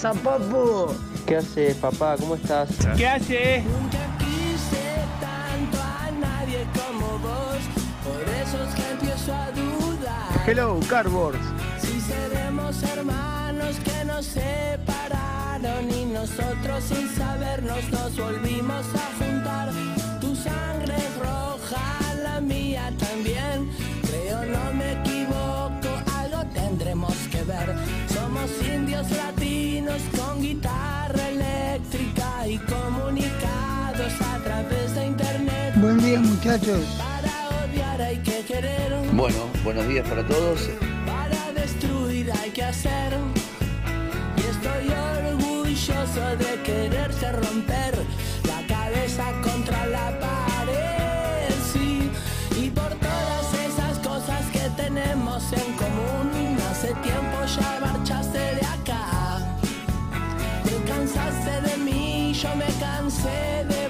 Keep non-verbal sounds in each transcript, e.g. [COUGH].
Pasa, papu? ¿Qué haces, papá? ¿Cómo estás? ¿Qué haces? Nunca quise tanto a nadie como vos, por eso es que empiezo a dudar. Hello, Cardboard. Si seremos hermanos que nos separaron y nosotros sin sabernos nos volvimos a juntar. Tu sangre es roja, la mía también. Creo no me equivoco, algo tendremos que ver. Somos indios Buen día, muchachos. Para odiar hay que querer. Bueno, buenos días para todos. Para destruir hay que hacer. Y estoy orgulloso de quererte romper la cabeza contra la pared. Sí, y por todas esas cosas que tenemos en común. Hace tiempo ya marchaste de acá. Te cansaste de mí, yo me cansé de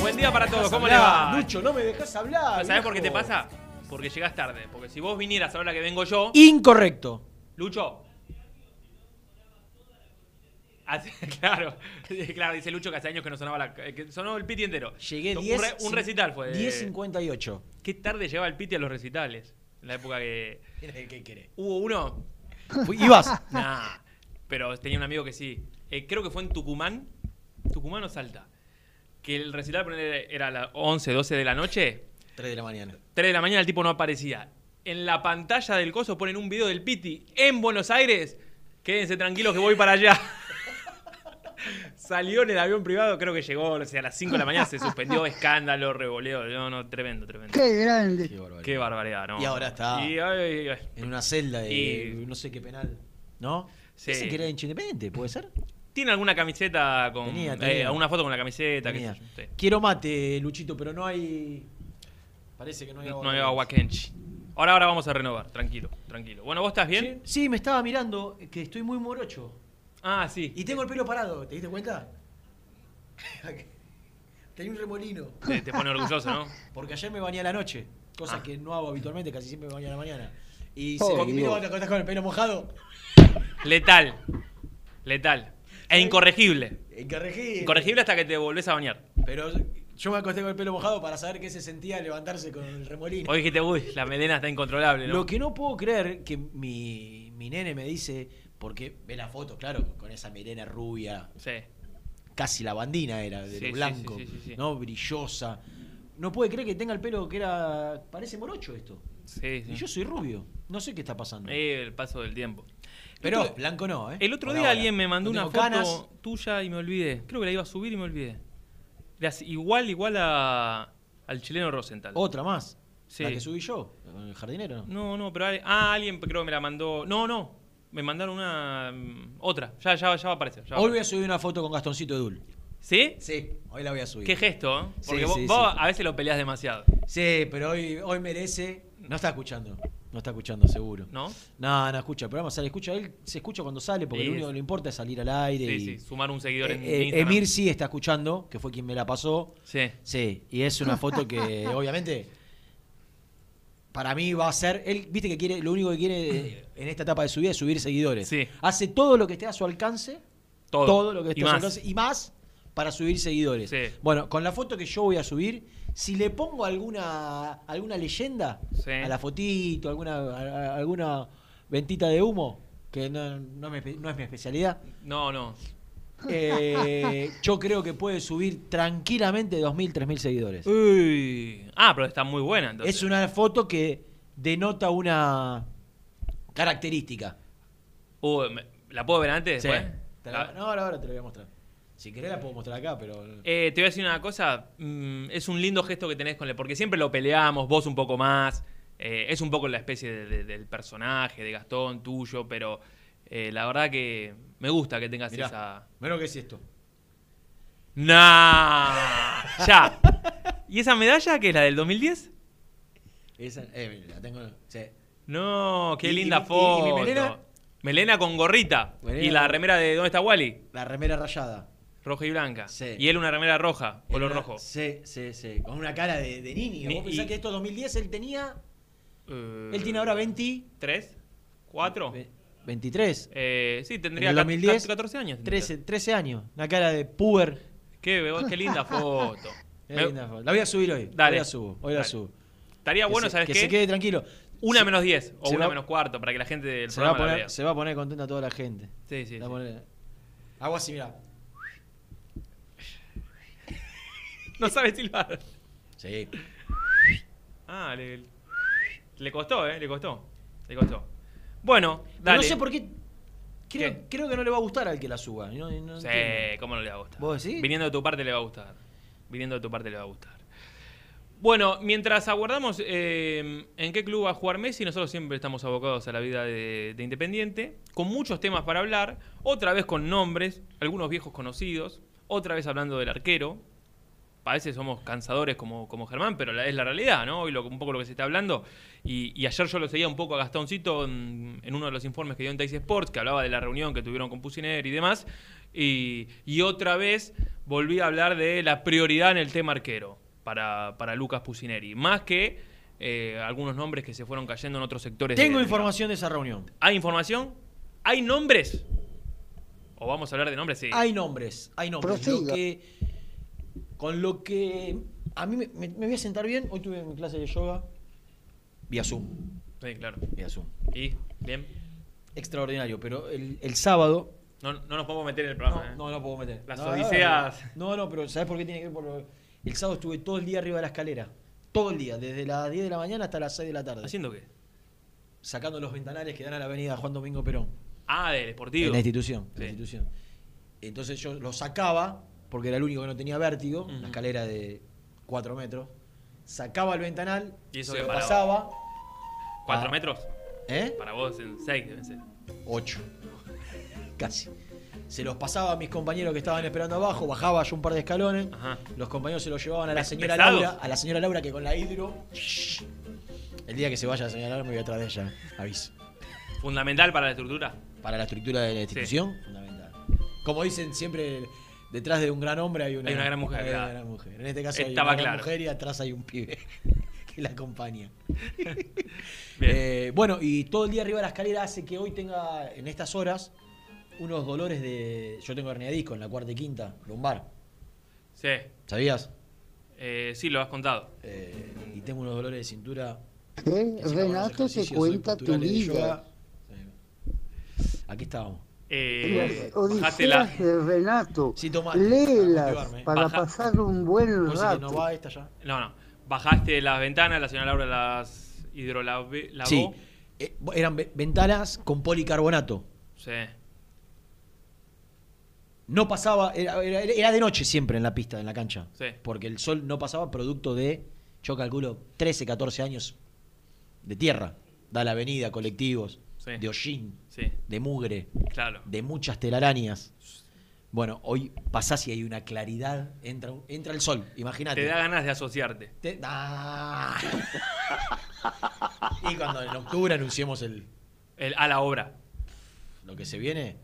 Buen día para todos, ¿cómo le va? Lucho, no me dejas hablar. ¿Sabés por qué te pasa? Porque llegas tarde. Porque si vos vinieras a la hora que vengo yo, Incorrecto. Lucho, Hace- [LAUGHS] claro, claro, dice Lucho que hace años que no sonaba la. que sonó el piti entero. Llegué un, 10. re- un recital fue. de- 10.58. Qué tarde llegaba el piti a los recitales. En la época que. ¿Qué querés? Hubo uno. [LAUGHS] ¿Ibas? Nah, pero tenía un amigo que sí. Eh, creo que fue en Tucumán. Tucumán o Salta. Que el recital era a las 11, 12 de la noche. 3 de la mañana. 3 de la mañana el tipo no aparecía. En la pantalla del coso ponen un video del Piti en Buenos Aires. Quédense tranquilos que voy para allá. [LAUGHS] Salió en el avión privado, creo que llegó o sea, a las 5 de la mañana, se suspendió, [LAUGHS] escándalo, revoleo. No, no, tremendo, tremendo. Qué grande. Qué barbaridad. Qué barbaridad, ¿no? Y ahora está. Y, ay, ay, ay. En una celda de Y- no sé qué penal. ¿No? Sí. Dicen que era hincha independiente, ¿puede ser? ¿Tiene alguna camiseta con. Tenía, eh, tenía. alguna foto con la camiseta? qué Tenía. sé yo, sí. Quiero mate, Luchito, pero no hay. Parece que no hay agua. No hay agua Kenchi. Ahora, ahora vamos a renovar, tranquilo, tranquilo. Bueno, ¿vos estás bien? Sí, me estaba mirando que estoy muy morocho. Ah, sí. Y tengo el pelo parado, ¿te diste cuenta? [LAUGHS] Tenía un remolino. Te, te pone orgulloso, ¿no? [LAUGHS] Porque ayer me bañé a la noche, cosa Ah. que no hago habitualmente, casi siempre me baño a la mañana. Y Oh, se me Dios. miro cuando estás con el pelo mojado. Letal. Letal. E incorregible. Incorregible. Incorregible hasta que te volvés a bañar. Pero yo me acosté con el pelo mojado para saber qué se sentía levantarse con el remolino. Hoy dijiste, uy, la melena está incontrolable, ¿no? Lo que no puedo creer que mi, mi nene me dice, porque ve la foto, claro, con esa melena rubia, Sí. casi la bandina era, de Sí, lo blanco, sí, sí. ¿no? Brillosa. No puede creer que tenga el pelo que era. Parece morocho esto. Sí, sí. Y yo soy rubio. No sé qué está pasando. Eh, el paso del tiempo. Pero otro, blanco no, ¿eh? el otro Por día ahora. alguien me mandó No una foto canas. tuya y me olvidé. Creo que la iba a subir y me olvidé. Igual, igual a, al chileno Rosenthal. Otra más. Sí. La que subí yo. ¿Con el jardinero no? No, no, pero alguien- ah, alguien creo que me la mandó. No, no. Me mandaron una mm, otra. Ya, ya, ya va a aparecer. ya va a Hoy voy a subir una foto con Gastoncito Edul. ¿Sí? Sí, hoy la voy a subir. Qué gesto, ¿eh? Sí, Porque vos, sí, vos sí. a veces lo peleás demasiado, Sí, pero hoy, hoy merece. No está escuchando. No está escuchando, seguro. ¿no? No, no escucha. El programa sale, escucha. Él se escucha cuando sale porque Sí, lo único que le importa es salir al aire. Sí, y... sí, sumar un seguidor en, Eh, eh, Instagram. Emir sí está escuchando, que fue quien me la pasó. Sí. Sí, y es una foto que [LAUGHS] obviamente para mí va a ser, él, viste que quiere, lo único que quiere eh, en esta etapa de su vida es subir seguidores. Sí. Hace todo lo que esté a su alcance, Todo. todo, lo que esté Y a su más. alcance y más para subir seguidores. Sí. Bueno, con la foto que yo voy a subir, si le pongo alguna alguna leyenda Sí. a la fotito, alguna a- a- alguna ventita de humo, que no, no me- no es mi especialidad, No, no. eh, yo creo que puede subir tranquilamente 2.000, 3.000 seguidores. Uy. Ah, pero está muy buena entonces. Es una foto que denota una característica. Uh, ¿La puedo ver antes? Sí. La- no, ahora, ahora te la voy a mostrar. Si querés la puedo mostrar acá, pero... Eh, te voy a decir una cosa. mm, es un lindo gesto que tenés con él. Porque siempre lo peleamos, vos un poco más. eh, es un poco la especie de- de- del personaje, de Gastón, tuyo. Pero eh, la verdad que me gusta que tengas Mirá, esa. lo que es esto. ¡Nah! ¡Ya! ¿Y esa medalla que es la del 2010? Esa, eh, la tengo... Sí. No, qué ¿Y- linda y y- y foto. mi melena? Melena con gorrita. Melena y la con- remera de ¿Dónde está Wally? La remera rayada. Roja y blanca. Sí. Y él una remera roja, color Era- rojo. Sí, sí, sí. Con una cara de, de niño. Ni- Vos pensás y- que esto 2010 él tenía... Eh, Él tiene ahora 20... ¿Tres? ¿Cuatro? ve- 23. Eh, sí, En tendría el ca- 2010, 14 años. tendría. 13, 13 años. Una cara de puber. Qué, qué linda [LAUGHS] foto. Qué Me- linda foto. La voy a subir hoy. Dale. Hoy la subo. Hoy la subo. Estaría Que bueno, se- ¿sabes que qué? se quede tranquilo. Una Se- menos 10 o una va- menos cuarto para que la gente del Se va, a programa la poner, vea. se va a poner contenta toda la gente. Sí, sí. Sí. va poner- Hago así, mira. No sabe silbar. Sí. Ah, le, le costó, ¿eh? Le costó. Le costó. Bueno, dale. No sé por qué. Creo, creo que no le va a gustar al que la suba. No, no Sí, entiendo. ¿cómo no le va a gustar? ¿Vos decís? Viniendo de tu parte le va a gustar. Viniendo de tu parte le va a gustar. Bueno, mientras aguardamos eh, en qué club va a jugar Messi, nosotros siempre estamos abocados a la vida de, de Independiente, con muchos temas para hablar, otra vez con nombres, algunos viejos conocidos, otra vez hablando del arquero. A veces somos cansadores como, como Germán, pero la- es la realidad, ¿no? Hoy lo, un poco lo que se está hablando. Y, y ayer yo lo seguía un poco a Gastoncito en, en uno de los informes que dio en Taxi Sports, que hablaba de la reunión que tuvieron con Pusiner y demás. Y, y otra vez volví a hablar de la prioridad en el tema arquero para, para Lucas Pusineri. Más que eh, algunos nombres que se fueron cayendo en otros sectores. Tengo de- información de esa reunión. ¿Hay información? ¿Hay nombres? O vamos a hablar de nombres, sí. Hay nombres, hay nombres. Lo Prosiga. que, con lo que a mí me, me- me voy a sentar bien. Hoy tuve mi clase de yoga vía Zoom. Sí, claro. Vía Zoom. ¿Y? ¿Bien? Extraordinario, pero el, el sábado. No, no nos podemos meter en el No, programa. ¿eh? no, no puedo meter. Las No, odiseas. No, no, pero ¿sabes por qué tiene que ver? Por lo- el sábado estuve todo el día arriba de la escalera. Todo el día, desde las 10 de la mañana hasta las 6 de la tarde. ¿Haciendo qué? Sacando los ventanales que dan a la avenida Juan Domingo Perón. Ah, del deportivo. En la institución. en la Sí. institución. Entonces yo lo sacaba, porque era el único que no tenía vértigo, una escalera de 4 metros. Sacaba el ventanal, Y eso se que lo paraba. pasaba. ¿Cuatro Ah. metros? ¿Eh? Para vos en seis deben ser. 8. [LAUGHS] Casi. Se los pasaba a mis compañeros que estaban esperando abajo, bajaba yo un par de escalones. Ajá. Los compañeros se los llevaban a la señora pesados. Laura, a la señora Laura que con la hidro. El día que se vaya la señora Laura me voy atrás de ella, aviso. Fundamental para la estructura. Para la estructura de la institución, fundamental. Como dicen siempre, detrás de un gran hombre hay una, Hay una gran mujer, hay una gran mujer. En este caso hay Estaba una gran claro. mujer y atrás hay un pibe [LAUGHS] que la acompaña. [LAUGHS] Bien. Eh, bueno, y todo el día arriba de la escalera hace que hoy tenga, en estas horas, unos dolores de. Yo tengo hernia de disco en la cuarta y quinta, lumbar. Sí. ¿Sabías? Eh, sí, lo has contado. Eh, y tengo unos dolores de cintura. Renato ejercicios cuenta tu vida. Aquí estábamos. Eh, bajaste la. Odiseas de Renato. Sí, toma, para Léelas motivarme. para Baja- pasar un buen ¿Vos decís que no rato. va esta ya? No, no. Bajaste las ventanas, la señora Laura las hidrolavó. Sí. Eh, eran ve- ventanas con policarbonato. Sí. No pasaba, era, era- era de noche siempre en la pista, en la cancha. Sí. Porque el sol no pasaba producto de, yo calculo, 13, 14 años de tierra. Da la avenida, colectivos, Sí. de hollín, Sí, de mugre, claro. de muchas telarañas. Bueno, hoy pasás y hay una claridad, entra, entra el sol, imagínate. Te da ganas de asociarte. Te- ¡Ah! [LAUGHS] y cuando en octubre anunciemos el, El- a la obra. lo que se viene,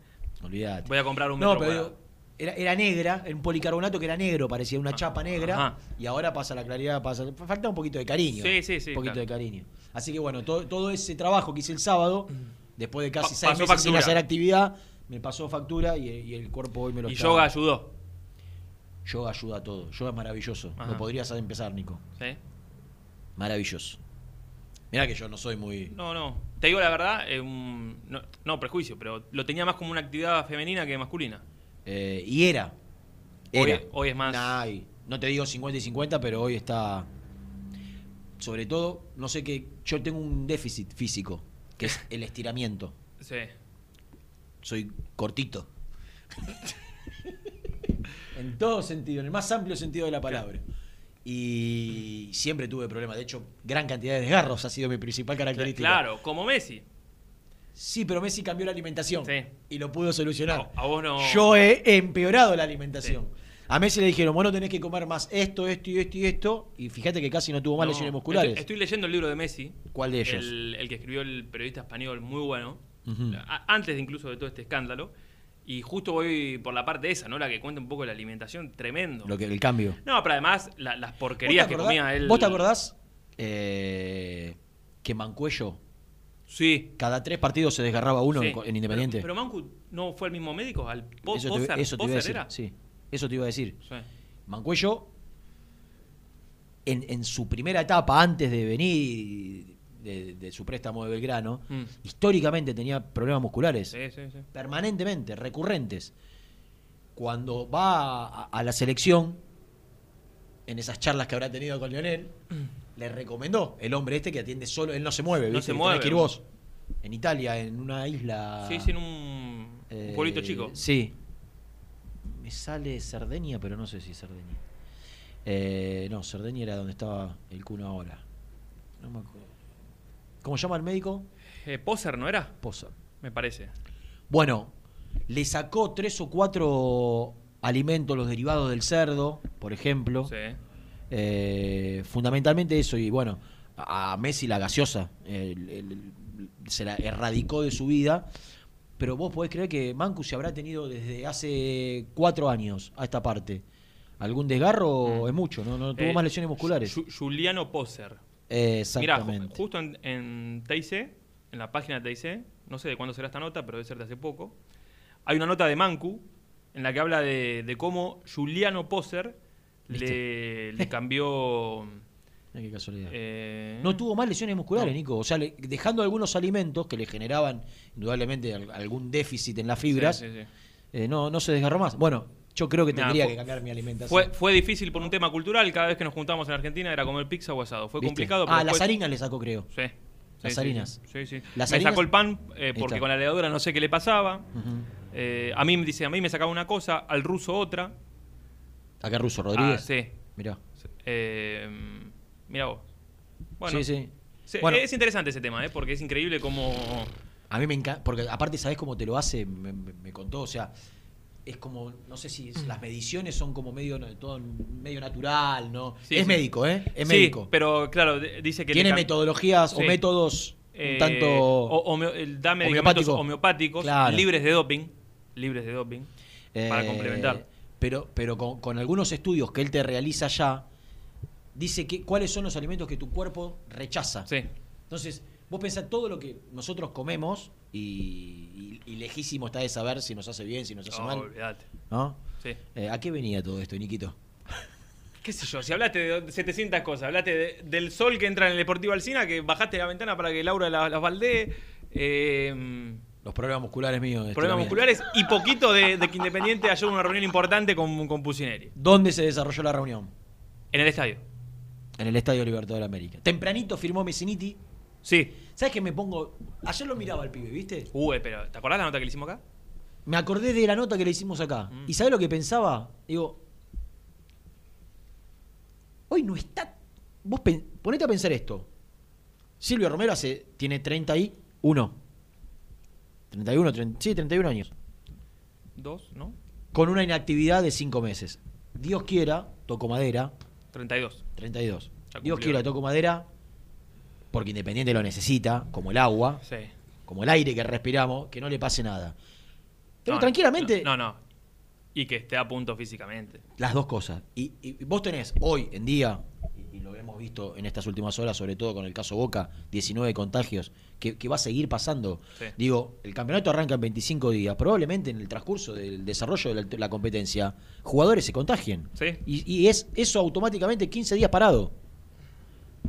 olvídate. Voy a comprar un No, metro pero cuadrado. digo, era, era negra, era un policarbonato que era negro, parecía una chapa negra, Ajá. y ahora pasa la claridad, pasa, falta un poquito de cariño. Sí, sí, sí, Un poquito claro. de cariño. Así que bueno, todo, todo ese trabajo que hice el sábado, después de casi Pa- seis meses sin hacer actividad, me pasó factura y, y el cuerpo hoy me lo Y yoga ayudó. Yoga ayuda a todo. Yoga es maravilloso. Ajá. Lo podrías empezar, Nico. ¿Sí? Maravilloso. Mirá que yo no soy muy... No, no. Te digo la verdad, eh, un- no, no, prejuicio, pero lo tenía más como una actividad femenina que masculina. Eh, y era. Hoy- Era. hoy es más- Nah, no te digo 50 y 50, pero hoy está. Sobre todo, no sé qué. Yo tengo un déficit físico, que es el estiramiento. Sí. Soy cortito. [LAUGHS] en todo sentido, en el más amplio sentido de la palabra. Y siempre tuve problemas. De hecho, gran cantidad de desgarros ha sido mi principal característica. Claro, como Messi. Sí, pero Messi cambió la alimentación Sí. y lo pudo solucionar. A- a vos no- Yo he empeorado la alimentación. A Messi le dijeron, vos no tenés que comer más esto, esto y esto y esto. Y fíjate que casi no tuvo más No, lesiones musculares. Estoy, estoy leyendo el libro de Messi. ¿Cuál de ellos? El, el que escribió el periodista español, muy bueno. A- Antes incluso de todo este escándalo. Y justo voy por la parte esa, ¿no? La que cuenta un poco la alimentación, tremendo. Lo que, el cambio. No, pero además la- las ¿Vos porquerías que comía él. ¿Vos te acordás eh, que Mancuello Sí. cada tres partidos se desgarraba uno sí. en, en Independiente? Pero, pero Mancu no fue el mismo médico. Al Po- eso te, eso decir. era. Sí, eso te iba a decir. Sí. Mancuello, en, en su primera etapa, antes de venir de, de su préstamo de Belgrano, Mm. históricamente tenía problemas musculares. Sí, sí, sí. Permanentemente, recurrentes. Cuando va a, a la selección, en esas charlas que habrá tenido con Lionel, le recomendó el hombre este que atiende solo, él no se mueve, No ¿viste? se mueve. que ir vos. En Italia, en una isla. Sí, sí, en un, eh, un pueblito chico. Sí. Me sale Cerdeña, pero no sé si es Cerdeña. Eh, no, Cerdeña era donde estaba el cuno ahora. No me acuerdo. ¿Cómo llama el médico? Eh, Pozer, ¿no era? Poza. Me parece. Bueno, le sacó tres o cuatro alimentos, los derivados del cerdo, por ejemplo. Sí. Eh, fundamentalmente eso, y bueno, a a Messi la gaseosa el- el- el- se la erradicó de su vida. Pero vos podés creer que Mancu se habrá tenido desde hace cuatro años a esta parte. ¿Algún desgarro? Mm. Es mucho, no, no tuvo Eh, más lesiones musculares. Ju- Juliano. Eh, Mira, Exactamente. justo en, en TIC, en la página de TIC, no sé de cuándo será esta nota, pero debe ser de hace poco, hay una nota de Mancu en la que habla de, de cómo Juliano Poser le, le cambió. [LAUGHS] Mira qué casualidad. eh, No tuvo más lesiones musculares, No. Nico. O sea, le- dejando algunos alimentos que le generaban indudablemente al- algún déficit en las fibras, sí, sí, sí. eh, no, no se desgarró más. Bueno, yo creo que Nah, tendría fue- que cambiar mi alimentación. Fue, fue difícil por un tema cultural. Cada vez que nos juntamos en Argentina era comer pizza o asado. Fue ¿Viste? complicado. Ah, las harinas le sacó, creo. Sí. Las harinas. Sí, sí. Las me harinas- sacó el pan eh, porque está. con la levadura no sé qué le pasaba. A mí me dice, a mí me sacaba una cosa, al ruso otra. Acá Russo Rodríguez. Ah, sí. Mirá. Eh, mira vos. Bueno, sí, sí. se- Bueno. es interesante ese tema, ¿eh? porque es increíble cómo... A mí me encanta, porque aparte, ¿sabés cómo te lo hace? Me, me- me contó, o sea, es como, no sé si es- las mediciones son como medio, todo medio natural, ¿no? Sí, es sí. médico, ¿eh? Es Sí, médico. pero claro, dice que... Tiene metodologías o métodos eh, un tanto... o- homeo- da medicamentos homeopático. homeopáticos Claro. libres de doping. Libres de doping. para Eh, complementar. Pero, pero con, con algunos estudios que él te realiza ya, dice que cuáles son los alimentos que tu cuerpo rechaza. Sí. Entonces, vos pensás todo lo que nosotros comemos y, y- y lejísimo está de saber si nos hace bien, si nos hace No, mal. olvidate. ¿no? Sí. Eh, ¿A qué venía todo esto, Niquito? [LAUGHS] qué sé yo, si hablaste de 700 cosas, hablaste de- del sol que entra en el Deportivo Alcina, que bajaste la ventana para que Laura las la baldee, eh, Los problemas musculares míos. problemas musculares y poquito de, de que Independiente haya una reunión importante con, con Pusineri. ¿Dónde se desarrolló la reunión? En el estadio. En el Estadio Libertador de América. Tempranito firmó Messiniti. Sí. ¿Sabes qué me pongo? Ayer lo miraba al pibe, ¿viste? Uy, pero ¿te acordás la nota que le hicimos acá? Me acordé de la nota que le hicimos acá. Mm. ¿Y sabes lo que pensaba? Digo, hoy no está. Vos pen- ponete a pensar esto. Silvio Romero hace, tiene 31. 31, 30, sí, 31 años. Dos, ¿no? Con una inactividad de 5 meses. Dios quiera, toco madera, 32. 32. Ya Dios quiera, toco madera, porque Independiente lo necesita, como el agua, Sí. como el aire que respiramos, que no le pase nada. Pero No, tranquilamente, No, no. Y que esté a punto físicamente. las dos cosas. Y, y vos tenés hoy en día, lo hemos visto en estas últimas horas, sobre todo con el caso Boca, 19 contagios, que, que va a seguir pasando. Sí. Digo, el campeonato arranca en 25 días. Probablemente en el transcurso del desarrollo de la, la competencia, jugadores se contagien. Sí. Y, y es eso automáticamente 15 días parado.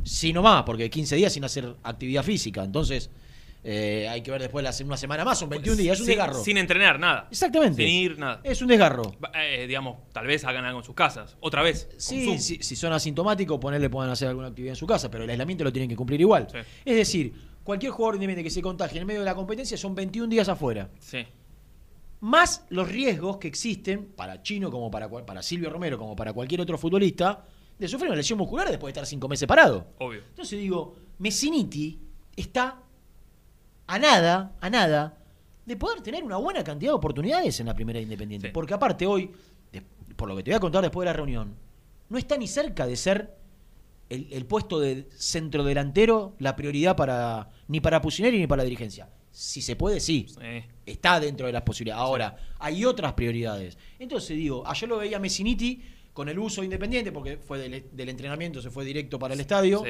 Si no más, porque 15 días sin hacer actividad física. Entonces, eh, hay que ver después la, una semana más, son 21 días, es un sin, desgarro. sin entrenar, nada. Exactamente. Sin ir, nada. Es un desgarro. Eh, digamos, tal vez hagan algo en sus casas. Otra vez. Sí, si, son asintomáticos, ponerle puedan hacer alguna actividad en su casa, pero el aislamiento lo tienen que cumplir igual. Sí. Es decir, cualquier jugador independiente que se contagie en medio de la competencia son 21 días afuera. Sí. Más los riesgos que existen para Chino como para, para Silvio Romero como para cualquier otro futbolista de sufrir una lesión muscular después de estar cinco meses parado. Obvio. Entonces digo, Messiniti está a nada, a nada, de poder tener una buena cantidad de oportunidades en la primera Independiente. Sí. Porque aparte hoy, por lo que te voy a contar después de la reunión, no está ni cerca de ser el, el puesto de centro delantero la prioridad para ni para Pusineri ni para la dirigencia. Si se puede, sí. Está dentro de las posibilidades. Ahora, hay otras prioridades. Entonces digo, ayer lo veía Messiniti con el uso independiente, porque fue del, del entrenamiento, se fue directo para el estadio.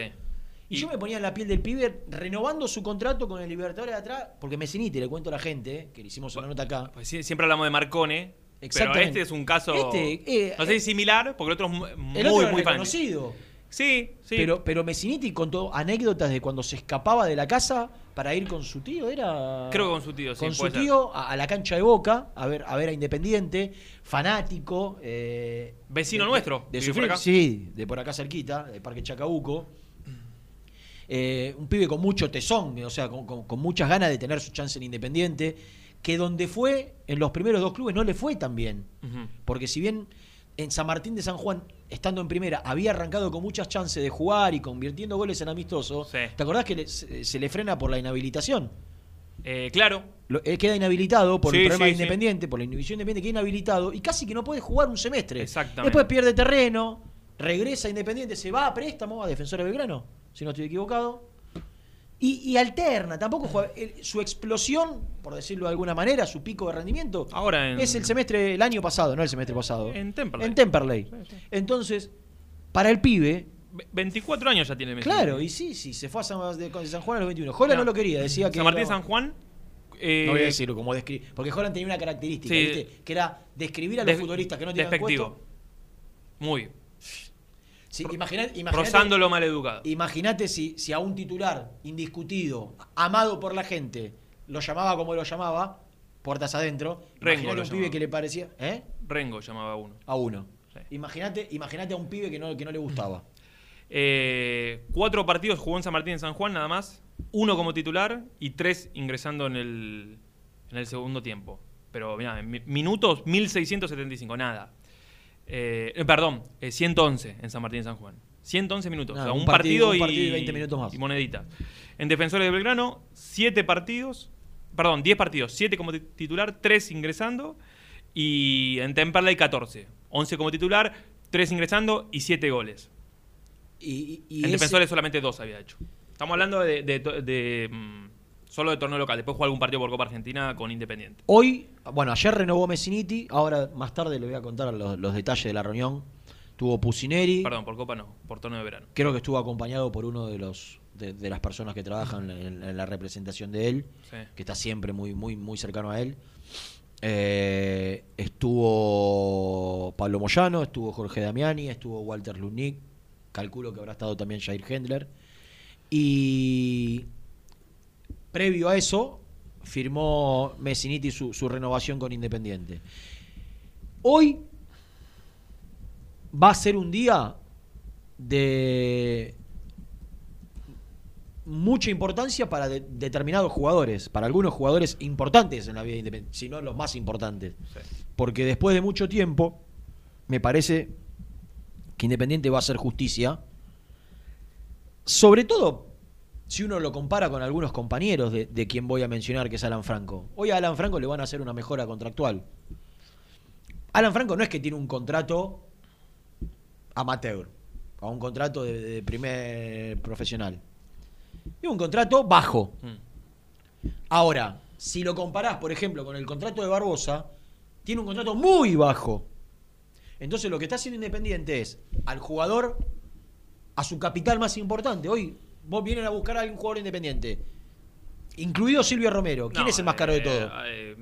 Y, yo me ponía en la piel del pibe renovando su contrato con el Libertadores de atrás, porque Messiniti, le cuento a la gente, eh, que le hicimos una nota acá. Pues sí, siempre hablamos de Marcone. Pero este es un caso. Este, eh, no sé si similar, porque el otro es mu- muy, El otro muy reconocido. Sí, sí. Pero, pero Messiniti contó anécdotas de cuando se escapaba de la casa para ir con su tío, era. Creo que con su tío, sí, Con su tío a, a la cancha de Boca, a ver a, ver a Independiente, fanático. eh, Vecino de- nuestro, De sufrir, por acá. sí, de por acá cerquita, de Parque Chacabuco. Eh, un pibe con mucho tesón, o sea, con, con- con muchas ganas de tener su chance en Independiente, que donde fue, en los primeros dos clubes, no le fue tan bien. Porque si bien en San Martín de San Juan, estando en primera, había arrancado con muchas chances de jugar y convirtiendo goles en amistoso, Sí. ¿te acordás que le- se, se le frena por la inhabilitación? Eh, claro. Lo- él queda inhabilitado por Sí, el problema sí, de. Independiente, por la inhibición independiente, queda inhabilitado y casi que no puede jugar un semestre. Exactamente. Después pierde terreno, regresa a Independiente, se va a préstamo a Defensor de Belgrano, si no estoy equivocado. Y, y alterna, tampoco juega. el- su explosión, por decirlo de alguna manera, su pico de rendimiento, Ahora en. es el semestre, el año pasado, no el semestre pasado. En Temperley. En Temperley. Sí, sí. Entonces, para el pibe, Ve- 24 años ya tiene Messi. claro, y sí, sí, se fue a San, de, de San Juan a los 21. Jola Claro. no lo quería, decía que. San Martín era- San Juan eh, no voy a decirlo como describir. Porque Holland tenía una característica, Sí. ¿viste? Que era describir a los des- futbolistas que no tienen despectivo. puesto. Muy. Sí, imaginate- Rozándolo mal educado. Imagínate si, si a un titular indiscutido, amado por la gente, lo llamaba como lo llamaba, puertas adentro. Rengo lo un pibe que le parecía. ¿Eh? Rengo llamaba uno. A uno. Sí. Imagínate, imagínate a un pibe que no, que no le gustaba. [CLEARS THROAT] Eh, cuatro partidos jugó en San Martín en San Juan nada más. Uno como titular y tres ingresando en el, en el segundo tiempo. Pero mirá, minutos 1675, nada. Eh, eh, perdón, eh, 111 en San Martín en San Juan. 111 minutos. O sea, un un, partido- partido, un y, partido y 20 minutos más. y moneditas. En Defensores de Belgrano, 7 partidos. Perdón, 10 partidos. 7 como ti- titular, 3 ingresando. Y en Temperley 14. 11 como titular, 3 ingresando y 7 goles. Y, y En ese- defensores solamente dos había hecho. Estamos hablando de, de- de, mm, solo de torneo local. Después jugó algún partido por Copa Argentina con Independiente. Hoy, bueno, ayer renovó Messiniti, ahora más tarde le voy a contar los, los detalles de la reunión. Tuvo Pusineri, Perdón, por Copa no, por torneo de verano. creo que estuvo acompañado por uno de los de, de las personas que trabajan en, en la representación de él, Sí. que está siempre muy, muy, muy cercano a él. Eh, estuvo Pablo Moyano, estuvo Jorge Damiani, estuvo Walter Lunick, calculo que habrá estado también Jair Hendler. Y previo a eso, firmó Messiniti su, su renovación con Independiente. Hoy va a ser un día de mucha importancia para de- determinados jugadores, para algunos jugadores importantes en la vida de Independiente, si no los más importantes. Sí. Porque después de mucho tiempo, me parece que Independiente va a hacer justicia. Sobre todo si uno lo compara con algunos compañeros de, de quien voy a mencionar, que es Alan Franco. Hoy a Alan Franco le van a hacer una mejora contractual. Alan Franco no es que tiene un contrato amateur, o un contrato de, de primer profesional. Es un contrato bajo. Mm. Ahora, si lo comparás, por ejemplo, con el contrato de Barbosa, tiene un contrato muy bajo. Entonces lo que está haciendo Independiente es al jugador, a su capital más importante. Hoy vos vienen a buscar a algún jugador independiente, incluido Silvio Romero. ¿Quién No, es el más caro de eh, todo? eh,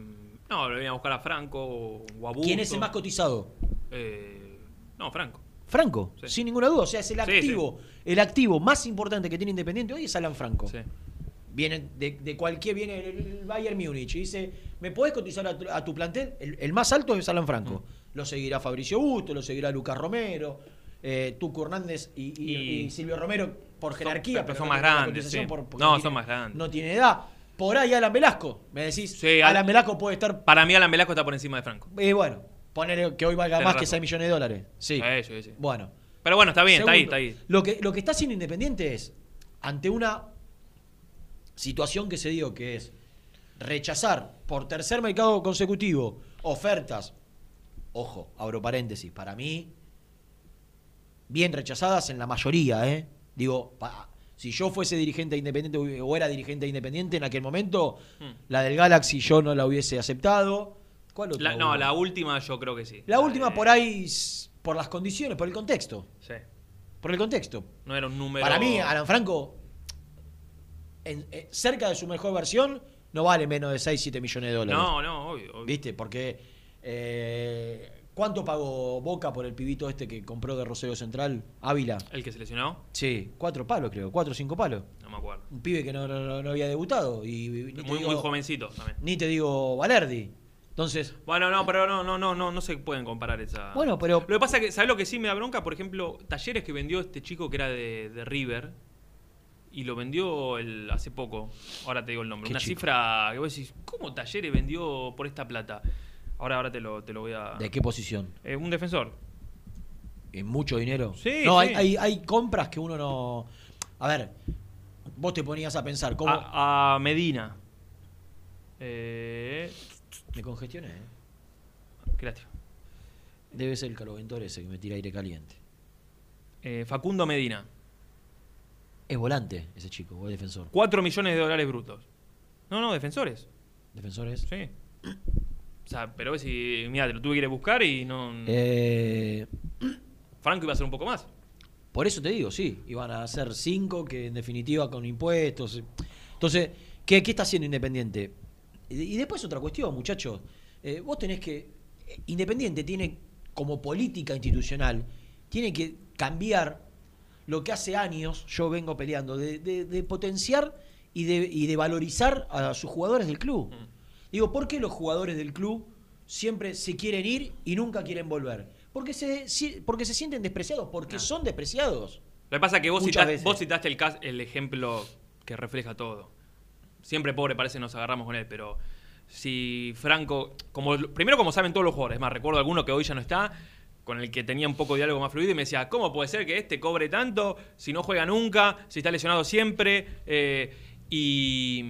no, lo venía a buscar a Franco o a Busto. ¿Quién es el más cotizado? Eh, no, Franco. Franco, Sí. sin ninguna duda. O sea, es el Sí, activo. El activo más importante que tiene Independiente hoy es Alan Franco. Sí. Viene de, de cualquier, viene el, Bayern Múnich y dice, ¿me podés cotizar a tu, a tu plantel? El, el más alto es Alan Franco. Mm. Lo seguirá Fabricio Busto, lo seguirá Lucas Romero, eh, Tuco Hernández y, y- Y- y Silvio Romero por Son- jerarquía. pero no son más tienen la grandes, sí. No, tiene- son más grandes. No tiene edad. Por ahí Alan Velasco. Me decís, Sí, Alan Al- Velasco puede estar... Para mí Alan Velasco está por encima de Franco. Eh, bueno, poner que hoy valga más que razón. 6 millones de dólares. Sí. Sí, sí. Bueno. Pero bueno, está bien, está ahí, está ahí. Lo que, lo que está haciendo Independiente es, ante una situación que se dio, que es rechazar por tercer mercado consecutivo ofertas, ojo, abro paréntesis, para mí, bien rechazadas en la mayoría, ¿eh? Digo, pa- si yo fuese dirigente de Independiente o era dirigente de Independiente en aquel momento, Hmm. la del Galaxy yo no la hubiese aceptado. ¿Cuál otra La- no, la última yo creo que sí. La última de- por ahí, por las condiciones, por el contexto. Sí. Por el contexto. No era un número. Para mí, Alan Franco, en- eh, cerca de su mejor versión, no vale menos de 6, 7 millones de dólares. No, no, obvio. obvio. ¿Viste? Porque. eh, ¿Cuánto pagó Boca por el pibito este que compró de Rosario Central? Ávila. ¿El que se lesionó? Sí, cuatro palos creo, cuatro o cinco palos. No me acuerdo. Un pibe que no, no- no había debutado. Y, ni, Muy, digo, muy jovencito también. ni te digo Valerdi. Entonces, Bueno, no, pero no, no, no, no, no se pueden comparar esa. bueno, pero. Lo que pasa es que, ¿sabes lo que sí me da bronca? Por ejemplo, talleres que vendió este chico que era de, de River y lo vendió el, hace poco. Ahora te digo el nombre. ¿Qué Una chico? cifra que vos decís, ¿cómo talleres vendió por esta plata? Ahora, ahora te lo, te lo voy a. ¿De qué posición? Eh, un defensor. ¿En mucho dinero? Sí, No, sí. Hay, hay, hay compras que uno no. A ver, vos te ponías a pensar, ¿cómo.? A, a Medina. Eh, Me congestioné, ¿eh? gracias. Debe ser el caloventor ese que me tira aire caliente. Eh, Facundo Medina. Es volante ese chico, o es defensor. 4 millones de dólares brutos. No, no, defensores. ¿Defensor es? Sí. O sea, pero ves si. Mira, te lo tuve que ir a buscar y no. Eh, Franco iba a ser un poco más. por eso te digo, sí. Iban a ser cinco que en definitiva con impuestos. Entonces, ¿qué, qué está haciendo Independiente? Y y después otra cuestión, muchachos. Eh, vos tenés que. Independiente tiene, como política institucional, tiene que cambiar lo que hace años yo vengo peleando, de, de- de potenciar y de, y de valorizar a sus jugadores del club. Digo, ¿por qué los jugadores del club siempre se quieren ir y nunca quieren volver? Porque se, si- porque se sienten despreciados, porque son despreciados. Lo que pasa es que vos, citás- vos citaste el, cas- el ejemplo que refleja todo. Siempre pobre parece nos agarramos con él, pero si Franco, como primero como saben todos los jugadores, es más, recuerdo alguno que hoy ya no está, con el que tenía un poco de diálogo más fluido y me decía, ¿cómo puede ser que este cobre tanto si no juega nunca, si está lesionado siempre? Eh, y,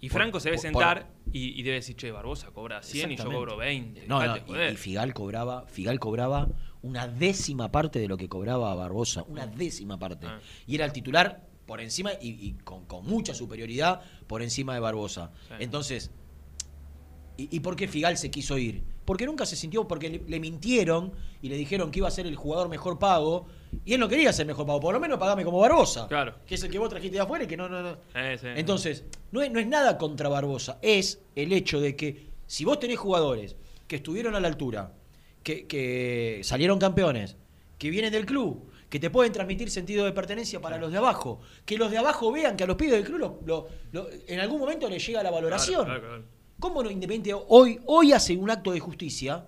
y Por- Franco se por- sentar y, y debe decir, che, Barbosa cobra 100 y yo cobro 20. No, no, y- joder". y, Figal cobraba, Figal cobraba una décima parte de lo que cobraba Barbosa, una décima parte. Ah. Y era el titular por encima y, y con, con mucha superioridad por encima de Barbosa. Sí. Entonces, ¿y, y por qué Figal se quiso ir? Porque nunca se sintió, porque le, le mintieron y le dijeron que iba a ser el jugador mejor pago. Y él no quería ser mejor pago, por lo menos pagame como Barbosa. Claro. Que es el que vos trajiste de afuera y que no, no, no. Eh, sí. Entonces, no es, no es nada contra Barbosa, es el hecho de que si vos tenés jugadores que estuvieron a la altura, que, que salieron campeones, que vienen del club, que te pueden transmitir sentido de pertenencia para los de abajo, que los de abajo vean que a los pibes del club lo- lo- lo- en algún momento les llega la valoración. Claro, claro, claro. ¿Cómo no Independiente hoy, hoy hace un acto de justicia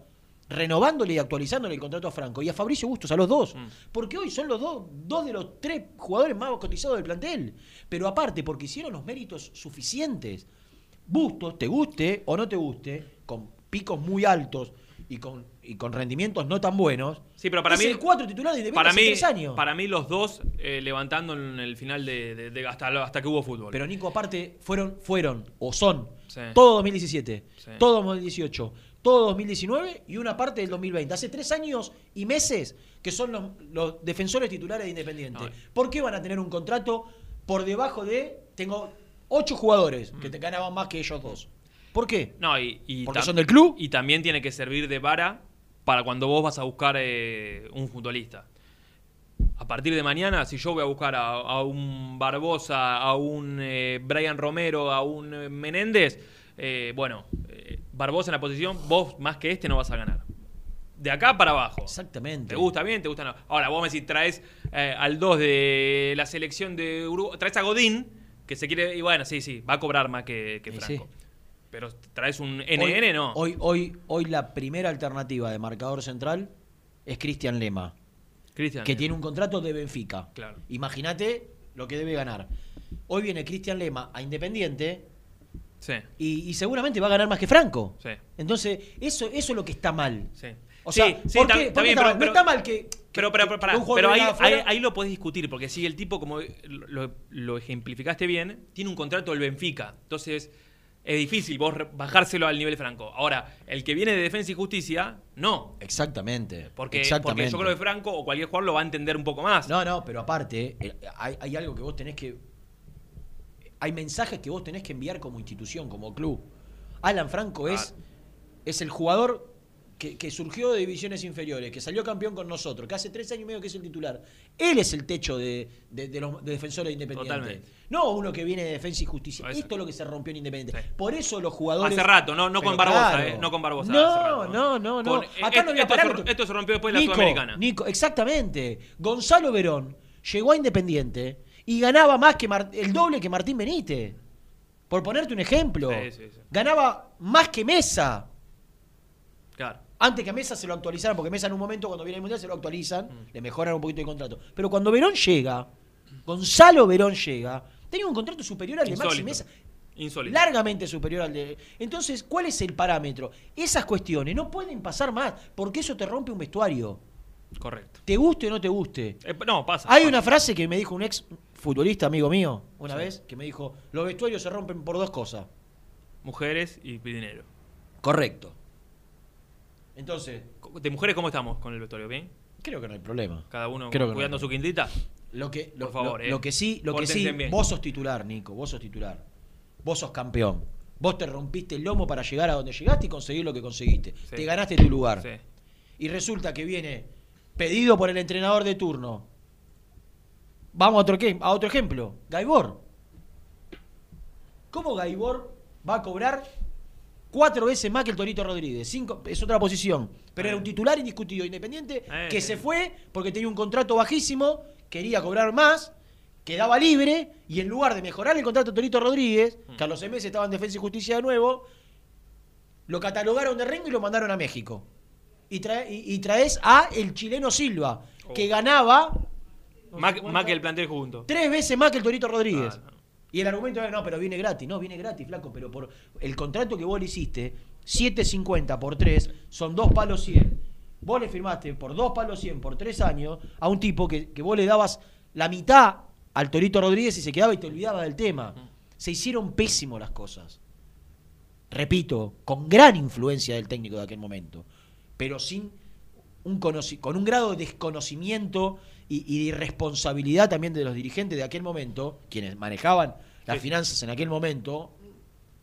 renovándole y actualizándole el contrato a Franco y a Fabricio Bustos, a los dos? Mm. Porque hoy son los dos, dos de los tres jugadores más cotizados del plantel. Pero aparte, porque hicieron los méritos suficientes. Bustos, te guste o no te guste, con picos muy altos y con, y con rendimientos no tan buenos. Sí, pero para es mí- el cuatro titular de para mí, tres años. para mí los dos eh, levantando en el final de, de- de- hasta, hasta que hubo fútbol. Pero Nico, aparte, fueron, fueron o son Sí. todo 2017, Sí. todo 2018, todo 2019 y una parte del 2020. Hace tres años y meses que son los, los defensores titulares de Independiente. No. ¿Por qué van a tener un contrato por debajo de... Tengo ocho jugadores Mm. que te ganaban más que ellos dos. ¿Por qué? No, y, y Porque son del club. Y también tiene que servir de vara para cuando vos vas a buscar eh, un futbolista. A partir de mañana, si yo voy a buscar a, a un Barbosa, a un eh, Brian Romero, a un eh, Menéndez, eh, bueno, Barbosa en la posición, vos más que este no vas a ganar. De acá para abajo. Exactamente. ¿Te gusta bien? ¿Te gusta no? Ahora, vos me decís, traes eh, al 2 de la selección de Uruguay, traes a Godín, que se quiere, y bueno, sí, sí, va a cobrar más que, Franco. sí. Pero traes un Hoy- NN, no. Hoy, hoy, hoy la primera alternativa de marcador central es Cristian Lema. Cristian. que tiene un contrato de Benfica. Claro. Imagínate lo que debe ganar. Hoy viene Cristian Lema a Independiente Sí, y, y seguramente va a ganar más que Franco. sí, Entonces, eso, eso es lo que está mal. sí. O sea, sí, ¿por está- qué- está por qué bien, está pero- mal? no pero- está mal que. que- Pero, pero, pero, jugador pero ahí, ahí, lo podés discutir, porque si el tipo, como lo, lo ejemplificaste bien, tiene un contrato del Benfica. Entonces, es difícil vos bajárselo al nivel Franco. Ahora, el que viene de Defensa y Justicia, no. Exactamente. Porque, porque yo creo que Franco o cualquier jugador lo va a entender un poco más. No, no, pero aparte, eh, hay, hay algo que vos tenés que. Hay mensajes que vos tenés que enviar como institución, como club. Alan Franco es, Claro. es el jugador que, que surgió de divisiones inferiores, que salió campeón con nosotros, que hace tres años y medio que es el titular. Él es el techo de, de- de los de defensores de Independiente. Totalmente. No uno que viene de defensa y justicia. Eso. Esto es lo que se rompió en Independiente. Sí. Por eso los jugadores. Hace rato, no, con Barbosa, claro. eh, no con Barbosa. No, rato, no, no, no. Con- Acá no había esto, se, esto se rompió después de la Sudamericana. Nico, exactamente. Gonzalo Verón llegó a Independiente y ganaba más que Mar- el doble que Martín Benítez. Por ponerte un ejemplo. Sí, sí, sí. Ganaba más que Mesa. Claro. Antes que a Mesa se lo actualizaran, porque Mesa en un momento cuando viene el Mundial se lo actualizan, Mm. le mejoran un poquito el contrato. Pero cuando Verón llega, Gonzalo Verón llega, tenía un contrato superior al de Maxi. Mesa. Insólito. Largamente superior al de. Entonces, ¿cuál es el parámetro? Esas cuestiones no pueden pasar más, porque eso te rompe un vestuario. Correcto. Te guste o no te guste. Eh, no, pasa. Hay pasa. una frase que me dijo un ex futbolista amigo mío una vez, que me dijo, los vestuarios se rompen por dos cosas. Mujeres y dinero. Correcto. Entonces, ¿De mujeres cómo estamos con el vestuario? ¿Bien? creo que no hay problema. Cada uno Creo que no cuidando su quintita. Lo que, lo, Por favor, lo- eh. lo que sí, lo que sí, bien. vos sos titular, Nico, vos sos titular. Vos sos campeón. Vos te rompiste el lomo para llegar a donde llegaste y conseguir lo que conseguiste. Sí. Te ganaste tu lugar. Sí. Y resulta que viene pedido por el entrenador de turno. Vamos a otro, que- a otro ejemplo. Gaibor. ¿Cómo Gaibor va a cobrar cuatro veces más que el Torito Rodríguez. Cinco, es otra posición. Pero era un titular indiscutido independiente Eh, que sí. se fue porque tenía un contrato bajísimo, quería cobrar más, quedaba libre y en lugar de mejorar el contrato de Torito Rodríguez, Mm. Carlos MS estaba en Defensa y Justicia de nuevo, lo catalogaron de rengo y lo mandaron a México. Y, trae- y- y traes a el chileno Silva, que Oh. ganaba Más, que el plantel junto. tres veces más que el Torito Rodríguez. Ah, no. Y el argumento era, no, pero viene gratis. No, viene gratis, flaco, pero por el contrato que vos le hiciste, 7.50 por 3, son dos palos 100. Vos le firmaste por dos palos 100 por tres años a un tipo que, que vos le dabas la mitad al Torito Rodríguez y se quedaba y te olvidaba del tema. Se hicieron pésimo las cosas. Repito, con gran influencia del técnico de aquel momento, pero sin un con un grado de desconocimiento y, y de irresponsabilidad también de los dirigentes de aquel momento, quienes manejaban las Sí. finanzas en aquel momento,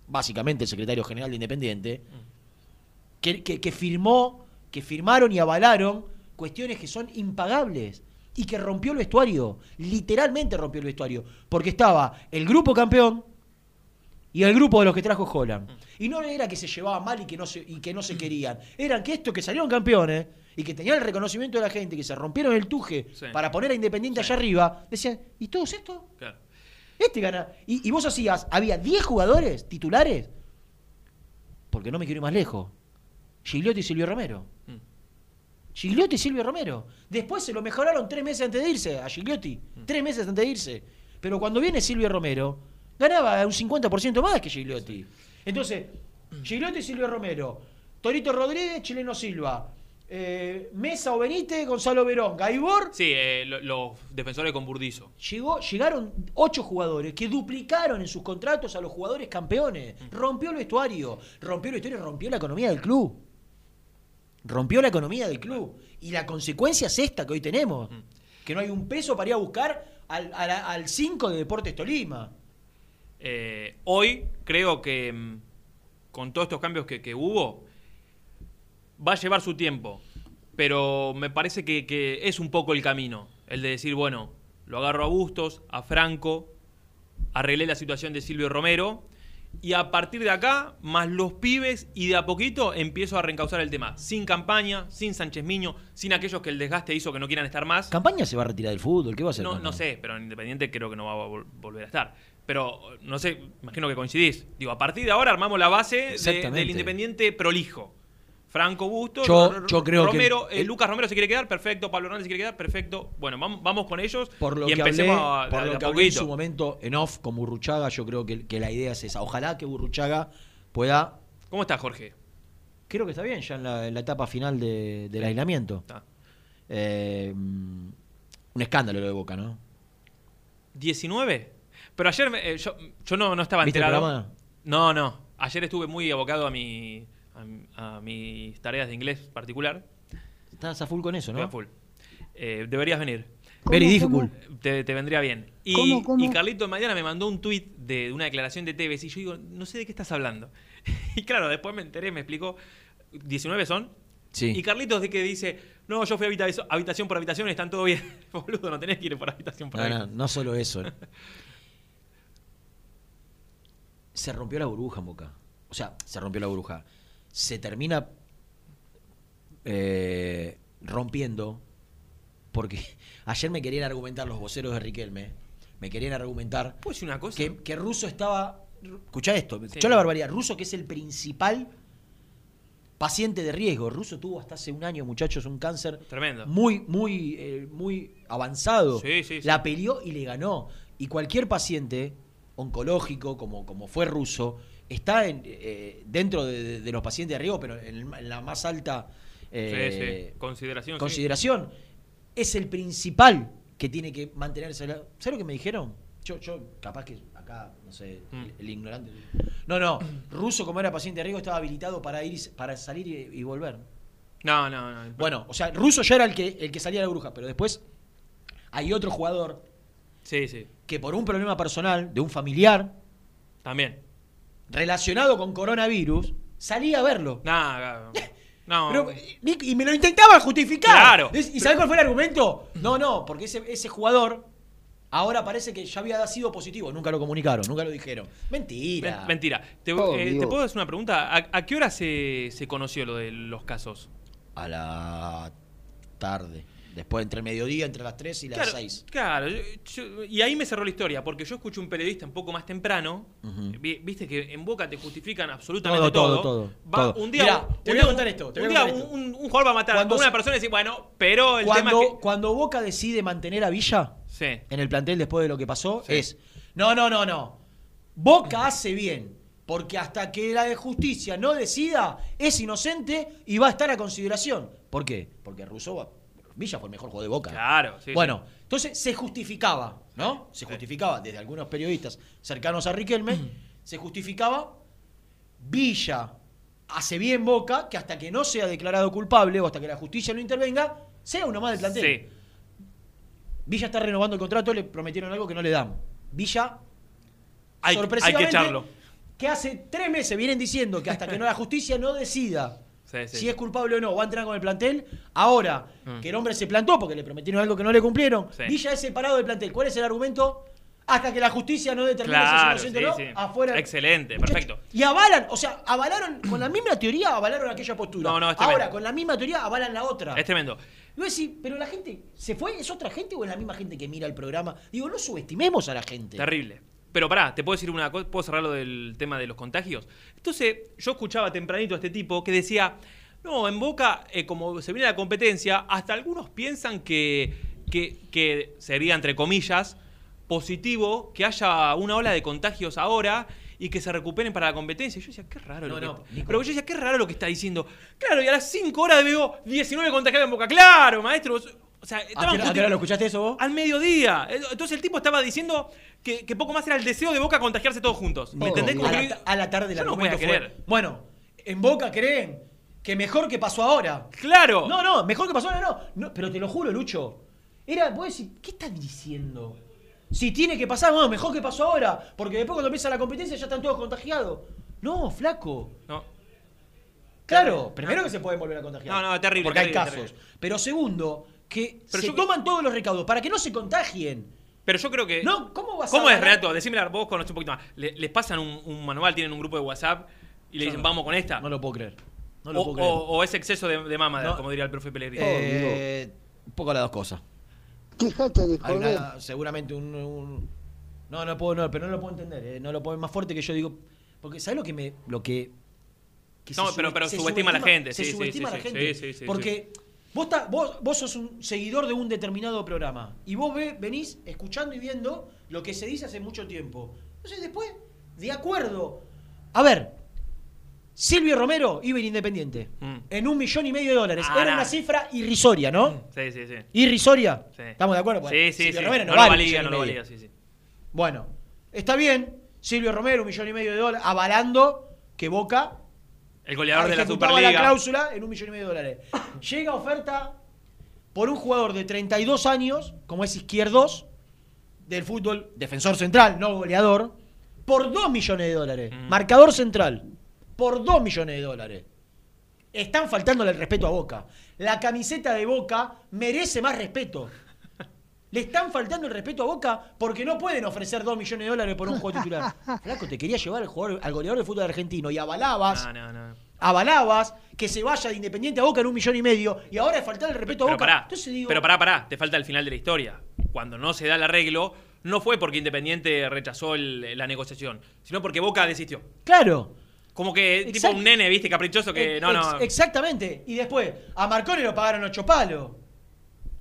básicamente el secretario general de Independiente, que, que- que firmó, que firmaron y avalaron cuestiones que son impagables y que rompió el vestuario, literalmente rompió el vestuario, porque estaba el grupo campeón y el grupo de los que trajo Holland. Y no era que se llevaban mal y que no se, y que no se querían, eran que estos que salieron campeones y que tenían el reconocimiento de la gente, que se rompieron el tuje Sí. para poner a Independiente Sí. allá arriba, decían, ¿y todos estos? Claro. Este gana. Y, y vos hacías, había 10 jugadores titulares, porque no me quiero ir más lejos. Gigliotti y Silvio Romero. Mm. Gigliotti y Silvio Romero. Después se lo mejoraron tres meses antes de irse a Gigliotti. Mm. Tres meses antes de irse. Pero cuando viene Silvio Romero, ganaba un 50% más que Gigliotti. Entonces, Gigliotti y Silvio Romero. Torito Rodríguez, Chileno Silva. Eh, Mesa o Benítez, Gonzalo Verón. Gaibor, Sí, eh, lo- los defensores con Burdizo. Llegó, llegaron ocho jugadores que duplicaron en sus contratos a los jugadores campeones. Rompió el vestuario. Rompió el vestuario, rompió la economía del club. Rompió la economía del club. Y la consecuencia es esta que hoy tenemos. Que no hay un peso para ir a buscar al 5 de Deportes Tolima. Eh, hoy creo que mm, con todos estos cambios que, que hubo, va a llevar su tiempo. Pero me parece que, que es un poco el camino. El de decir, bueno, lo agarro a Bustos, a Franco, arreglé la situación de Silvio Romero. Y a partir de acá, más los pibes, y de a poquito empiezo a reencauzar el tema. Sin campaña, sin Sánchez Miño, sin aquellos que el desgaste hizo que no quieran estar más. ¿Campaña se va a retirar del fútbol? ¿Qué va a hacer? No, sé, pero en Independiente creo que no va a vol- volver a estar. Pero, no sé, imagino que coincidís. Digo, a partir de ahora armamos la base de- del Independiente prolijo. Franco Busto, Yo- creo que Romero, el- eh, Lucas Romero se quiere quedar, perfecto. Pablo Hernández se quiere quedar, perfecto. Bueno, vamos, vamos con ellos Por lo y que hablé, empecemos a, por a- lo a que hablé en su momento en off con Burruchaga, yo creo que, que la idea es esa. Ojalá que Burruchaga pueda ¿Cómo estás, Jorge? creo que está bien ya en la, en la etapa final de- del aislamiento. Está. Eh, un escándalo lo de Boca, ¿no? ¿19? Pero ayer eh, yo, yo no, no estaba ¿Viste el enterado. programa? No, no. Ayer estuve muy abocado a, mi, a, a mis tareas de inglés particular. Estás a full con eso, Estoy ¿no? a full. Eh, deberías venir. Very ¿Cómo, difficult. Te, te vendría bien. Y, ¿Cómo, cómo? y Carlito mañana me mandó un tuit de, una declaración de Tevez y yo digo, no sé de qué estás hablando. [LAUGHS] y claro, después me enteré, me explicó, 19 son. Sí. Y Carlitos de que dice, no, yo fui habita- habitación por habitación y están todo bien. [LAUGHS] Boludo, no tenés que ir por habitación por No, no, habitación. no solo eso. [LAUGHS] se rompió la burbuja en Boca. O sea, se rompió la burbuja. Se termina eh, rompiendo porque [LAUGHS] ayer me querían argumentar los voceros de Riquelme. Me querían argumentar ¿Puedo decir una cosa? que, que Russo estaba. Escucha esto, escuchá Sí. la barbaridad. Russo, que es el principal paciente de riesgo. Russo tuvo hasta hace un año, muchachos, un cáncer Tremendo. muy, muy, eh, muy avanzado. Sí, sí, sí. La peleó y le ganó. Y cualquier paciente oncológico, como, como fue Russo, está en, eh, dentro de, los pacientes de riesgo, pero en, la más alta eh, sí, sí. Consideración. sí. consideración. Es el principal que tiene que mantenerse. la- ¿Sabes lo que me dijeron? Yo, yo capaz que acá, no sé, Mm. el, el ignorante. No, no. Russo, como era paciente de riesgo, estaba habilitado para ir para salir y, y volver. No, no, no. Bueno, o sea, Russo ya era el que, el que salía de la bruja, pero después hay otro jugador Sí, sí. que por un problema personal de un familiar También. Relacionado con coronavirus salía a verlo. Nada, [LAUGHS] no. Pero, y, me lo intentaba justificar. Claro. ¿Y sabés cuál fue el argumento? No, no, porque ese, ese jugador Ahora parece que ya había sido positivo. Nunca lo comunicaron, nunca lo dijeron. Mentira. Men- Mentira. ¿Te, Oh, eh, ¿te Dios. puedo hacer una pregunta? ¿A, a qué hora se, se conoció lo de los casos? A la tarde. Después entre el mediodía, entre las 3 y las Claro, 6. claro yo- yo- y ahí me cerró la historia, porque yo escuché un periodista un poco más temprano, viste que en Boca te justifican absolutamente Todo, todo. todo, todo, Va, todo. Un día, Mirá, un, te voy a contar esto, te un día un, un- un jugador va a matar Cuando a una persona y decir, bueno, pero el Cuando, tema es que... cuando Boca decide mantener a Villa Sí. en el plantel después de lo que pasó, Sí. es, no, no, no, no. Boca hace bien, porque hasta que la de justicia no decida, es inocente y va a estar a consideración. ¿Por qué? Porque Rousseau, va- Villa fue el mejor jugador de Boca. Claro, sí, bueno, entonces se justificaba, ¿no? Se justificaba desde algunos periodistas cercanos a Riquelme, [CLEARS THROAT] se justificaba Villa hace bien Boca que hasta que no sea declarado culpable o hasta que la justicia no intervenga, sea uno más del plantel. Sí. Villa está renovando el contrato, le prometieron algo que no le dan. Villa, Hay, hay que sorpresivamente, echarlo. que hace tres meses vienen diciendo que hasta que no la justicia no decida Sí, sí. si es culpable o no, va a entrenar con el plantel. Ahora Mm. que el hombre se plantó porque le prometieron algo que no le cumplieron, Sí. Villa es separado del plantel. ¿Cuál es el argumento? Hasta que la justicia no determine Claro, si es inocente o no, afuera. Excelente, perfecto. Y avalan, o sea, avalaron, con la misma teoría, avalaron aquella postura. No, no, es. Ahora, con la misma teoría, avalan la otra. Es tremendo. Vos decís, pero la gente, ¿se fue? ¿Es otra gente o es la misma gente que mira el programa? Digo, no subestimemos a la gente. Terrible. Pero pará, te puedo decir una cosa, puedo cerrar lo del tema de los contagios. Entonces, yo escuchaba tempranito a este tipo que decía, no, en Boca, eh, como se viene la competencia, hasta algunos piensan que, que, que sería, entre comillas, positivo que haya una ola de contagios ahora y que se recuperen para la competencia. Yo decía, qué raro No, lo que... no. Pero yo decía, qué raro lo que está diciendo. Claro, y a las 5 horas veo 19 contagiados en Boca. Claro, maestro. O sea, ¿A estaban qué hora- a qué hora lo escuchaste eso vos? al mediodía. Entonces el tipo estaba diciendo que, que poco más era el deseo de Boca contagiarse todos juntos. ¿Me entendés? Como a, que- la, a la tarde Yo no voy a argumento fue, creer. Bueno, en Boca creen que mejor que pasó ahora. Claro. No, no, mejor que pasó ahora no. no pero te lo juro, Lucho. Era, vos decís, ¿qué estás diciendo? Si tiene que pasar, no, mejor que pasó ahora. Porque después cuando empieza la competencia ya están todos contagiados. No, flaco. No. Claro, primero que se pueden volver a contagiar. No, no, terrible, Porque hay terrible, casos. Pero segundo, que Pero se yo- toman todos los recaudos para que no se contagien. Pero yo creo que. No, ¿cómo vas a ¿Cómo es, ganar? Renato? Decime, vos conoces un poquito más. Le- les pasan un, un manual, tienen un grupo de WhatsApp y le Yo dicen, no. vamos con esta. No lo puedo creer. No lo o, puedo creer. o- o es exceso de, de mama, No. como diría el profe Pellegrini. Eh, un poco las dos cosas. Fíjate de Hay joder. una- seguramente un, un- No, no puedo, no, pero no lo puedo entender. eh, No lo puedo más fuerte que yo digo. Porque, ¿sabes lo que me. Lo que. que No, se pero- pero se subestima a la gente, Se sí, sí, subestima sí, a la sí, gente. sí, sí, sí, porque Vos, ta- vos, vos sos un seguidor de un determinado programa. Y vos ve- venís escuchando y viendo lo que se dice hace mucho tiempo. Entonces, después, de acuerdo. A ver. Silvio Romero iba en Independiente. Mm. En un millón y medio de dólares. Ah, Era nah. una cifra irrisoria, ¿no? Sí, sí, sí. Irrisoria. Sí. ¿Estamos de acuerdo? Bueno, sí, sí, Silvio sí. Romero No, no, lo vale valía, no lo valía, sí, sí. Bueno, está bien. Silvio Romero, un millón y medio de dólares, avalando que Boca El goleador de la Superliga. la cláusula en un millón y medio de dólares. Llega oferta por un jugador de 32 años, como es Izquierdos, del fútbol, defensor central, no goleador, por 2 millones de dólares. Mm. Marcador central, por 2 millones de dólares. Están faltándole el respeto a Boca. La camiseta de Boca merece más respeto. Le están faltando el respeto a Boca porque no pueden ofrecer 2 millones de dólares por un juego titular. [LAUGHS] Flaco, te quería llevar al, jugador, al goleador de fútbol argentino y avalabas No, no, no. avalabas que se vaya de Independiente a Boca en un millón y medio y ahora es faltar el respeto a Pero Boca. pará, Entonces digo, pero pará, pará, te falta el final de la historia. Cuando no se da el arreglo, no fue porque Independiente rechazó el- la negociación, sino porque Boca desistió. claro. Como que tipo un nene, viste, caprichoso que Ex- no, no. ex- exactamente. Y después, a Marconi lo pagaron ocho palos.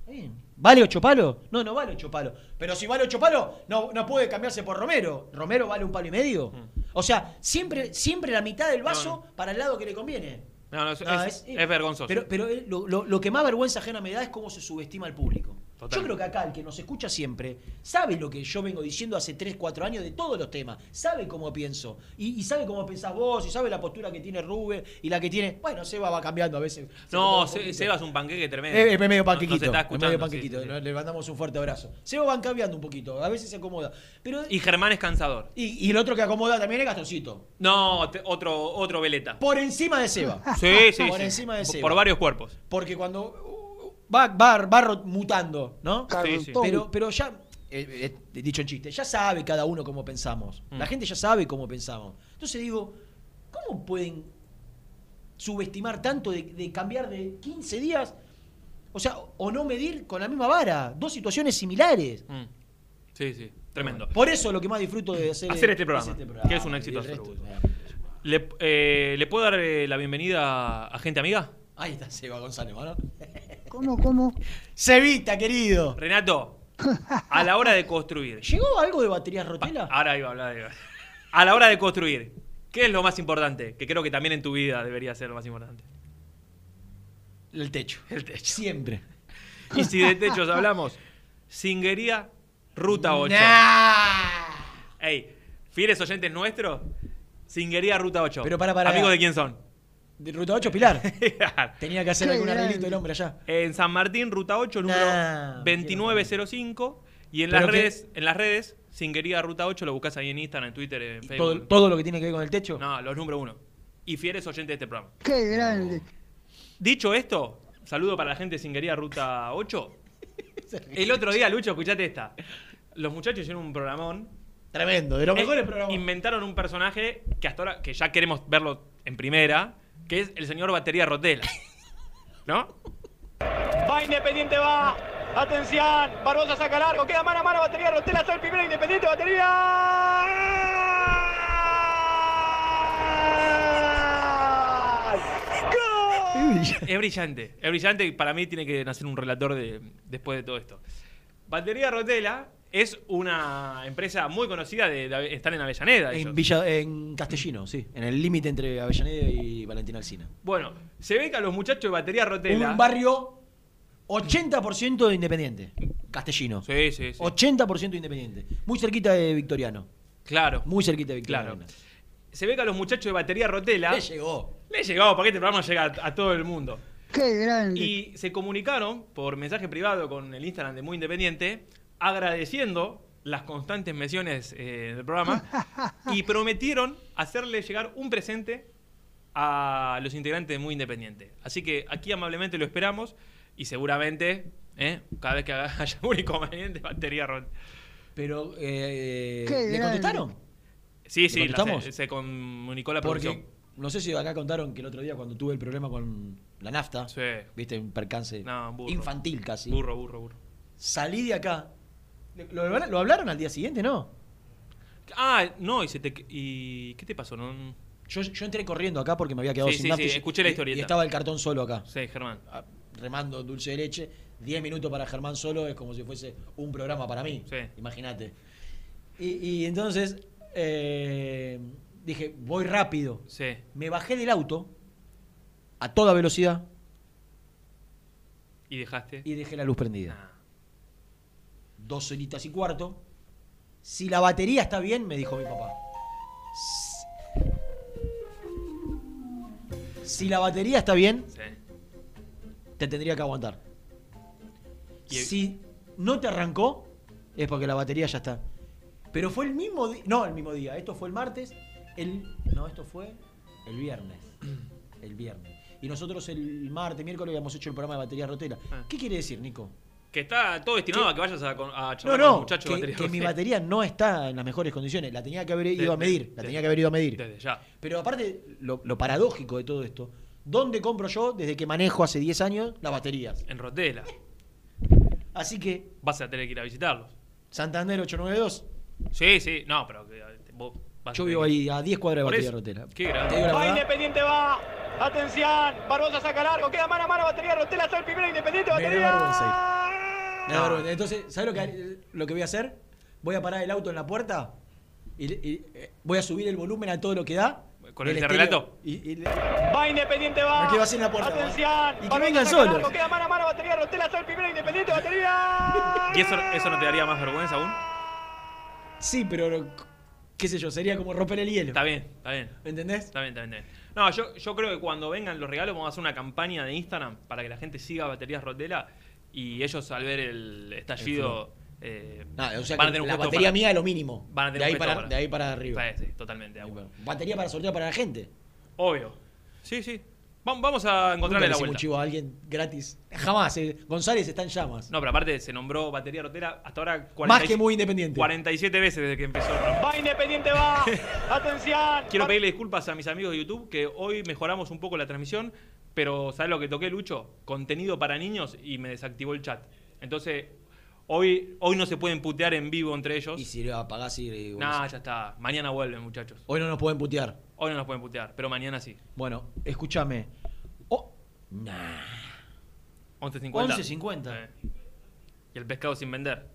Bien. ¿Vale ocho palos? No, no vale ocho palos. Pero si vale ocho palos, no, no puede cambiarse por Romero. ¿Romero vale un palo y medio? O sea, siempre, siempre la mitad del vaso Mm. No, para el lado que le conviene. No, no, es, No, es- es vergonzoso. Pero, pero eh, lo, lo- lo que más vergüenza ajena me da es cómo se subestima al público. Yo creo que acá el que nos escucha siempre sabe lo que yo vengo diciendo hace 3, 4 años de todos los temas. Sabe cómo pienso. Y, y sabe cómo pensás vos, y sabe la postura que tiene Rubén y la que tiene. Bueno, Seba va cambiando a veces. No, Se- poquito. Sebas un panqueque tremendo. Eh, Es medio No- no panquequito. se está es medio sí, panquequito. sí, sí. Le mandamos un fuerte abrazo. Seba van cambiando un poquito. A veces se acomoda. Pero, Y Germán es cansador. y, y el otro que acomoda también es Gastoncito. No, te- otro, otro veleta. Por encima de Seba. Sí, sí, Por sí. encima de Seba. Por varios cuerpos. Porque cuando va, va, va mutando, ¿no? Sí. Pero, pero ya eh, eh, dicho en chiste, ya sabe cada uno cómo pensamos. Mm. La gente ya sabe cómo pensamos. Entonces digo, ¿cómo pueden subestimar tanto de, de cambiar de 15 días? O sea, o no medir con la misma vara. Dos situaciones similares. Mm. Sí, sí, tremendo. Por eso lo que más disfruto de hacer, Hacer este programa, que es un éxito ¿Le, eh, ¿le puedo dar eh, la bienvenida a gente amiga? Ahí está Seba González, ¿no? ¿Cómo, cómo? Sevita, querido. Renato, a la hora de construir. ¿Llegó algo de baterías Rotela? Ahora iba a hablar de... A la hora de construir, ¿qué es lo más importante? Que creo que también en tu vida debería ser lo más importante. El techo. El techo. Siempre. Y si de techos hablamos, Singuería, Ruta 8. Nah. Ey, fieles oyentes nuestros, Singuería, Ruta 8. Pero para, para. ¿Amigos de quién son? De Ruta 8, Pilar. [LAUGHS] Tenía que hacer algún arreglito el hombre allá. en San Martín, Ruta 8, número Nah, 2905. Y en las redes, en las redes, Singuería Ruta 8, lo buscas ahí en Instagram, en Twitter, en Facebook. Todo, todo lo que tiene que ver con el techo. No, los número uno. Y fieles oyentes de este programa. Qué grande. Dicho esto, saludo para la gente de Singuería Ruta 8. [LAUGHS] El otro día, Lucho, escuchate esta. Los muchachos hicieron un programón. Tremendo, de los Eh, mejores programas. Inventaron un personaje que hasta ahora, que ya queremos verlo en primera, que es el señor Batería Rotela. [LAUGHS] ¿No? Va Independiente, va. Atención. Barbosa saca largo. Queda mano a mano. Batería Rotela. Soy el primero Independiente. Batería. ¡Gol! Es brillante. Es brillante y para mí tiene que nacer un relator de, después de todo esto. Batería Rotela es una empresa muy conocida de, de- están en Avellaneda. ellos. En, Villa, en Castellino, sí. En el límite entre Avellaneda y Valentín Alcina. Bueno, se ve que a los muchachos de Batería Rotela. Un barrio 80% de Independiente. Castellino. Sí, sí, sí. 80% de Independiente. Muy cerquita de Victoriano. Claro. Muy cerquita de Claro. Victoriano. Se ve que a los muchachos de Batería Rotela. Le llegó. Le llegó, porque este programa llega a, a todo el mundo. Qué grande. Y se comunicaron por mensaje privado con el Instagram de Muy Independiente, agradeciendo las constantes menciones eh, del programa [LAUGHS] y prometieron hacerle llegar un presente a los integrantes de Muy Independiente. Así que aquí amablemente lo esperamos y seguramente, eh, cada vez que haga- [LAUGHS] haya un inconveniente, batería rota. Pero, eh, Qué ¿le contestaron? Sí, sí, ¿Le la- contestamos? se, se comunicó la Porque, producción. no sé si acá contaron que el otro día cuando tuve el problema con la nafta, Sí. viste, un percance No, burro. infantil casi. Burro, burro, burro. Salí de acá. ¿Lo, lo- lo hablaron al día siguiente, no? Ah, no, y, se te, ¿y qué te pasó? No, Yo, yo entré corriendo acá porque me había quedado Sí, sin sí, nafta. sí, y- escuché la y- historieta. Y estaba el cartón solo acá. sí, Germán. Ah, Remando dulce de leche. 10 minutos para Germán solo es como si fuese un programa para mí. Sí. Imagínate. Y, y entonces eh, dije, voy rápido. Sí. Me bajé del auto a toda velocidad ¿Y dejaste? y dejé la luz prendida. Ah. Dos horitas y cuarto. Si la batería está bien, me dijo mi papá. Si la batería está bien, Sí. te tendría que aguantar. Y- Si no te arrancó, es porque la batería ya está. Pero fue el mismo día. No, el mismo día. Esto fue el martes. El, no, esto fue el viernes. [CLEARS THROAT] El viernes. Y nosotros el martes, miércoles habíamos hecho el programa de batería rotera. Ah. ¿Qué quiere decir, Nico? Que está todo destinado a que vayas a, a No, charlar no, los muchachos de que, batería que mi [LAUGHS] batería no está en las mejores condiciones. La tenía que haber ido Desde- a medir. La desde- tenía que haber ido a medir. Desde ya. Pero aparte, lo, lo paradójico de todo esto, ¿dónde compro yo desde que manejo hace 10 años las baterías? En Rotela. [LAUGHS] Así que, Vas a tener que ir a visitarlos. Santander 892, Sí, sí. No, pero que, eh, vos vas a yo vivo ahí a 10 cuadras de batería eso. rotera. Qué grande. Va Independiente, va. Atención. Barbosa saca largo. Queda mano a mano. Batería Rotela. Soy el primero Independiente. Me da Batería. vergüenza Me No. vergüenza. Entonces, ¿sabes lo que, lo que voy a hacer? Voy a parar el auto en la puerta y, y, eh, voy a subir el volumen a todo lo que da. ¿Con el estéreo. relato? Y, y- Va Independiente, va. Quedo así en la puerta, Atención. va. Y que vengan solos. Queda mano a mano. Batería Rotela. El primero Independiente. Batería. ¿Y eso, eso no te daría más vergüenza aún? sí, pero qué sé yo, sería como romper el hielo. Está bien, está bien. ¿Me entendés? Está bien, está bien. está bien. No, yo, yo creo que cuando vengan los regalos vamos a hacer una campaña de Instagram para que la gente siga Baterías Rotela y ellos al ver el estallido eh, Nada, o sea, van a tener un la batería para- mía es lo mínimo. Van a tener de, ahí para, para- de ahí para arriba. Sí, sí, totalmente. Batería para sortear para la gente. Obvio. Sí, sí. Vam- Vamos a encontrarle la hicimos un vuelta. chivo a alguien gratis. Jamás. eh. González está en llamas. No, pero aparte se nombró batería rotera hasta ahora 40 Más que muy independiente. 47 veces desde que empezó. Va Independiente, va. [LAUGHS] Atención. Quiero pedirle disculpas a mis amigos de YouTube que hoy mejoramos un poco la transmisión, pero ¿sabes lo que toqué, Lucho? Contenido para niños y me desactivó el chat. Entonces, hoy, hoy no se pueden putear en vivo entre ellos. Y si lo apagás y. Nah, ya está. Mañana vuelven, muchachos. Hoy no nos pueden putear. Hoy no nos pueden putear, pero mañana sí. Bueno, escúchame. Oh, nah. 11.50. 11.50. Eh. Y el pescado sin vender.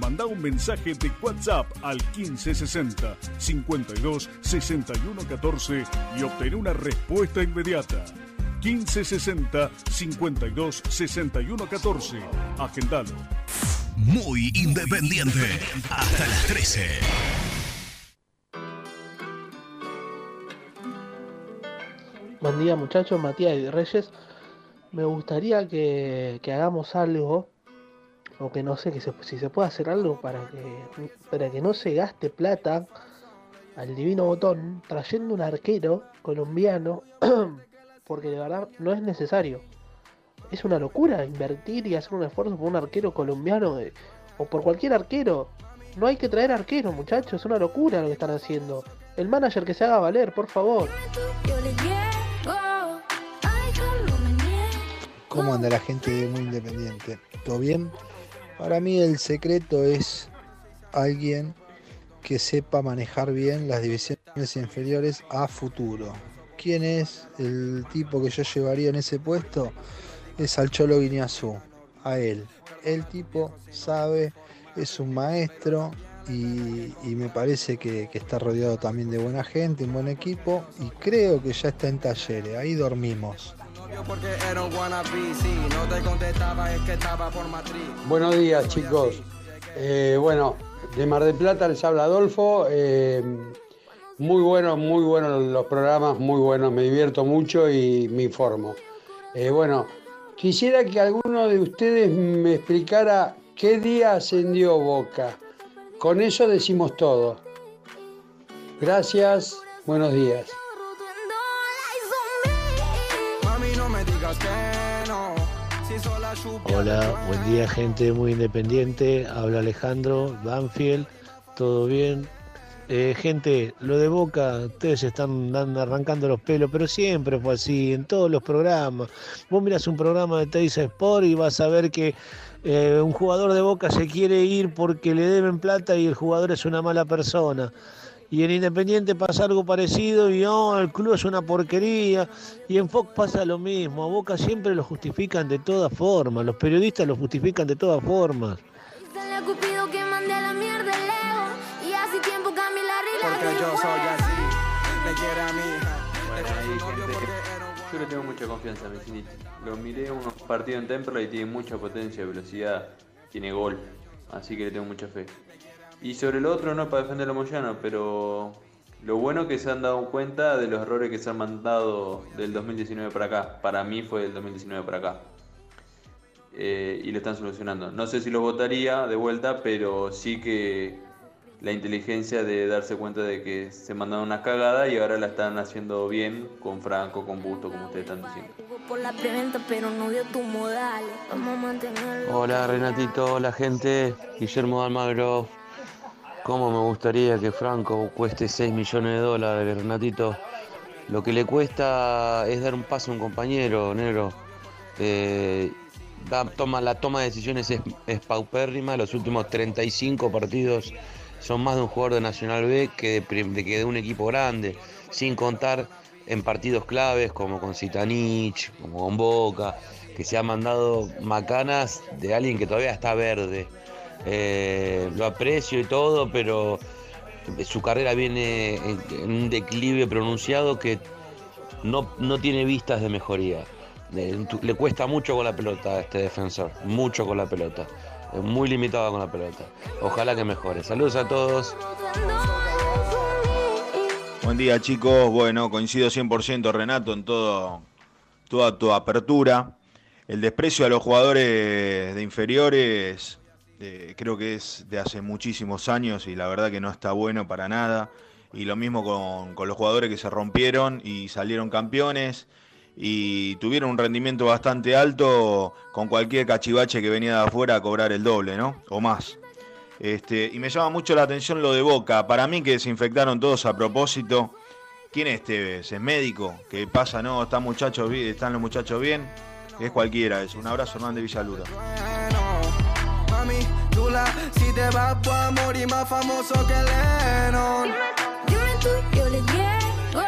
Manda un mensaje de WhatsApp al 1560 52 61 14 y obtén una respuesta inmediata. 1560 52 61 14. Agendalo. Muy independiente. Hasta las 13. Buen día muchachos, Matías de Reyes. Me gustaría que, que hagamos algo, o que no sé, que si se puede hacer algo para que, para que no se gaste plata al divino botón trayendo un arquero colombiano, [CLEARS THROAT] porque de verdad no es necesario. Es una locura invertir y hacer un esfuerzo por un arquero colombiano o por cualquier arquero. No hay que traer arquero, muchachos, es una locura lo que están haciendo. El manager que se haga valer, por favor. ¿Cómo anda la gente Muy Independiente? ¿Todo bien? Para mí el secreto es alguien que sepa manejar bien las divisiones inferiores a futuro. ¿Quién es el tipo que yo llevaría en ese puesto? Es al Cholo Guiñazú, a él. El tipo sabe, es un maestro y, me parece que está rodeado también de buena gente, un buen equipo y creo que ya está en talleres, ahí dormimos. Buenos días, chicos. Eh, bueno, de Mar del Plata les habla Adolfo. Eh, muy bueno, muy buenos los programas, muy buenos. Me divierto mucho y me informo. Eh, bueno, quisiera que alguno de ustedes me explicara qué día ascendió Boca. Con eso decimos todo. Gracias, buenos días. Hola, buen día gente muy independiente. Habla Alejandro Banfield. ¿Todo bien? Eh, gente, lo de Boca, ustedes están arrancando los pelos, pero siempre fue así, en todos los programas. Vos mirás un programa de Teis Sport y vas a ver que eh, un jugador de Boca se quiere ir porque le deben plata y el jugador es una mala persona. Y en Independiente pasa algo parecido y no, el club es una porquería. Y en Fox pasa lo mismo. A Boca siempre lo justifican de todas formas. Los periodistas lo justifican de todas formas. Yo le tengo mucha confianza a Messiniti. Lo miré unos partidos en Temperley y tiene mucha potencia, velocidad, tiene gol. Así que le tengo mucha fe. Y sobre lo otro, no para defender a Moyano, pero Lo bueno es que se han dado cuenta de los errores que se han mandado del 2019 para acá. Para mí fue del 2019 para acá. Eh, y lo están solucionando. No sé si lo votaría de vuelta, pero sí que la inteligencia de darse cuenta de que se mandaron una cagada y ahora la están haciendo bien con Franco, con Busto, como ustedes están diciendo. Hola Renatito, hola gente, Guillermo Almagro. ¿Cómo me gustaría que Franco cueste 6 millones de dólares, Renatito? Lo que le cuesta es dar un paso a un compañero, negro. Eh, da- toma, la toma de decisiones es, paupérrima. Los últimos 35 partidos son más de un jugador de Nacional B que de, que de un equipo grande. Sin contar en partidos claves como con Zitanich, como con Boca, que se ha mandado macanas de alguien que todavía está verde. Eh, lo aprecio y todo, pero su carrera viene en, un declive pronunciado que no, no tiene vistas de mejoría. Eh, Le cuesta mucho con la pelota a este defensor, mucho con la pelota. Es muy limitado con la pelota. Ojalá que mejore. Saludos a todos. Buen día chicos, bueno, coincido 100% Renato en todo, toda tu apertura. El desprecio a los jugadores de inferiores creo que es de hace muchísimos años y la verdad que no está bueno para nada. Y lo mismo con, con los jugadores que se rompieron y salieron campeones y tuvieron un rendimiento bastante alto con cualquier cachivache que venía de afuera a cobrar el doble, ¿no? O más. Este, y me llama mucho la atención lo de Boca. Para mí que desinfectaron todos a propósito. ¿Quién es Tevez? ¿Es médico? ¿Qué pasa? No, están, muchachos, están los muchachos bien. Es cualquiera eso. Un abrazo, Hernán de Villaluro. Mami, tú la, si te vas a morir más famoso que Lennon. Dime tú, yo le llego.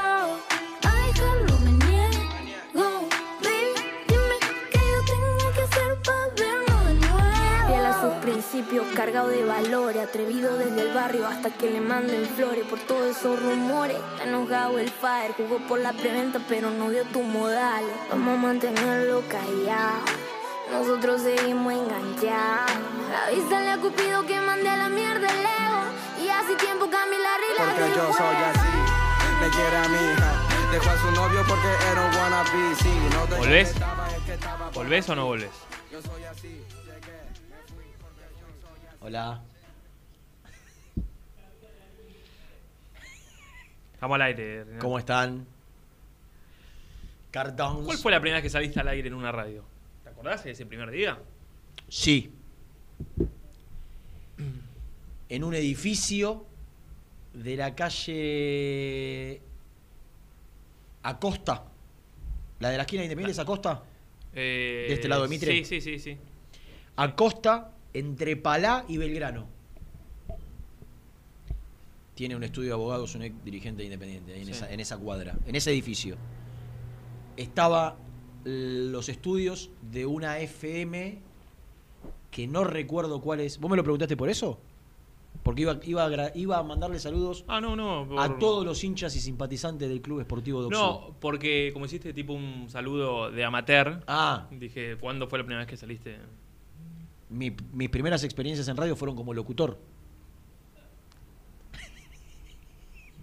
A dejarlo me niego. Baby, dime qué yo tengo que hacer para verlo de nuevo. Fiel a sus principios, cargado de valores. Atrevido desde el barrio hasta que le manden flores. Por todos esos rumores, está enojado el fire. Jugó por la preventa, pero no dio tus modales. Vamos a mantenerlo callado. Nosotros seguimos enganchados. Avísale a Cupido que mande a la mierda el ego. Y hace tiempo cambié la regla. Porque yo soy así, me quiere a mi hija. Dejó a su novio porque era un wannabe. Sí, no te ¿Volvés? ¿Volvés o no volvés? Hola. Estamos al aire. Renato. ¿Cómo están? Cardons. ¿Cuál fue la primera vez que saliste al aire en una radio? ¿Te acordás de ese primer día? Sí. [CLEARS THROAT] En un edificio de la calle Acosta. La de la esquina de Independiente es Acosta. Eh, ¿De este lado de Mitre? Sí, sí, sí, sí. Acosta entre Palá y Belgrano. Tiene un estudio de abogados, un ex dirigente de Independiente, ahí en, Sí. esa, en esa cuadra, en ese edificio. Estaba los estudios de una FM que no recuerdo cuál es. ¿Vos me lo preguntaste por eso? Porque iba, iba, a, iba a mandarle saludos Ah, no, no. por- a todos los hinchas y simpatizantes del Club Esportivo Doxu. No, porque como hiciste tipo un saludo de amateur. Ah. Dije, ¿cuándo fue la primera vez que saliste? Mi- mis primeras experiencias en radio fueron como locutor.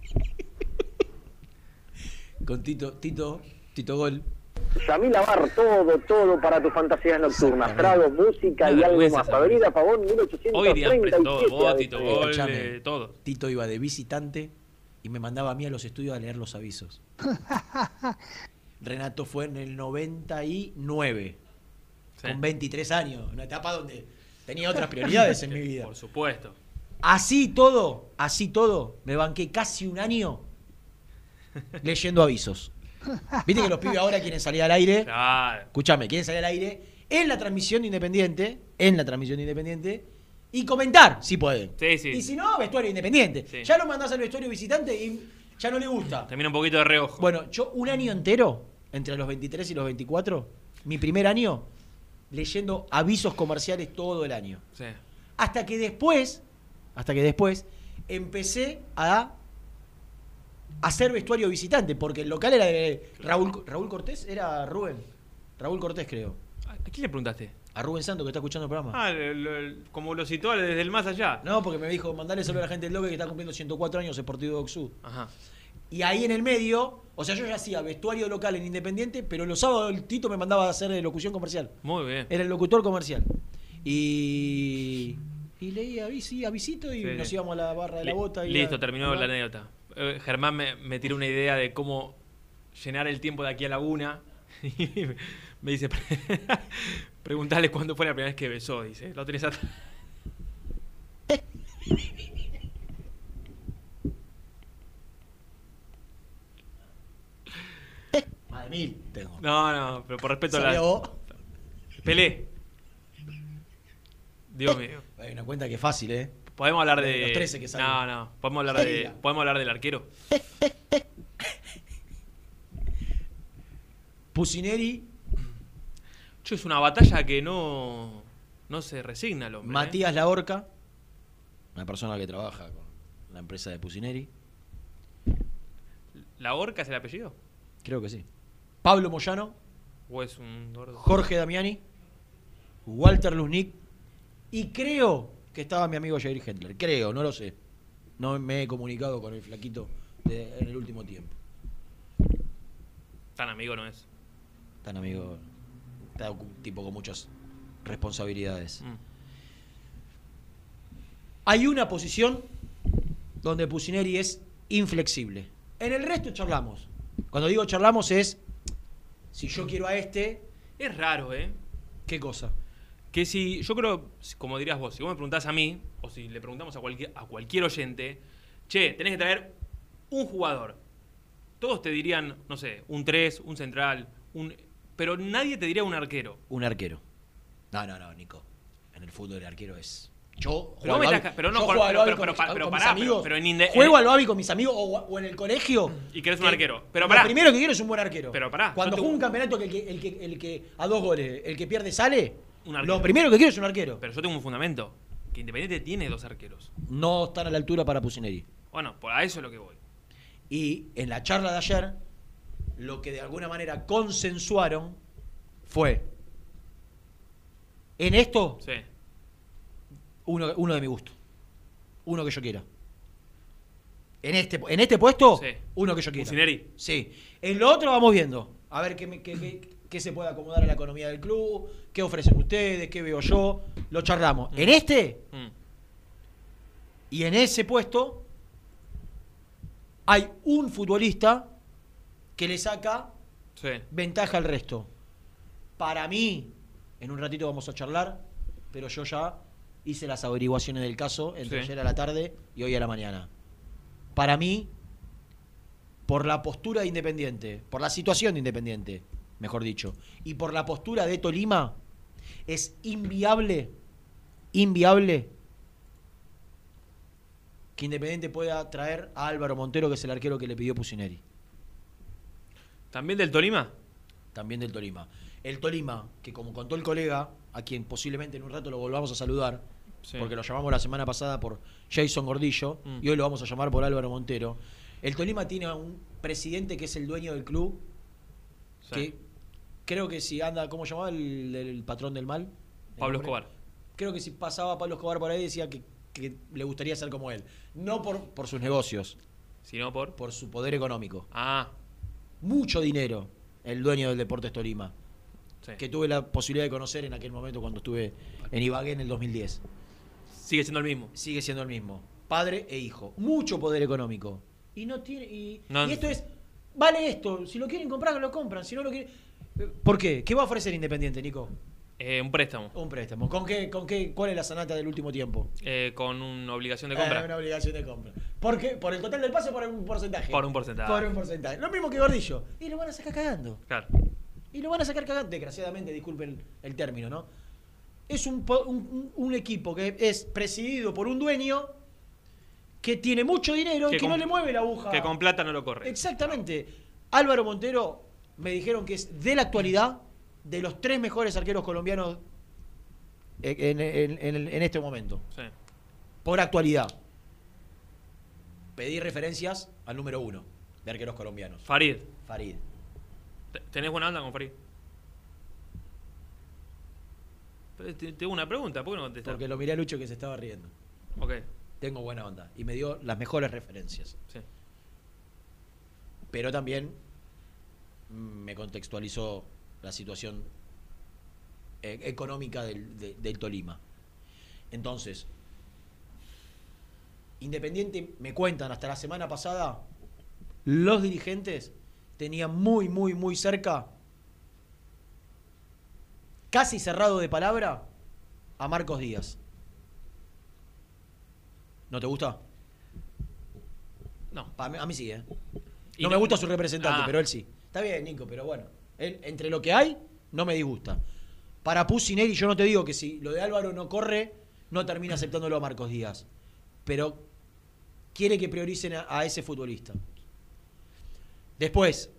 [LAUGHS] Con Tito, Tito, Tito Gol. Yamil Bar, todo, todo para tus fantasías nocturnas. Exactamente. Trago, música y algo más. Avenida Pavón, Hoy irían preso todos, 1837. vos, Tito todos. Tito iba de visitante y me mandaba a mí a los estudios a leer los avisos. [LAUGHS] Renato fue en el 99, con 23 años, una etapa donde tenía otras prioridades en mi [LAUGHS] vida. Por supuesto. Así todo, así todo, me banqué casi un año leyendo avisos. Viste que los pibes ahora quieren salir al aire. Claro. Escúchame, quieren salir al aire en la transmisión de Independiente, en la transmisión de Independiente, y comentar si pueden. Sí, sí. Y si no, vestuario independiente. Sí. Ya lo mandás al vestuario visitante y ya no le gusta. Termina un poquito de reojo. Bueno, yo un año entero, entre los 23 y los 24, mi primer año, leyendo avisos comerciales todo el año. Sí. Hasta que después, hasta que después, empecé a hacer vestuario visitante, porque el local era de Raúl, Raúl Cortés, era Rubén. Raúl Cortés, creo. ¿A quién le preguntaste? A Rubén Santos que está escuchando el programa. Ah, lo- lo- como lo citó desde el más allá. No, porque me dijo, mandale saludo a la gente del Loque que está cumpliendo 104 años en Sportivo de Oxú. Ajá. Y ahí en el medio, o sea, yo ya hacía vestuario local en Independiente, pero los sábados el Tito me mandaba a hacer locución comercial. Muy bien. Era el locutor comercial. Y. Y leía sí, avisito y Sí, nos íbamos a la barra de la bota. Y Listo, a- terminó la anécdota. Eh, Germán me, me tiró una idea de cómo llenar el tiempo de aquí a la una. [LAUGHS] Y me dice, [LAUGHS] preguntale cuándo fue la primera vez que besó, dice. Lo tenés atrás. De mil tengo. No, no, pero por respeto a ¿Sabía la... vos? Pelé. Dios mío. Hay una cuenta que es fácil, ¿eh? Podemos hablar De los 13 que salen. No, no. Podemos hablar, de... Podemos hablar del arquero. [LAUGHS] Pusineri, Che, es una batalla que no... No se resigna el hombre. ¿eh? Matías Laorca, una persona que trabaja con la empresa de Pusineri. ¿La Orca es el apellido? Creo que sí. Pablo Moyano, ¿O es un gordo? Jorge Damiani, Walter Luznik y creo que estaba mi amigo Jair Hendler. Creo, no lo sé. No me he comunicado con el flaquito de- en el último tiempo. Tan amigo no es. Tan amigo, está un tipo con muchas responsabilidades. Mm. Hay una posición donde Pusineri es inflexible. En el resto charlamos. Cuando digo charlamos es si yo quiero a este, Es raro, ¿eh? ¿qué cosa? Que si, yo creo, como dirías vos, si vos me preguntás a mí, o si le preguntamos a cualquier, a cualquier oyente, che, tenés que traer un jugador. Todos te dirían, no sé, un 3, un central, un. Pero nadie te diría un arquero. Un arquero. No, no, no, Nico. En el fútbol el arquero es. Yo Pero juego me al Babi- pero no yo con- juego al pero- pero- pero pero pará, pero- amigos. pero en inde- juego en- al Babi con mis amigos o, o en el colegio. Y querés un que- arquero. Pero lo pará. primero que quiero es un buen arquero. Pero pará. Cuando yo te- juego un campeonato que el que, el que, el que a dos goles, el que pierde sale, Un arquero. lo primero que quiero es un arquero. Pero yo tengo un fundamento. Que Independiente tiene dos arqueros. No están a la altura para Pusineri. Bueno, por a eso es lo que voy. Y en la charla de ayer, lo que de alguna manera consensuaron fue. En esto, Sí. uno, uno de mi gusto. Uno que yo quiera. En este, en este puesto, Sí. uno que yo quiera. Pusineri. Sí. En lo otro vamos viendo. A ver qué, me- qué- qué- qué se puede acomodar a la economía del club, qué ofrecen ustedes, qué veo yo. Lo charlamos. En este Mm. y en ese puesto hay un futbolista que le saca Sí. ventaja al resto. Para mí, en un ratito vamos a charlar, pero yo ya hice las averiguaciones del caso entre Sí. ayer a la tarde y hoy a la mañana. Para mí, por la postura de Independiente, por la situación de Independiente, mejor dicho, y por la postura de Tolima, es inviable, inviable que Independiente pueda traer a Álvaro Montero, que es el arquero que le pidió Pusineri. ¿También del Tolima? También del Tolima. El Tolima, que como contó el colega, a quien posiblemente en un rato lo volvamos a saludar, Sí. porque lo llamamos la semana pasada por Jason Gordillo, Mm. y hoy lo vamos a llamar por Álvaro Montero. El Tolima tiene a un presidente que es el dueño del club, Sí. que creo que si anda, ¿cómo llamaba el, el patrón del mal? ¿El Pablo? Escobar. Creo que si pasaba Pablo Escobar por ahí decía que, que le gustaría ser como él. No por, por sus negocios, Sino por. por su poder económico. Ah, Mucho dinero el dueño del Deportes Tolima sí. que tuve la posibilidad de conocer en aquel momento cuando estuve en Ibagué en el 2010. Sigue siendo el mismo. Sigue siendo el mismo. Padre e hijo. Mucho poder económico. Y no tiene. Y, No. y esto es. Vale esto. Si lo quieren comprar, lo compran. Si no lo quieren. Eh, ¿Por qué? ¿Qué va a ofrecer Independiente, Nico? Eh, un préstamo. Un préstamo. ¿Con qué, con qué, ¿Cuál es la sanata del último tiempo? Eh, con una obligación de Eh, compra. una obligación de compra. ¿Por qué? ¿Por el total del pase o por un porcentaje? Por un porcentaje. Por un porcentaje. Lo mismo que Gordillo. Y lo van a sacar cagando. Claro. Y lo van a sacar cagando. Desgraciadamente, disculpen el término, ¿no? Es un, po- un- un- un equipo que es presidido por un dueño que tiene mucho dinero y Que que no le mueve la aguja. Que con plata no lo corre. Exactamente. Álvaro Montero me dijeron que es de la actualidad de los tres mejores arqueros colombianos en, en- en- en este momento. Sí. Por actualidad. Pedí referencias al número uno de arqueros colombianos. Farid. Farid. ¿Te- ¿Tenés buena onda con Farid? Tengo una pregunta, ¿por qué no contestar? Porque lo miré a Lucho que se estaba riendo. Ok. Tengo buena onda. Y me dio las mejores referencias. Sí. Pero también me contextualizó la situación eh, económica del, de- del Tolima. Entonces, Independiente, me cuentan, hasta la semana pasada, los dirigentes tenían muy, muy, muy cerca, casi cerrado de palabra, a Marcos Díaz. ¿No te gusta? No. Pa- a mí sí, ¿eh? No- me gusta su representante, Ah. pero él sí. Está bien, Nico, pero bueno. Él, entre lo que hay, no me disgusta. Para Pusineri, yo no te digo que si lo de Álvaro no corre, no termina aceptándolo a Marcos Díaz. Pero quiere que prioricen a, a ese futbolista. Después,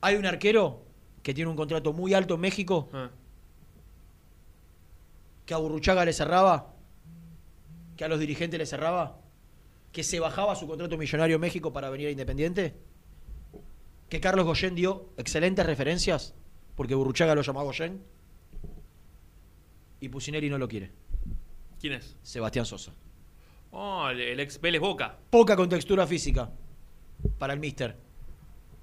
hay un arquero que tiene un contrato muy alto en México, Ah. que a Burruchaga le cerraba, que a los dirigentes le cerraba, que se bajaba su contrato millonario en México para venir a Independiente, que Carlos Goyen dio excelentes referencias, porque Burruchaga lo llamó a Goyen, y Pusineri no lo quiere. ¿Quién es? Sebastián Sosa. Oh, el, ex Vélez Boca. Poca contextura física para el Mister.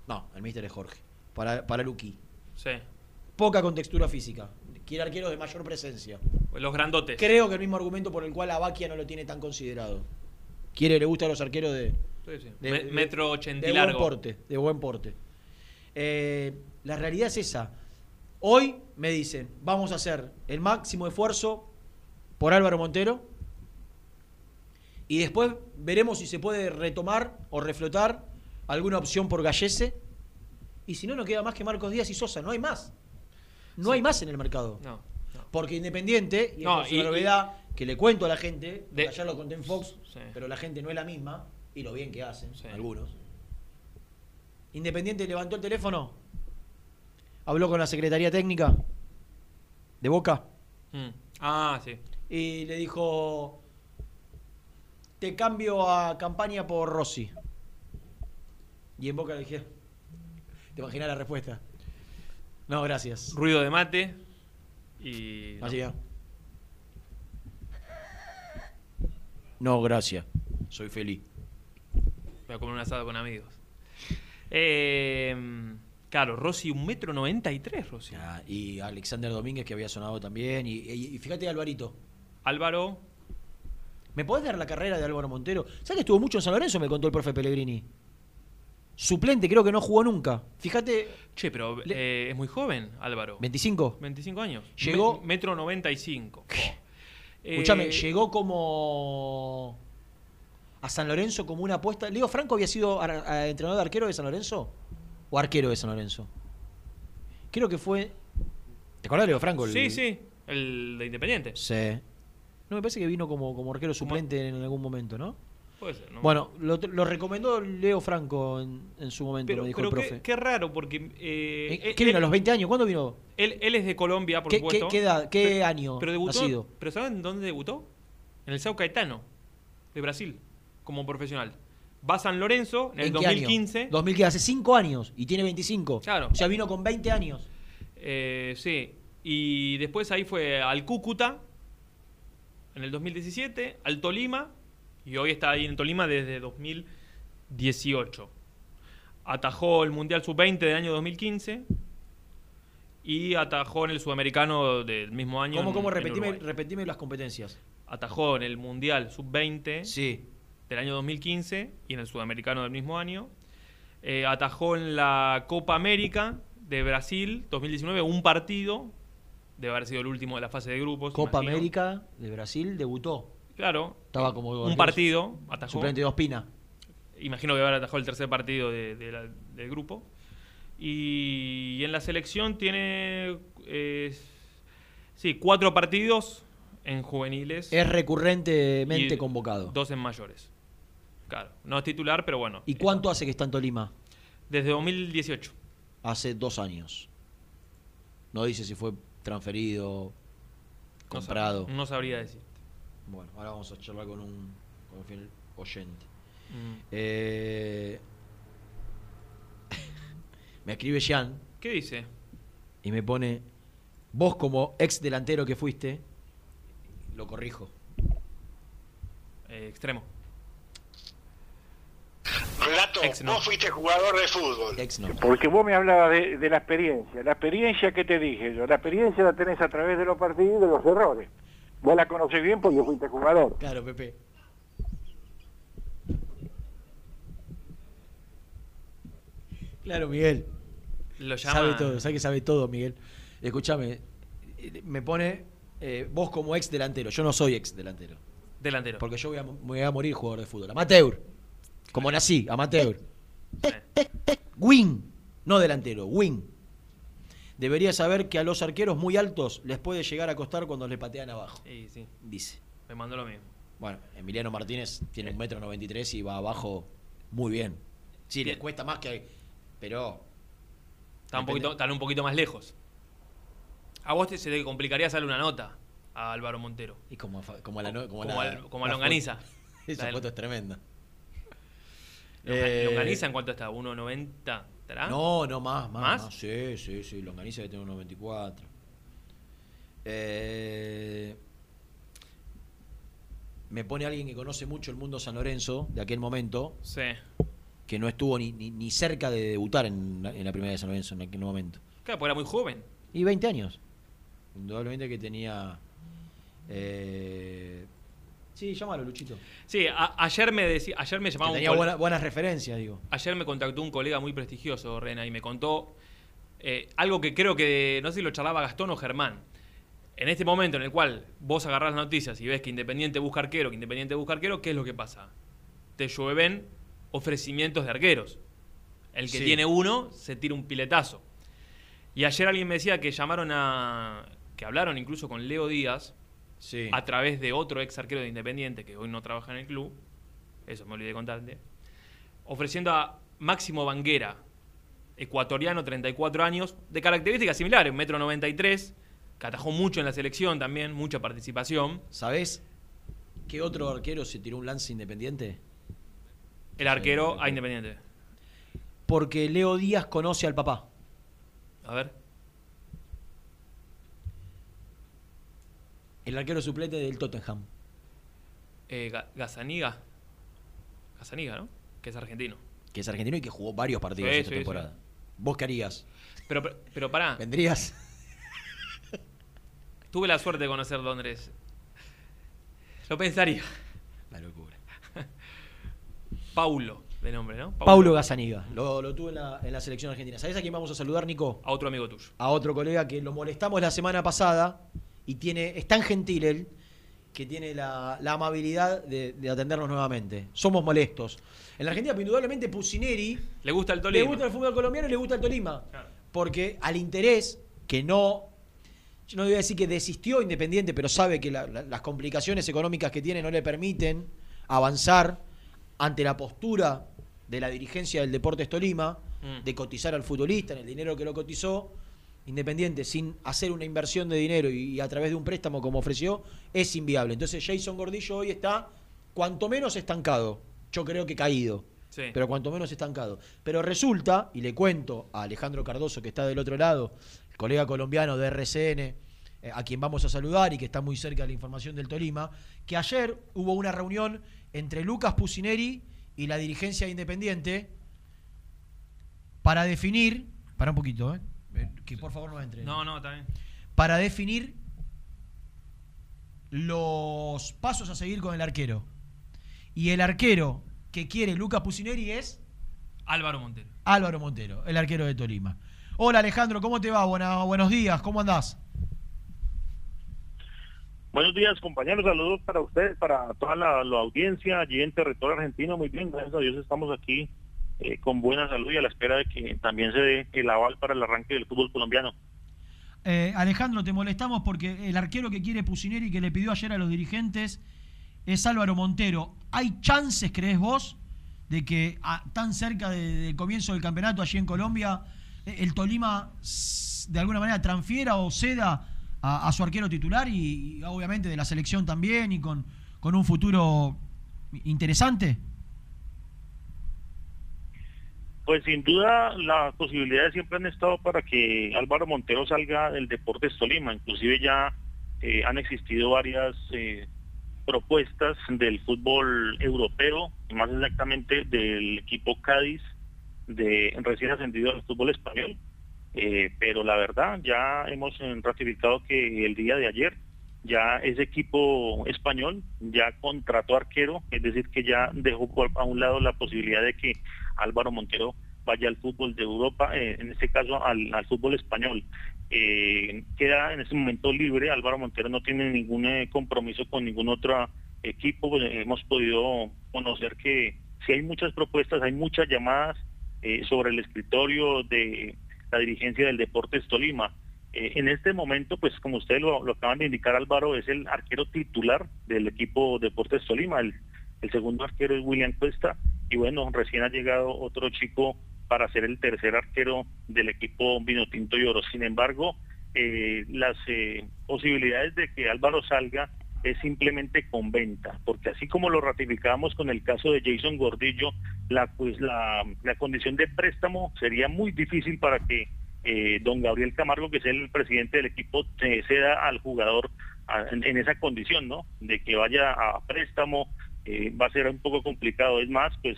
No, el Mister es Jorge. Para, para Luqui. Sí. Poca contextura física. Quiere arqueros de mayor presencia. Los grandotes. Creo que el mismo argumento por el cual a Baquia no lo tiene tan considerado. Quiere, le gusta a los arqueros de, Sí, sí. de- Me- de- metro ochenta de buen porte, de buen porte. Eh, la realidad es esa. Hoy me dicen, vamos a hacer el máximo esfuerzo por Álvaro Montero y después veremos si se puede retomar o reflotar alguna opción por Gallese y si no, no queda más que Marcos Díaz y Sosa, no hay más. No hay más en el mercado. No. Porque Independiente, y No, y- una novedad que le cuento a la gente, De- ayer lo conté en Fox, Sí. pero la gente no es la misma, y lo bien que hacen, algunos. Independiente levantó el teléfono, habló con la Secretaría Técnica de Boca Mm. Ah, sí. y le dijo, te cambio a campaña por Rossi. Y en Boca le dije, te imaginas la respuesta. No, gracias. Ruido de mate. Y. no. Así ya. No, gracias. Soy feliz. Voy a comer un asado con amigos. Eh, claro, Rossi, un metro noventa y tres, Rossi. Ah, y Alexander Domínguez que había sonado también. Y, y- y fíjate Alvarito. Álvaro. ¿Me podés dar la carrera de Álvaro Montero? ¿Sabes que estuvo mucho en San Lorenzo? Me contó el profe Pellegrini. Suplente, creo que no jugó nunca. Fíjate, Che, pero eh, es muy joven, Álvaro. 25. 25 años. Llegó- Me- metro 95. Escúchame, Eh, llegó como a San Lorenzo como una apuesta. Leo Franco había sido ar- a- entrenador de arquero de San Lorenzo o arquero de San Lorenzo. Creo que fue. ¿Te acordás de Leo Franco? El- Sí, sí. El de Independiente. Sí. No me parece que vino como, como arquero suplente en algún momento, ¿no? Puede ser, ¿no? Bueno, lo, lo recomendó Leo Franco en, en su momento, pero, me dijo pero el profe. qué raro, porque. eh, ¿Eh, él- ¿Qué vino a los 20 años? ¿Cuándo vino? Él, él es de Colombia, por ¿Qué, supuesto. qué- qué edad- qué Pero- año pero debutó, ha sido? ¿Pero saben dónde debutó? En el Sao Caetano, de Brasil, como profesional. Va a San Lorenzo en el ¿En qué año? 2015. 2015, hace 5 años y tiene 25. Claro. O sea, vino con 20 años. Eh, sí. Y después ahí fue al Cúcuta en el 2017, al Tolima, y hoy está ahí en Tolima desde 2018. Atajó el Mundial Sub-20 del año 2015 y atajó en el Sudamericano del mismo año. ¿Cómo, en- cómo? en Repetime, Uruguay. repetime las competencias. Atajó en el Mundial Sub-20 Sí. del año 2015 y en el Sudamericano del mismo año. Eh, atajó en la Copa América de Brasil 2019 un partido, debe haber sido el último de la fase de grupos. Copa imagino. América de Brasil debutó. Claro. Estaba como un partido, atajó. Suplente de Ospina. Imagino que habrá atajado el tercer partido de- de la- del grupo. Y, en la selección tiene eh, sí, cuatro partidos en juveniles. Es recurrentemente y convocado. Dos en mayores. Claro. No es titular, pero bueno. ¿Y cuánto hace que está en Tolima? Desde 2018. Hace dos años. No dice si fue transferido, No comprado. No, sabría decir. Bueno, ahora vamos a charlar con un, con un fiel oyente. Mm. Eh, [LAUGHS] me escribe Jean ¿Qué dice? y me pone, Vos como ex delantero que fuiste, lo corrijo. Eh, extremo. Relato, vos fuiste jugador de fútbol. Ex no. Porque vos me hablabas de, de la experiencia. La experiencia que te dije yo, la experiencia la tenés a través de los partidos y de los errores. Vos la conocés bien porque fuiste jugador. Claro, Pepe. Claro, Miguel. Lo llama- Sabe todo, sabe que sabe todo, Miguel. Escúchame, eh, me pone eh, vos como ex delantero. Yo no soy ex delantero. Delantero. Porque yo voy a, me voy a morir jugador de fútbol. Amateur. Como nací, amateur. Win. No delantero, win. Debería saber que a los arqueros muy altos les puede llegar a costar cuando le patean abajo. Sí, sí. Dice. Me mandó lo mismo. Bueno, Emiliano Martínez tiene un metro noventa y tres y va abajo muy bien. Sí, le cuesta más que. Pero. Está un, poquito, están un poquito más lejos. A vos te, se te complicaría hacerle una nota a Álvaro Montero. Y como, a como a la. Como, Como la- al- como a la Longaniza. foto- La [LAUGHS] Esa foto es tremenda. Eh, ¿Longaniza en cuánto está? ¿1.90? ¿Estará? No, no, más, más. ¿Más? más. Sí, sí, sí. Longaniza debe tener un 94. Eh, me pone alguien que conoce mucho el mundo San Lorenzo de aquel momento. Sí. Que no estuvo ni, ni, ni cerca de debutar en, la- en la primera de San Lorenzo en aquel momento. Claro, porque era muy joven. Y 20 años. Indudablemente que tenía. Eh, sí, llámalo, Luchito. Sí, a- ayer me decía, ayer me llamaba un tenía buena- buenas referencias, digo. Ayer me contactó un colega muy prestigioso, Rena, y me contó eh, algo que creo que, no sé si lo charlaba Gastón o Germán. En este momento en el cual vos agarrás las noticias y ves que Independiente busca arquero, que Independiente busca arquero, ¿qué es lo que pasa? Te llueven ofrecimientos de arqueros. El que Sí. tiene uno se tira un piletazo. Y ayer alguien me decía que llamaron a. que hablaron incluso con Leo Díaz Sí. a través de otro ex arquero de Independiente que hoy no trabaja en el club. Eso me olvidé de contarte. Ofreciendo a Máximo Banguera, ecuatoriano, 34 años, de características similares, 1,93 m, que atajó mucho en la selección también, mucha participación. ¿Sabés qué otro arquero se tiró un lance independiente? El arquero a Independiente. Porque Leo Díaz conoce al papá. A ver. El arquero suplente del Tottenham. Eh, Ga- Gazaniga. Gazaniga, ¿no? Que es argentino. Que es argentino y que jugó varios partidos Sí, esta sí, temporada. ¿Vos qué harías? Pero, pero, pero pará. ¿Vendrías? [LAUGHS] Tuve la suerte de conocer Londres. Lo pensaría. La locura. [LAUGHS] Paulo, de nombre, ¿no? Paulo Gazaniga. Lo, lo tuve en la, en la selección argentina. ¿Sabés a quién vamos a saludar, Nico? A otro amigo tuyo. A otro colega que lo molestamos la semana pasada y tiene es tan gentil él que tiene la, la amabilidad de, de atendernos nuevamente. Somos molestos. En la Argentina, indudablemente, Pusineri Le gusta el Tolima. le gusta el fútbol colombiano y le gusta el Tolima. Porque al interés que no. Yo no voy a decir que desistió Independiente, pero sabe que la- la- las complicaciones económicas que tiene no le permiten avanzar ante la postura de la dirigencia del Deportes Tolima, Mm. de cotizar al futbolista en el dinero que lo cotizó. Independiente, sin hacer una inversión de dinero y, y a través de un préstamo como ofreció, es inviable. Entonces Jason Gordillo hoy está cuanto menos estancado. Yo creo que caído Sí. pero cuanto menos estancado. Pero resulta, y le cuento a Alejandro Cardoso, que está del otro lado, el colega colombiano de RCN, eh, a quien vamos a saludar y que está muy cerca de la información del Tolima, que ayer hubo una reunión entre Lucas Pusineri y la dirigencia de Independiente para definir, para un poquito, eh, que por favor no entre. No, no, está bien. Para definir los pasos a seguir con el arquero. Y el arquero que quiere Lucas Pusineri es Álvaro Montero. Álvaro Montero, el arquero de Tolima. Hola Alejandro, ¿cómo te va? Buena- buenos días, ¿cómo andás? Buenos días, compañeros. Saludos para ustedes, para toda la, la audiencia allí en territorio argentino. Muy bien, gracias a Dios estamos aquí eh, con buena salud y a la espera de que también se dé el aval para el arranque del fútbol colombiano. Eh, Alejandro, te molestamos porque el arquero que quiere Pusineri que le pidió ayer a los dirigentes es Álvaro Montero. ¿Hay chances, crees vos, de que tan cerca de- del comienzo del campeonato allí en Colombia, eh, el Tolima de alguna manera transfiera o ceda a, a su arquero titular y, y obviamente de la selección también y con, con un futuro interesante? Pues sin duda las posibilidades siempre han estado para que Álvaro Montero salga del Deportes Tolima. Inclusive ya eh, han existido varias eh, propuestas del fútbol europeo, más exactamente del equipo Cádiz, de recién ascendido al fútbol español. Eh, pero la verdad, ya hemos ratificado que el día de ayer ya ese equipo español ya contrató arquero, es decir, que ya dejó a un lado la posibilidad de que Álvaro Montero vaya al fútbol de Europa, eh, en este caso al, fútbol español. Eh, queda en este momento libre, Álvaro Montero no tiene ningún eh, compromiso con ningún otro equipo, hemos podido conocer que si hay muchas propuestas, hay muchas llamadas sobre el escritorio de la dirigencia del Deportes Tolima. en este momento, pues como ustedes lo, acaban de indicar, Álvaro es el arquero titular del equipo Deportes Tolima, el, el segundo arquero es William Cuesta, y bueno, recién ha llegado otro chico para ser el tercer arquero del equipo Vinotinto y Oro. Sin embargo, eh, las eh, posibilidades de que Álvaro salga es simplemente con venta, porque así como lo ratificamos con el caso de Jason Gordillo, la, pues, la, condición de préstamo sería muy difícil para que eh, don Gabriel Camargo, que es el presidente del equipo, ceda al jugador en, en, esa condición, ¿no? De que vaya a préstamo, va a ser un poco complicado. Es más, pues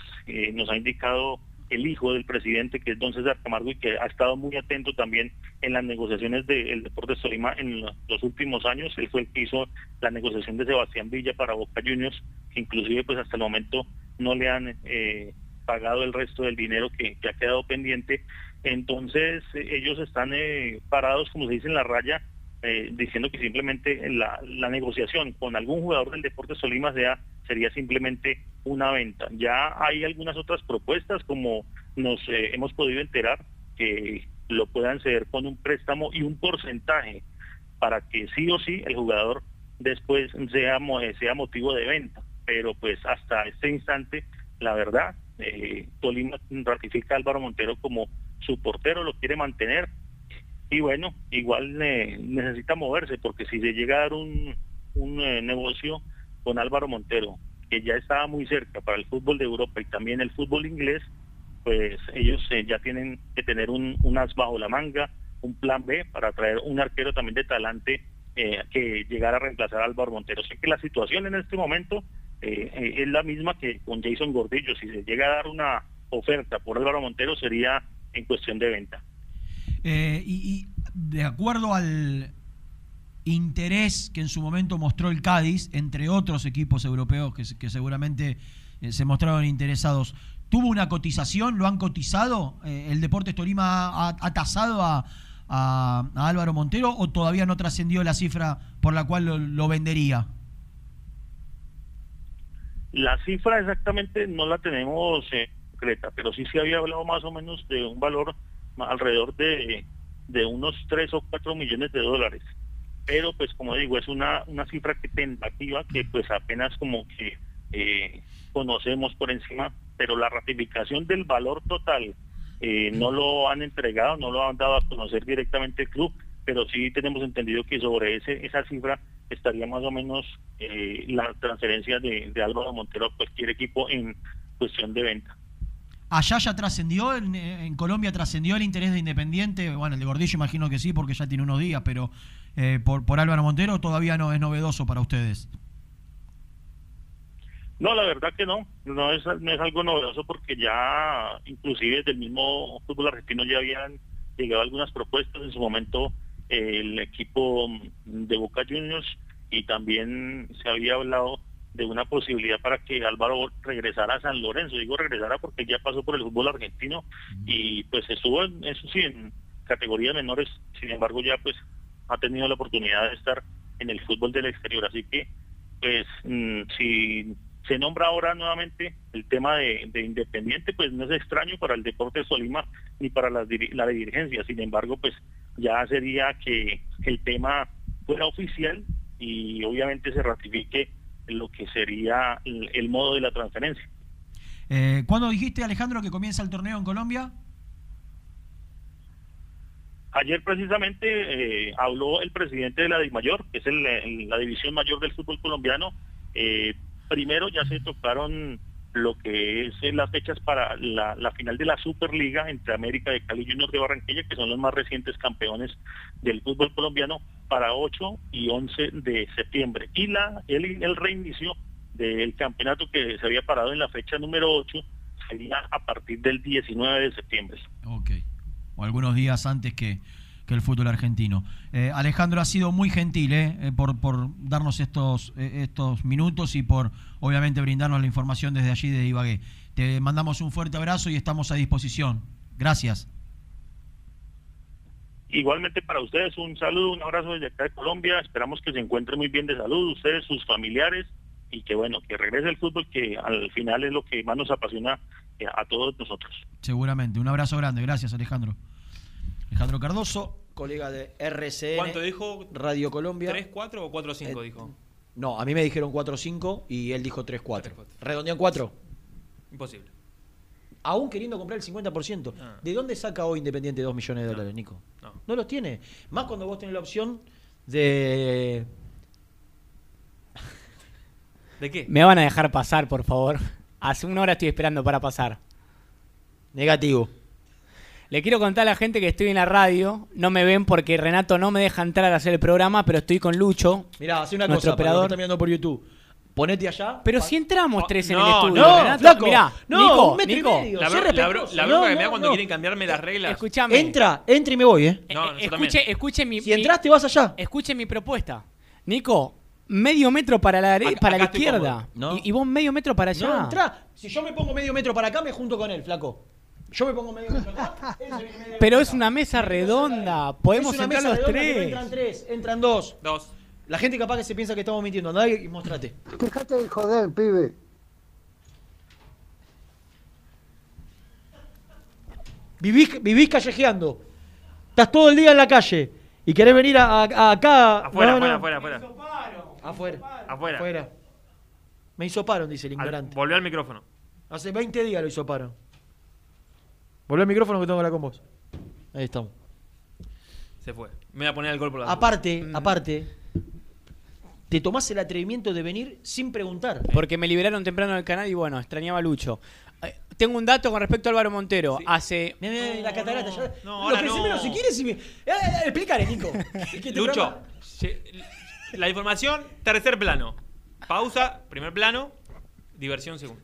nos ha indicado el hijo del presidente, que es don César Camargo, y que ha estado muy atento también en las negociaciones del Deportes Tolima en los últimos años. Él fue el que hizo la negociación de Sebastián Villa para Boca Juniors, que inclusive pues hasta el momento no le han eh, pagado el resto del dinero que, ha quedado pendiente. Entonces eh, ellos están eh, parados, como se dice en la raya, diciendo que simplemente la, negociación con algún jugador del Deportes Tolima sea sería simplemente una venta. Ya hay algunas otras propuestas, como nos eh, hemos podido enterar, que lo puedan ceder con un préstamo y un porcentaje para que sí o sí el jugador después sea, eh, sea motivo de venta. Pero pues hasta este instante, la verdad, eh, Tolima ratifica a Álvaro Montero como su portero, lo quiere mantener. Y bueno, igual necesita moverse, porque si se llega a dar un, un negocio con Álvaro Montero, que ya estaba muy cerca para el fútbol de Europa y también el fútbol inglés, pues ellos eh, ya tienen que tener un, as bajo la manga, un plan B para traer un arquero también de talante eh, que llegara a reemplazar a Álvaro Montero. Sé que la situación en este momento eh, es la misma que con Jason Gordillo. Si se llega a dar una oferta por Álvaro Montero sería en cuestión de venta. Y de acuerdo al, interés que en su momento mostró el Cádiz, entre otros equipos europeos que, seguramente eh, se mostraron interesados. ¿Tuvo una cotización? ¿Lo han cotizado? Eh, ¿El Deportes Tolima ha, tasado a, Álvaro Montero o todavía no trascendió la cifra por la cual lo, vendería? La cifra exactamente no la tenemos eh, concreta, pero sí se había hablado más o menos de un valor alrededor de, de unos 3 o 4 millones de dólares pero pues como digo, es una, una cifra que tentativa que pues apenas como que eh, conocemos por encima, pero la ratificación del valor total eh, no lo han entregado, no lo han dado a conocer directamente el club, pero sí tenemos entendido que sobre ese esa cifra estaría más o menos eh, la transferencia de, de Álvaro Montero a cualquier equipo en cuestión de venta. Allá ya trascendió, en, Colombia trascendió el interés de Independiente, bueno, el de Gordillo imagino que sí, porque ya tiene unos días, pero eh, por, por Álvaro Montero todavía no es novedoso para ustedes. No, la verdad que no, no es, no es algo novedoso porque ya, inclusive desde el mismo fútbol argentino ya habían llegado algunas propuestas en su momento el equipo de Boca Juniors y también se había hablado de una posibilidad para que Álvaro regresara a San Lorenzo. Digo regresara porque ya pasó por el fútbol argentino y pues estuvo, en, eso sí, en categorías menores, sin embargo ya pues ha tenido la oportunidad de estar en el fútbol del exterior. Así que pues mm, si se nombra ahora nuevamente el tema de, Independiente, pues no es extraño para el Deporte Solima ni para la, la dirigencia. Sin embargo, pues ya sería que el tema fuera oficial y obviamente se ratifique lo que sería el, modo de la transferencia. Eh, ¿Cuándo dijiste, Alejandro, que comienza el torneo en Colombia? Ayer precisamente eh, habló el presidente de la DIMAYOR, que es la división mayor del fútbol colombiano. Eh, primero ya se tocaron lo que es eh, las fechas para la, final de la Superliga entre América de Cali y Junior de Barranquilla, que son los más recientes campeones del fútbol colombiano, para 8 y 11 de septiembre. Y la el, el reinicio del campeonato que se había parado en la fecha número 8 sería a partir del 19 de septiembre. Ok. O algunos días antes que, que el fútbol argentino. Eh, Alejandro ha sido muy gentil eh, eh, por, por darnos estos, estos minutos y por obviamente brindarnos la información desde allí de Ibagué. Te mandamos un fuerte abrazo y estamos a disposición. Gracias. Igualmente para ustedes un saludo, un abrazo desde acá de Colombia. Esperamos que se encuentren muy bien de salud, ustedes, sus familiares, y que bueno, que regrese el fútbol, que al final es lo que más nos apasiona a todos nosotros. Seguramente. Un abrazo grande. Gracias, Alejandro. Alejandro Cardoso, colega de RCN. ¿Cuánto dijo? Radio Colombia. ¿3, 4 o 4, 5 Eh, dijo? No, a mí me dijeron 4-5 y él dijo 3-4. ¿Redondeó en 4? Imposible. Aún queriendo comprar el 50%. Ah. ¿De dónde saca hoy Independiente 2 millones de dólares, Nico? No. los tiene. Más cuando vos tenés la opción de... [LAUGHS] ¿De qué? Me van a dejar pasar, por favor. Hace una hora estoy esperando para pasar. Negativo. Le quiero contar a la gente que estoy en la radio. No me ven porque Renato no me deja entrar a hacer el programa, pero estoy con Lucho. Mirá, hace una nuestro cosa, para los que operador. están mirando por YouTube. Ponete allá. Pero si entramos tres en el no, estudio, no, Renato. flaco, Mirá, no, Nico, un metro y Nico. medio, La, sé bro- la, bro- respetuoso. la No, bronca que me da no, cuando no. quieren cambiarme las reglas. Escuchame. Entra, entra y me voy, ¿eh? No, yo escuche, escuche mi. Si mi- entras, te vas allá. Escuche mi propuesta. Nico, medio metro para la, dere- Acá- para la acá estoy izquierda. cómodo. No. Y, y vos medio metro para allá. No, entra. Si yo me pongo medio metro para acá, me junto con él, flaco. Yo me pongo medio Pero es una mesa redonda. Podemos entrar los tres. Entran tres, entran dos. Dos. La gente capaz que se piensa que estamos mintiendo. Andá y mostrate. Dejate de joder, pibe. Vivís, vivís callejeando. Estás todo el día en la calle. Y querés venir a, a- acá. Afuera, No, no. afuera, afuera, afuera. Afuera. Afuera. Afuera. Me hisoparon, dice el ignorante. Volvió al micrófono. Hace 20 días lo hisoparon. Volvió al micrófono que tengo que hablar con vos. Ahí estamos. Se fue. Me voy a poner alcohol por la Aparte, aparte, te tomás el atrevimiento de venir sin preguntar. Porque me liberaron temprano del canal y bueno, extrañaba a Lucho. Eh, Tengo un dato con respecto a Álvaro Montero. Hace. Mirá, mirá, la catarata. ya- no, Lo ahora no. primero, si quieres, si me... eh, eh, explícale, Nico. [LAUGHS] ¿Qué te Lucho, programa? se- la información, tercer plano. Pausa, primer plano. Diversión, segundo.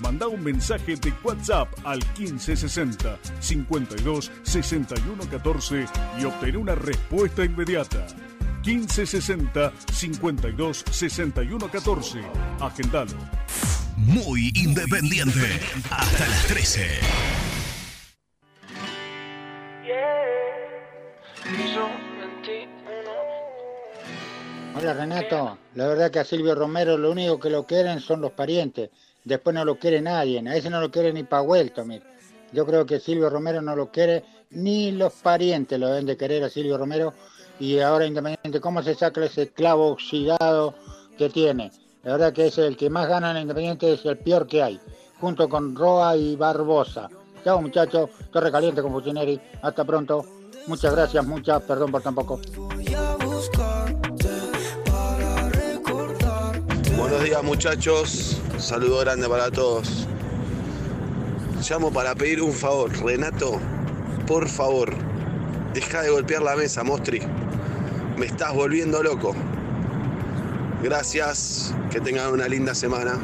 Manda un mensaje de WhatsApp al 1560 52 61 14 y obtén una respuesta inmediata. 1560 52 61 14. Agendalo. Muy independiente. Hasta las 13. Hola Renato, la verdad que a Silvio Romero lo único que lo quieren son los parientes, después no lo quiere nadie, a ese no lo quiere ni pa' vuelto, mire. Yo creo que Silvio Romero no lo quiere, ni los parientes lo deben de querer a Silvio Romero, y ahora Independiente, ¿cómo se saca ese clavo oxidado que tiene? La verdad que es el que más gana en Independiente, es el peor que hay, junto con Roa y Barbosa. Chao muchachos, torre caliente con Fucineri, hasta pronto. Muchas gracias, muchas, perdón por tan poco. Buenos días muchachos, saludo grande para todos. Llamo para pedir un favor, Renato, por favor, deja de golpear la mesa, Mostri. Me estás volviendo loco. Gracias, que tengan una linda semana.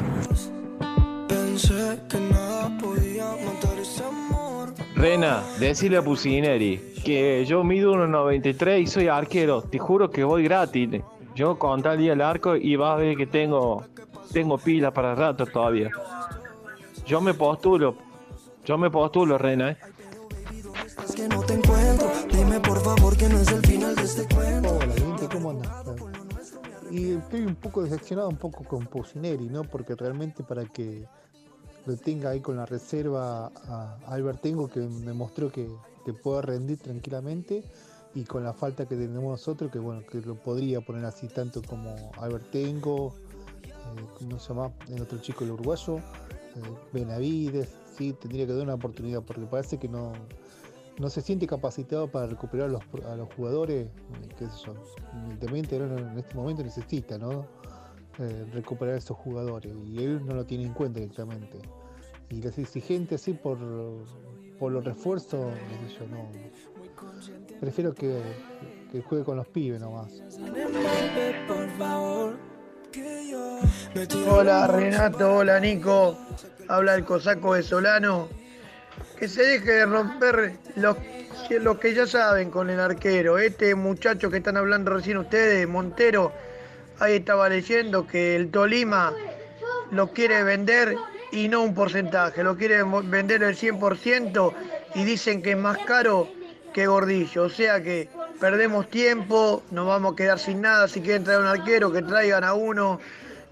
Pensé que nada podía matar ese amor. Rena, decile a Pusineri que yo mido 1.93 y soy arquero. Te juro que voy gratis. Yo con tal día el arco y vas a ver que tengo, tengo pila para rato todavía. Yo me postulo. Yo me postulo, Rena, ¿eh? Es que no te encuentro. Dime por favor que no es el final de este cuento. Hola, gente, ¿cómo andan? Y estoy un poco decepcionado un poco con Pusineri, ¿no? Porque realmente para que lo tenga ahí con la reserva a Albert Tengo, que me mostró que, que puede rendir tranquilamente, y con la falta que tenemos nosotros, que bueno, que lo podría poner así tanto como Albert Tengo, ¿cómo se llama? El otro chico, el uruguayo, eh, Benavides, sí, tendría que dar una oportunidad, porque parece que no, no se siente capacitado para recuperar a los, los jugadores, eh, qué sé ahora en este momento necesita, ¿no? Eh, recuperar a esos jugadores y él no lo tiene en cuenta directamente. Y las exigentes así por, por los refuerzos, yo, no. Prefiero que, que juegue con los pibes nomás. Por favor. Hola Renato, hola Nico, habla el cosaco de Solano. Que se deje de romper los, los que ya saben con el arquero. Este muchacho que están hablando recién ustedes, Montero, ahí estaba leyendo que el Tolima lo quiere vender y no un porcentaje, lo quiere vender el 100% y dicen que es más caro que Gordillo. O sea que perdemos tiempo, nos vamos a quedar sin nada. Si quieren traer un arquero, que traigan a uno,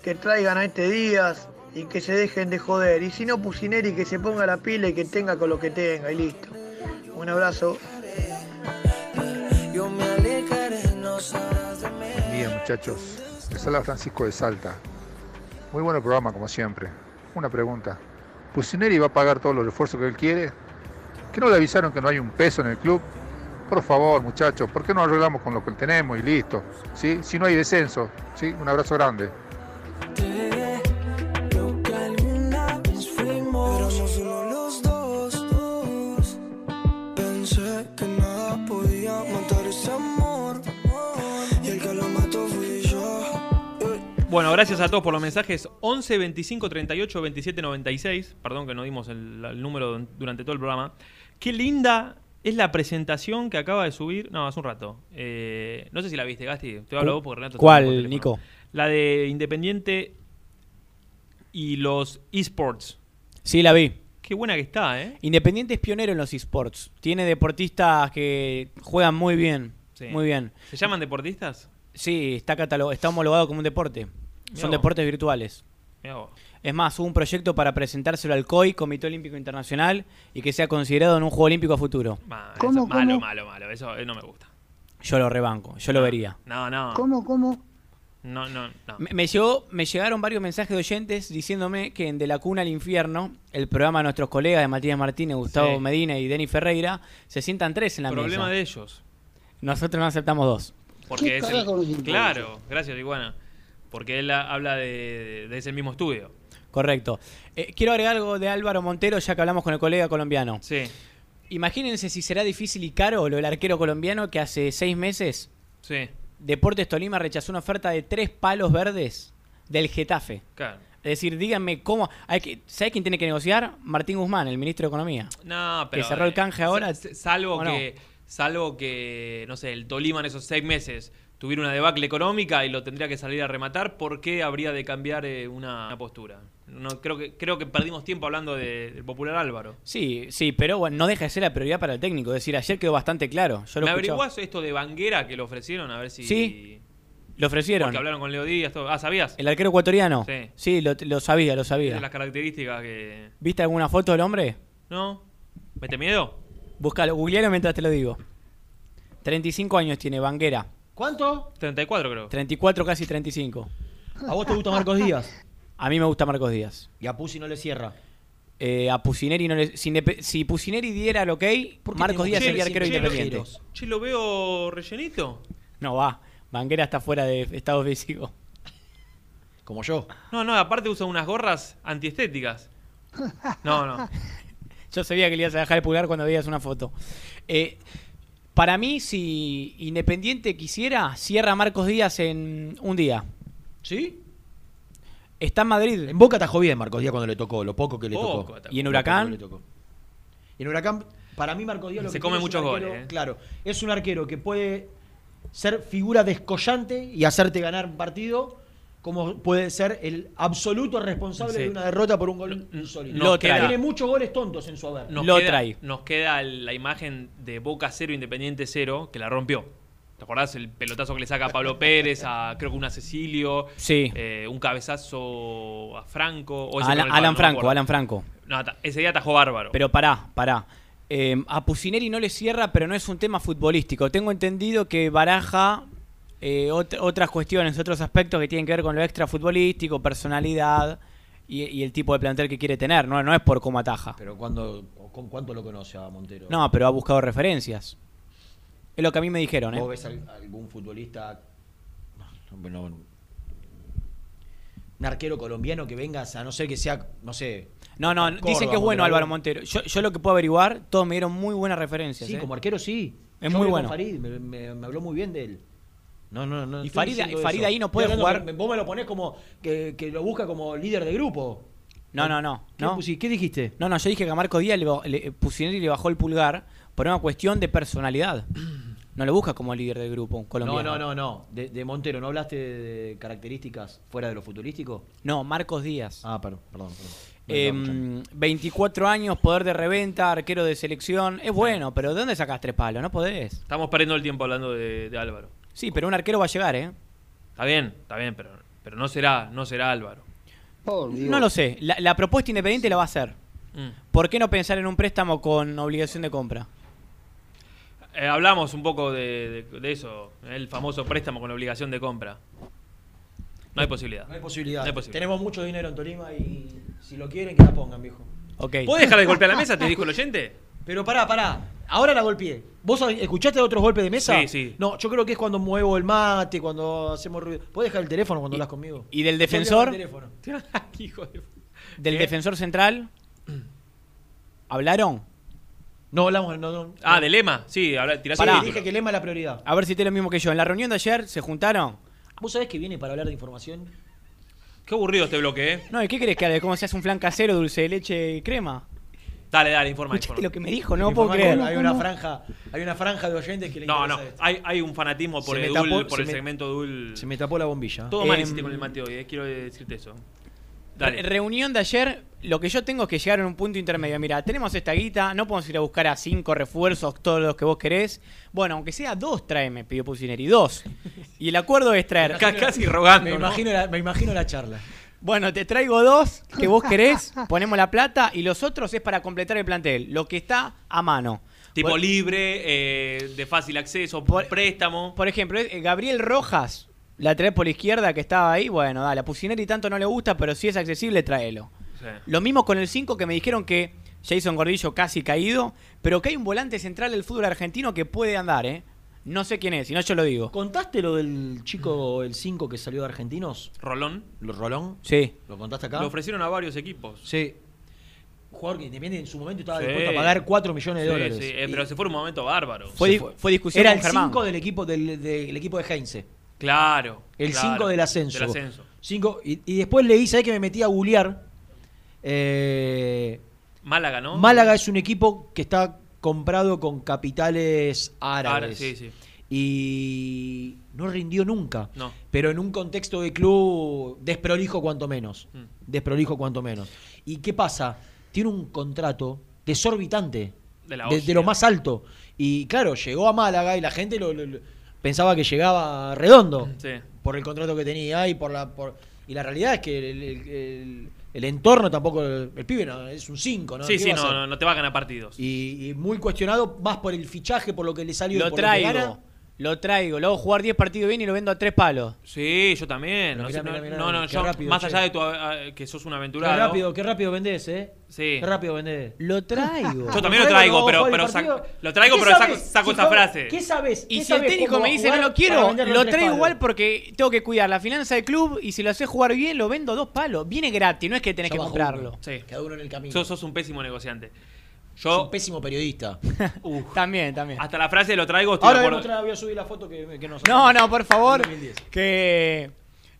que traigan a este Díaz y que se dejen de joder. Y si no, Pusineri que se ponga la pila y que tenga con lo que tenga y listo. Un abrazo. Día muchachos, les habla Francisco de Salta. Muy buen programa como siempre. Una pregunta. ¿Pusineri va a pagar todos los refuerzos que él quiere? ¿Que no le avisaron que no hay un peso en el club? Por favor muchachos, ¿por qué no arreglamos con lo que tenemos y listo? ¿Sí? Si no hay descenso, ¿sí? Un abrazo grande. Creo que alguna vez fuimos, éramos solo los dos, dos. Pensé que nada podía matar ese amor. Y el que lo mató fui yo. Bueno, gracias a todos por los mensajes. 11 25 38 27 96. Perdón que no dimos el, el número durante todo el programa. Qué linda es la presentación que acaba de subir. No, hace un rato. Eh, no sé si la viste, Gasti. Te hablo a vos porque Renato ¿Cuál. Nico? La de Independiente y los esports. Sí, la vi. Qué buena que está, ¿eh? Independiente es pionero en los esports. Tiene deportistas que juegan muy bien. Sí. Muy bien. ¿Se llaman deportistas? Sí, está catalogado, está homologado como un deporte. Mirá Son vos. deportes virtuales. Mirá vos. Es más, hubo un proyecto para presentárselo al COI, Comité Olímpico Internacional, y que sea considerado en un Juego Olímpico a futuro. Ma, ¿Cómo, eso, malo, cómo? malo, malo. Eso eh, no me gusta. Yo lo rebanco, yo lo vería. No, no. ¿Cómo, cómo? No, no, no. Me, me llegó, me llegaron varios mensajes de oyentes diciéndome que en De la Cuna al Infierno, el programa de nuestros colegas de Matías Martínez, Gustavo Sí. Medina y Denis Ferreira, se sientan tres en la Problema mesa. de ellos. Nosotros no aceptamos dos. Porque es el-? Claro, gracias, Iguana. Porque él ha- habla de, de ese mismo estudio. Correcto. Eh, quiero agregar algo de Álvaro Montero, ya que hablamos con el colega colombiano. Sí. Imagínense si será difícil y caro lo del arquero colombiano que hace seis meses Sí. Deportes Tolima rechazó una oferta de tres palos verdes del Getafe. Claro. Es decir, díganme cómo. Hay que, ¿Sabe quién tiene que negociar? Martín Guzmán, el ministro de Economía. No, pero. que cerró el canje eh, ahora. sa- Salvo que. Salvo que, no sé, el Tolima en esos seis meses tuviera una debacle económica y lo tendría que salir a rematar, ¿por qué habría de cambiar eh, una, una postura? No, creo, que, creo que perdimos tiempo hablando de- del popular Álvaro. Sí, sí, pero bueno, no deja de ser la prioridad para el técnico. Es decir, ayer quedó bastante claro. Yo lo ¿Me escuchaba. averiguás esto de Banguera que lo ofrecieron? A ver si. Sí, lo ofrecieron. Porque hablaron con Leo Díaz. Todo. Ah, ¿sabías? ¿El arquero ecuatoriano? Sí. Sí, lo, lo sabía, lo sabía. de las características que. ¿Viste alguna foto del hombre? ¿No? ¿Mete miedo? Búscalo, googlealo mientras te lo digo. 35 años tiene Banguera. ¿Cuánto? 34 creo. 34, casi 35. ¿A vos te gusta Marcos Díaz? [LAUGHS] A mí me gusta Marcos Díaz. Y a Pusi no le cierra. Eh, a Pusineri no le. Si, si Pusineri diera el ok, Marcos Díaz sería arquero independiente. Che, lo veo rellenito. No va. Banguera está fuera de estado físico. Como yo. No, no, aparte usa unas gorras antiestéticas. [LAUGHS] No, no. Yo sabía que le ibas a dejar el pulgar cuando veías una foto. Eh, para mí, si Independiente quisiera, cierra Marcos Díaz en un día. ¿Sí? Está en Madrid. En Boca atajó bien Marcos Díaz cuando le tocó, lo poco que le Poco tocó. atajó. ¿Y en Lo Huracán? poco que le tocó. Y en Huracán, para mí Marcos Díaz lo Se que come tiene es un muchos arquero- goles, ¿eh? Claro, es un arquero que puede ser figura descollante y hacerte ganar un partido, como puede ser el absoluto responsable Sí. de una derrota por un gol insólito. Nos queda- Tiene muchos goles tontos en su haber. Nos Lo queda, trae. Nos queda la imagen de Boca 0, Independiente 0, que la rompió. ¿Te acordás el pelotazo que le saca a Pablo Pérez, a creo que una Cecilio? Sí. eh, un cabezazo a Franco. o ese Alan, Franco. Alan Franco. No, ese día atajó bárbaro. Pero pará, pará. Eh, a Pusineri no le cierra, pero no es un tema futbolístico. Tengo entendido que baraja eh, ot- otras cuestiones, otros aspectos que tienen que ver con lo extra futbolístico, personalidad y, y el tipo de plantel que quiere tener. No, no es por cómo ataja. Pero cuando, ¿con cuánto lo conoce a Montero? No, pero ha buscado referencias. Es lo que a mí me dijeron, ¿eh? ¿Vos ves al- algún futbolista, no, no, no, un arquero colombiano que venga, a no ser que sea, no sé. No, no, Córdoba, dicen que es bueno? Álvaro Montero. Yo, yo lo que puedo averiguar, todos me dieron muy buenas referencias. Sí, ¿eh? como arquero sí. Es Yo muy bueno. Farid, me, me- me habló muy bien de él. No, no, no. Y estoy Farid- diciendo y Farid eso. ahí no puede jugar- vos me lo ponés como que, que lo busca como líder de grupo. No, no, no. ¿Qué, no. ¿Qué dijiste? No, no, yo dije que a Marco Díaz le, le, Pusineri le bajó el pulgar por una cuestión de personalidad. [CLEARS THROAT] No le busca como líder del grupo un No, colombiano. no, no, no. De, de Montero, ¿no hablaste de, de características fuera de lo futurístico? No, Marcos Díaz. Ah, perdón, perdón. perdón. Eh, escuchando. 24 años, poder de reventa, arquero de selección. Es bueno, pero ¿de dónde sacás tres palos? No podés. Estamos perdiendo el tiempo hablando de, de Álvaro. Sí, pero un arquero va a llegar, ¿eh? Está bien, está bien, pero, pero no será, no será Álvaro. No lo sé. La, la propuesta independiente la va a hacer. Mm. ¿Por qué no pensar en un préstamo con obligación de compra? Eh, hablamos un poco de, de- de eso, el famoso préstamo con obligación de compra. No hay posibilidad. No hay posibilidad. No hay posibilidad. Tenemos mucho dinero en Tolima y si lo quieren, que la pongan, viejo. Ok. ¿Puedes dejar de golpear la mesa? Te dijo el oyente. Pero pará, pará. Ahora la golpeé. ¿Vos escuchaste otros golpes de mesa? Sí, sí. No, yo creo que es cuando muevo el mate, cuando hacemos ruido. ¿Puedes dejar el teléfono cuando hablas conmigo? ¿Y del defensor? el teléfono. [LAUGHS] Hijo de- ¿Del ¿Qué? defensor central? ¿Hablaron? No, hablamos. No, no. Ah, de Lema. Sí, habla, tirás Sí, el título. dije que Lema es la prioridad. A ver si te lo mismo que yo. En la reunión de ayer se juntaron. ¿Vos sabés que viene para hablar de información? Qué aburrido este bloque, ¿eh? No, ¿y qué querés que hable? ¿Cómo se hace un flan casero, dulce de leche y crema? Dale, dale, informa. Escuchaste informa. lo que me dijo, no puedo creer. Hay una franja, hay una franja de oyentes que le No, interesa no, esto. hay, hay un fanatismo por Se me Edul, tapó- por se el me- segmento Edul. Se me tapó la bombilla. Todo mal Em, hiciste con el mate hoy, eh, quiero decirte eso. Dale. reunión de ayer, lo que yo tengo es que llegar a un punto intermedio. Mira, tenemos esta guita, no podemos ir a buscar a cinco refuerzos, todos los que vos querés. Bueno, aunque sea dos, tráeme, pidió Pusineri, dos. Y el acuerdo es traer. Ca- casi rogando, Me ¿no? imagino, la, me imagino la charla. Bueno, te traigo dos que vos querés, [LAUGHS] ponemos la plata y los otros es para completar el plantel, lo que está a mano. Tipo Por- libre, eh, de fácil acceso, Por- préstamo. Por ejemplo, eh, Gabriel Rojas, lateral por la izquierda que estaba ahí, bueno, dale, a Pusineri tanto no le gusta, pero si es accesible, tráelo. Sí. Lo mismo con el 5 que me dijeron que Jason Gordillo casi caído, pero que hay un volante central del fútbol argentino que puede andar, ¿eh? No sé quién es, si no yo lo digo. ¿Contaste lo del chico, el 5 que salió de Argentinos? Rolón. ¿Lo Rolón? Sí. ¿Lo contaste acá? Lo ofrecieron a varios equipos. Sí. Un jugador que Independiente en su momento estaba Sí. dispuesto a pagar 4 millones de Sí, dólares. sí, eh, pero se fue un momento bárbaro. Fue, fue. fue discusión Era con el Germán. 5 del equipo del, del equipo de Heinze. Claro. El claro. 5 del ascenso. Del ascenso. Cinco, y, y después leí, ¿sabés que me metí a googlear? Eh, Málaga, ¿no? Málaga es un equipo que está comprado con capitales árabes. Árabe, sí, sí. Y no rindió nunca. No. Pero en un contexto de club desprolijo cuanto menos. Mm. Desprolijo cuanto menos. ¿Y qué pasa? Tiene un contrato desorbitante. De la de, de lo más alto. Y claro, llegó a Málaga y la gente lo- lo- lo- pensaba que llegaba redondo Sí. por el contrato que tenía y por la por y la realidad es que el, el- el- el entorno tampoco el, el pibe no, es un 5 ¿no? Sí, ¿Qué sí, no, no, no te va a ganar partidos. y, y muy cuestionado más por el fichaje por lo que le salió y Lo por lo que gana. Traigo, lo traigo. Luego jugar 10 partidos bien y lo vendo a tres palos. Sí, yo también. No, mirá, sé, no, mirá, mirá, no, no, qué yo, rápido, más che. allá de tu, ah, que sos un qué aventurado. rápido qué rápido vendés eh Sí. qué rápido vendés Lo traigo. [LAUGHS] Yo también lo traigo, pero, pero saco- lo traigo, ¿Qué pero saco, sabes? saco Si esta juega- frase. ¿qué sabes? Y ¿Qué si el técnico me dice no lo quiero, lo a traigo palos? igual porque tengo que cuidar la finanza del club y si lo haces jugar bien, lo vendo a dos palos. Viene gratis, no es que tenés que comprarlo. Sí. Queda uno en el camino Sos, sos un pésimo negociante. Es Yo un pésimo periodista. [LAUGHS] También, también. hasta la frase lo traigo. estoy Ahora de voy a, mostrar, voy a subir la foto que, que nos No, no, por favor. 2010. Que.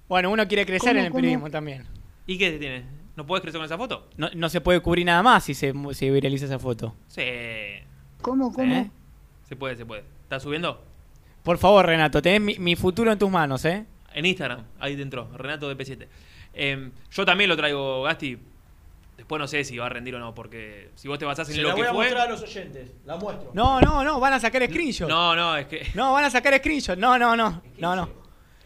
Bueno, uno quiere crecer ¿Cómo, en el cómo? periodismo también. ¿Y qué tiene? ¿No puedes crecer con esa foto? No, no se puede cubrir nada más si se, si viraliza esa foto. Sí. ¿Cómo, cómo? ¿Eh? Se puede, se puede. ¿Estás subiendo? Por favor, Renato, tenés mi, mi futuro en tus manos, ¿eh? En Instagram, ahí dentro, Renato de P7. Em, yo también lo traigo, Gasti. Después no sé si va a rendir o no, porque si vos te basás en Se lo la que voy a fue. mostrar a los oyentes. La muestro. No, no, no, van a sacar screenshot. No, no, es que. No, van a sacar screenshot. No, no, no. No, no.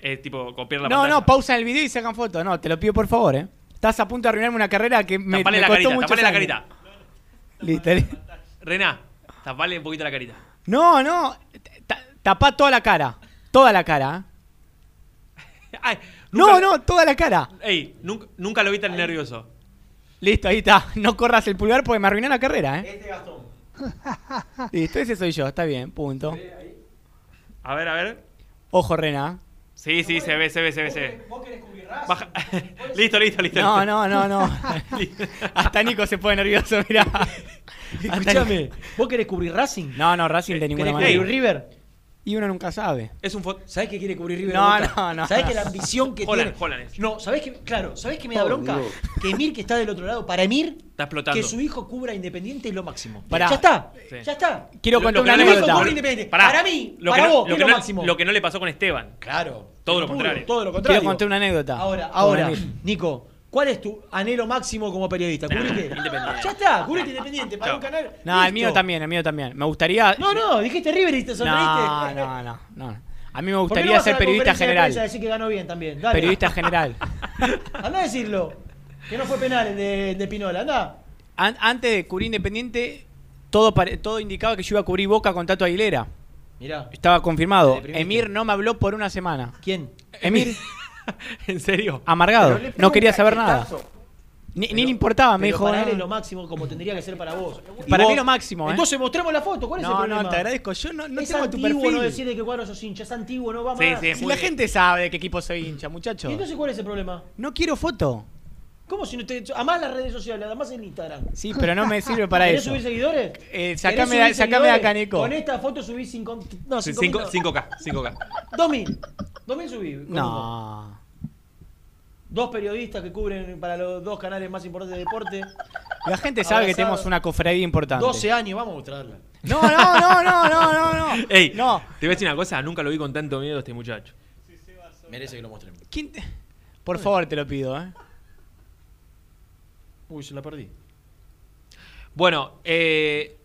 Es tipo copiar la No, pantalla. no, pausan el video y sacan fotos. No, te lo pido por favor, ¿eh? Estás a punto de arruinarme una carrera que me, Tapale me la costó carita, muchos tapale la carita. Listo, listo. Rená, tapale un poquito la carita. No, no. ta- Tapá toda la cara. Toda la cara. ¿eh? [LAUGHS] Ay, No, no, toda la cara. Ey, nunca, nunca lo vi tan nervioso. Listo, ahí está. [LAUGHS] No corras el pulgar porque me arruiné la carrera, ¿eh? Este Gastón. [LAUGHS] Listo, ese soy yo. Está bien, punto. A ver, a ver. Ojo, Rena. Sí, sí, se ve, se ve, se ve, se ve. Baja- [LAUGHS] listo, listo, listo. No, no, no, no. Hasta Nico se pone nervioso, mirá. Escúchame, ¿vos querés cubrir Racing? No, no, Racing de ninguna ¿Querés manera. cubrir River? Y uno nunca sabe. Es un. ¿Sabés qué quiere cubrir River? No, Boca? no, no. ¿Sabés que la ambición que Holland, tiene? Holland es. No, ¿sabés que, claro, ¿sabés que me da Por bronca? Dios. Que Emir, que está del otro lado, para Emir, Está explotando. que su hijo cubra Independiente es lo máximo. Pará. Ya está, Sí. ya está. Quiero Lo- contar lo que una no anécdota. cubra Independiente. Pará. Para mí, Lo para que no- vos, lo ¿qué que es lo no- máximo? Lo que no le pasó con Esteban. Claro. Todo lo Puro, contrario. Todo lo contrario. Quiero contar una anécdota. Ahora, ahora. Nico, ¿cuál es tu anhelo máximo como periodista? ¿Cubrir qué? Independiente. Ya está, cubrite Independiente para un canal. No, el mío también, el mío también. Me gustaría. No, no, dijiste River y te sonreíste. No, no, no, no. A mí me ¿Por qué no gustaría vas a ser periodista de general. a decir que ganó bien también. Dale. Periodista general. [LAUGHS] Anda a decirlo. Que no fue penal el de, de Pinola. Anda. An- antes de cubrir Independiente, todo, pare- todo indicaba que yo iba a cubrir Boca con Tato Aguilera. Mirá. Estaba confirmado. Emir no me habló por una semana. ¿Quién? Emir, [LAUGHS] [LAUGHS] ¿En serio? amargado. No quería saber nada. Ni, ni le importaba, me Pero dijo. para él no. es lo máximo como tendría que ser para vos. Y Para vos- mí lo máximo, ¿eh? Entonces mostremos la foto. ¿Cuál es el No, problema? no, te agradezco. Yo no, no es tengo tu antiguo perfil. no decir de qué cuadro sos hincha. Es antiguo, no va Sí, más. sí, Si muy- la gente sabe de qué equipo soy hincha, ¿Y muchacho. entonces cuál es el problema? No quiero foto. ¿Cómo si no te... Además las redes sociales, además el Instagram. Sí, pero no me [LAUGHS] sirve para ¿Querés eso. subir seguidores? Eh, ¿Querés sacame, subir de- sacame de acá, seguidores? Nico. Con esta foto subí 5... No, Sí, 5 cinco- 5K, 5K. 2000. 2000 subí. con. No. Dos periodistas que cubren para los dos canales más importantes de deporte. La gente sabe que tenemos una cofradía importante. 12 años, vamos a mostrarla. No, no, no, no, no, no, no. [LAUGHS] Ey, No. te voy a decir una cosa, nunca lo vi con tanto miedo a este muchacho. Merece que lo mostremos. ¿Quién te- Por favor, te lo pido, ¿eh? Uy, se la perdí. Bueno, eh.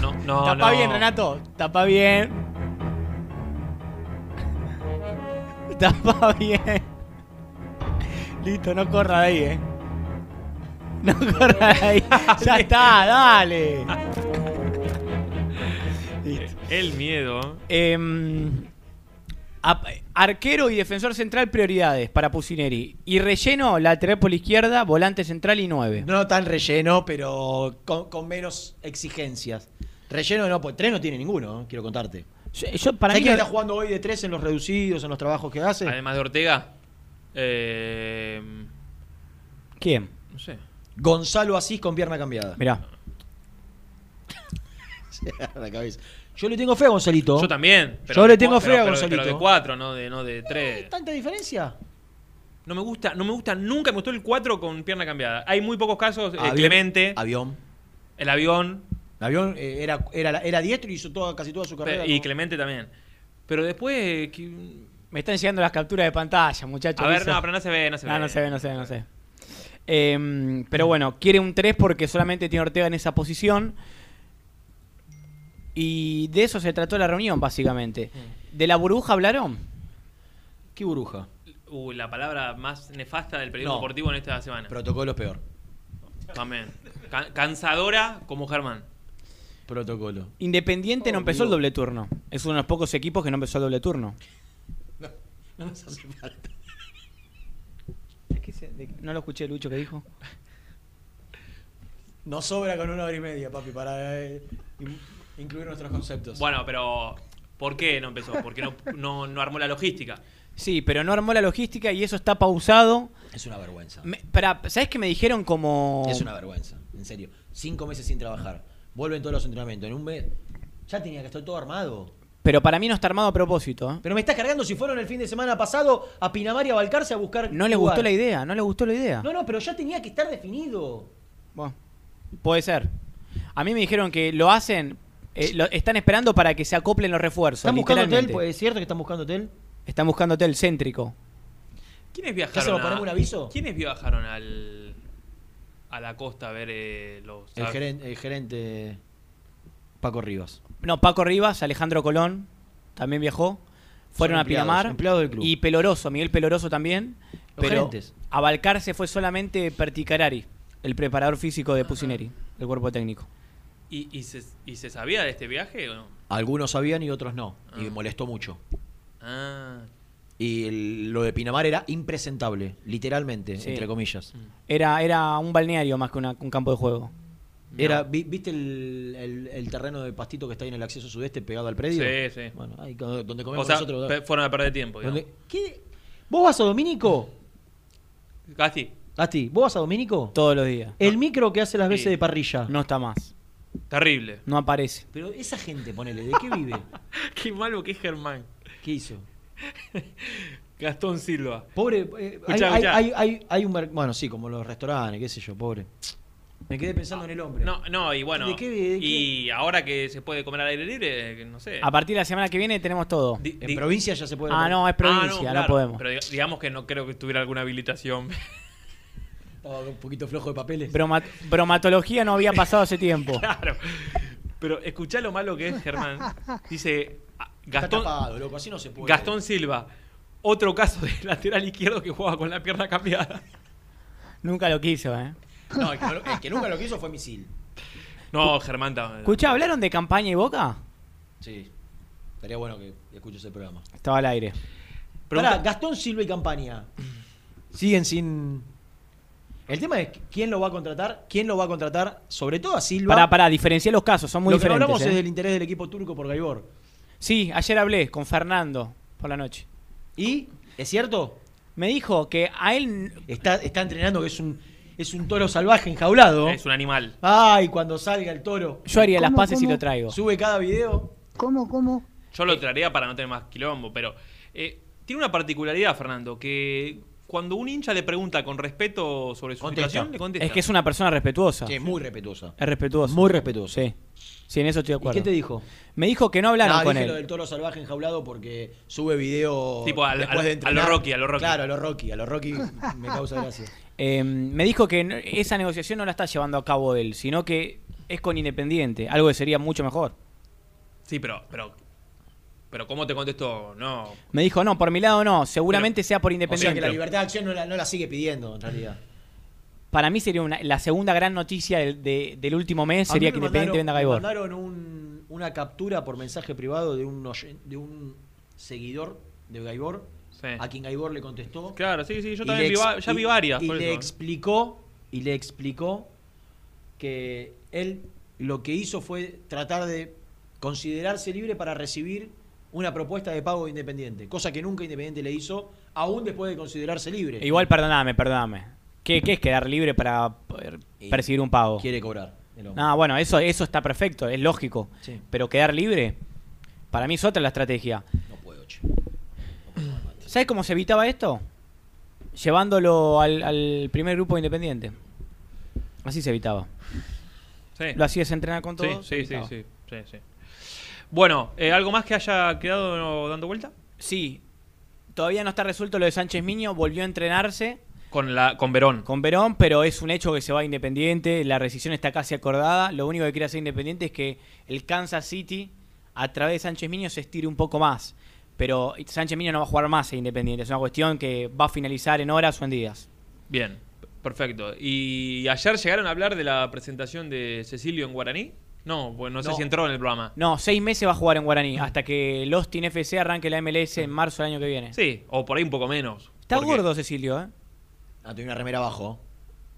No, no, Tapa no. bien, Renato. Tapa bien. Tapa [LAUGHS] bien. Listo, no corra de ahí, eh. No corra de ahí. [LAUGHS] Ya está, dale. Listo. El miedo. Em, arquero y defensor central, prioridades para Pusineri. Y relleno, lateral por la izquierda, volante central y nueve. No tan relleno, pero con, con menos exigencias. Relleno no, pues tres no tiene ninguno, quiero contarte. Yo, yo- para ¿Sabés mí. quién está jugando hoy de tres en los reducidos, en los trabajos que hace? Además de Ortega. Eh, ¿Quién? no sé. Gonzalo Asís con pierna cambiada. Mirá. [LAUGHS] La cabeza. Yo le tengo fe a Gonzalito. Yo también. Yo le tengo fe a pero- Gonzalito. Pero de 4, no de, no de 3. ¿Tanta diferencia? No me gusta, no me gusta, nunca me gustó el 4 con pierna cambiada. Hay muy pocos casos. eh, Avión- Clemente, Avión. el avión El avión eh, era, era, era diestro y hizo toda, casi toda su carrera. y como- Clemente también. Pero después. eh, que- Me están llegando las capturas de pantalla, muchachos. A ver, no, pero no se ve, no se ve. No, no se ve, no se ve, no se ve. Em, pero bueno, quiere un 3 porque solamente tiene Ortega en esa posición. Y de eso se trató la reunión, básicamente. ¿De la burbuja hablaron? ¿Qué burbuja? Uy, la palabra más nefasta del periodismo No. deportivo en esta semana. Protocolo peor. También. Ca- cansadora como Germán. Protocolo. Independiente no empezó el doble turno. Es uno de los pocos equipos que no empezó el doble turno. No nos hace falta. [LAUGHS] ¿No lo escuché, Lucho, que dijo? Nos sobra con una hora y media, papi, para eh, in- incluir nuestros conceptos. Bueno, pero ¿por qué no empezó? Porque no, no, no armó la logística. Sí, pero no armó la logística y eso está pausado. Es una vergüenza. Me- para, ¿Sabes qué me dijeron como... Es una vergüenza, en serio. Cinco meses sin trabajar. Vuelven todos los entrenamientos. En un mes. Ya tenía que estar todo armado. Pero para mí no está armado a propósito. ¿eh? Pero me estás cargando si fueron el fin de semana pasado a Pinamar y a Balcarce a buscar. No le gustó la idea, no le gustó la idea. No, no, pero ya tenía que estar definido. Bueno, puede ser. A mí me dijeron que lo hacen, eh, lo- están esperando para que se acoplen los refuerzos. ¿Están buscando hotel? Pues, ¿Es cierto que están buscando hotel? Están buscando hotel céntrico. ¿Quiénes ¿Qué viajaron? hacemos? a- ¿Ponemos un aviso? ¿Quiénes viajaron al, a la costa a ver eh, los. El gerente, el gerente Paco Rivas. No, Paco Rivas, Alejandro Colón también viajó. Fueron Son a Pinamar. empleados del club. Y Peloroso, Miguel Peloroso también. Los pero gerentes. a Balcarce fue solamente Perticarari, el preparador físico de Pusineri, del cuerpo técnico. ¿Y, y, se, ¿Y se sabía de este viaje o no? Algunos sabían y otros no. Y me molestó mucho. Ah. Y el- lo de Pinamar era impresentable, literalmente, Sí. entre comillas. Era, era un balneario más que una- un campo de juego. Era, vi- ¿Viste el, el- el terreno de pastito que está ahí en el acceso sudeste pegado al predio? Sí, sí. Bueno, ahí donde O comemos sea, nosotros. pe- fueron a perder tiempo. digamos. ¿Dónde- ¿Qué? ¿Vos vas a Domínico? Gasti. Gasti, ¿vos vas a Domínico? Todos los días. El micro que hace las veces Sí. de parrilla. No está más. Terrible. No aparece. Pero esa gente, ponele, ¿de qué vive? [LAUGHS] Qué malo que es Germán. ¿Qué hizo? [LAUGHS] Gastón Silva. Pobre, eh, Escuchá, hay, escuchá. hay- hay- hay un bueno, sí, como los restaurantes, qué sé yo, pobre. Me quedé pensando en el hombre. No, no, y bueno. ¿De qué- de qué? Y ahora que se puede comer al aire libre, no sé. A partir de la semana que viene tenemos todo. Di- En di- provincia ya se puede. Ah, no, es provincia, no, claro, podemos. Pero diga- digamos que no creo que tuviera alguna habilitación. [LAUGHS] Estaba un poquito flojo de papeles. Broma- bromatología no había pasado hace tiempo. [LAUGHS] claro. Pero escuchá lo malo que es, Germán. Dice ah, Está Gastón, tapado, loco, así no se puede. Gastón Silva. Otro caso de lateral izquierdo que juega con la pierna cambiada. Nunca lo quiso, ¿eh? No, el que, el que nunca lo quiso fue Misil. No, Germán. ta- Escuchá, ¿hablaron de campaña y boca? Sí. Estaría bueno que escuches el programa. Estaba al aire. Pará, Gastón Silva y Campaña. Siguen sin. El tema es quién lo va a contratar, quién lo va a contratar, sobre todo a Silva. Para, para, diferenciar los casos, son muy lo que no diferentes. hablamos ¿eh? es del interés del equipo turco por Gaibor. Sí, ayer hablé con Fernando por la noche. ¿Y? ¿Es cierto? Me dijo que a él. Está, está entrenando que es un, es un toro salvaje enjaulado. Es un animal. Ay, cuando salga el toro. Yo haría las ¿Cómo, paces y lo traigo. Sube cada video. ¿Cómo, cómo? Yo lo traería para no tener más quilombo, pero eh, tiene una particularidad, Fernando, que cuando un hincha le pregunta con respeto sobre su Contesta. situación, le contesta. Es que es una persona respetuosa. Sí, muy respetuosa. Es respetuoso. Muy respetuosa. Sí. Sí, en eso estoy de ¿Y acuerdo. qué te dijo? Me dijo que no hablaron Ah, con dije él. lo del toro salvaje enjaulado porque sube video Tipo al- después al- de a lo Rocky, a lo Rocky. Claro, a lo Rocky, a lo Rocky me causa gracia. [LAUGHS] Eh, me dijo que no- esa negociación no la está llevando a cabo él, sino que es con Independiente, algo que sería mucho mejor. Sí, pero, pero, pero ¿cómo te contestó? No. Me dijo, no, por mi lado no, seguramente sea por O sea Independiente. que la libertad de acción no la, no la sigue pidiendo en realidad. Para mí sería una- la segunda gran noticia del, de- del último mes, A sería que me Independiente venda Gaibor. Me mandaron un- una captura por mensaje privado de un, de un seguidor de Gaibor Sí. a quien Gaibor le contestó. Claro, sí, sí, yo también vi, ya y- vi varias. Y por le eso. explicó, y le explicó que él lo que hizo fue tratar de considerarse libre para recibir una propuesta de pago de Independiente, cosa que nunca Independiente le hizo, aún después de considerarse libre. Igual, perdoname, perdoname. ¿Qué, qué es quedar libre para poder Y percibir un pago? Quiere cobrar. el hombre. No, bueno, eso, eso está perfecto, es lógico. Sí. Pero quedar libre, para mí es otra la estrategia. No puedo, che. ¿Sabes cómo se evitaba esto? Llevándolo al, al primer grupo independiente. Así se evitaba. Sí. Lo hacías entrenar con Sí, todos. se sí, sí, evitaba. sí, sí, sí. Bueno, eh, ¿algo más que haya quedado dando vuelta? Sí, todavía no está resuelto lo de Sánchez Miño, volvió a entrenarse Con, la, con Verón. con Verón, pero es un hecho que se va Independiente, la rescisión está casi acordada, lo único que quiere hacer Independiente es que el Kansas City a través de Sánchez Miño se estire un poco más, pero Sánchez Miño no va a jugar más en Independiente, es una cuestión que va a finalizar en horas o en días. Bien, perfecto. ¿Y ayer llegaron a hablar de la presentación de Cecilio en Guaraní? No, pues no sé No. si entró en el programa. No, seis meses va a jugar en Guaraní, hasta que el Austin FC arranque la MLS en marzo del año que viene. Sí, o por ahí un poco menos. Está Porque- gordo Cecilio, ¿eh? Ah, tiene una remera abajo.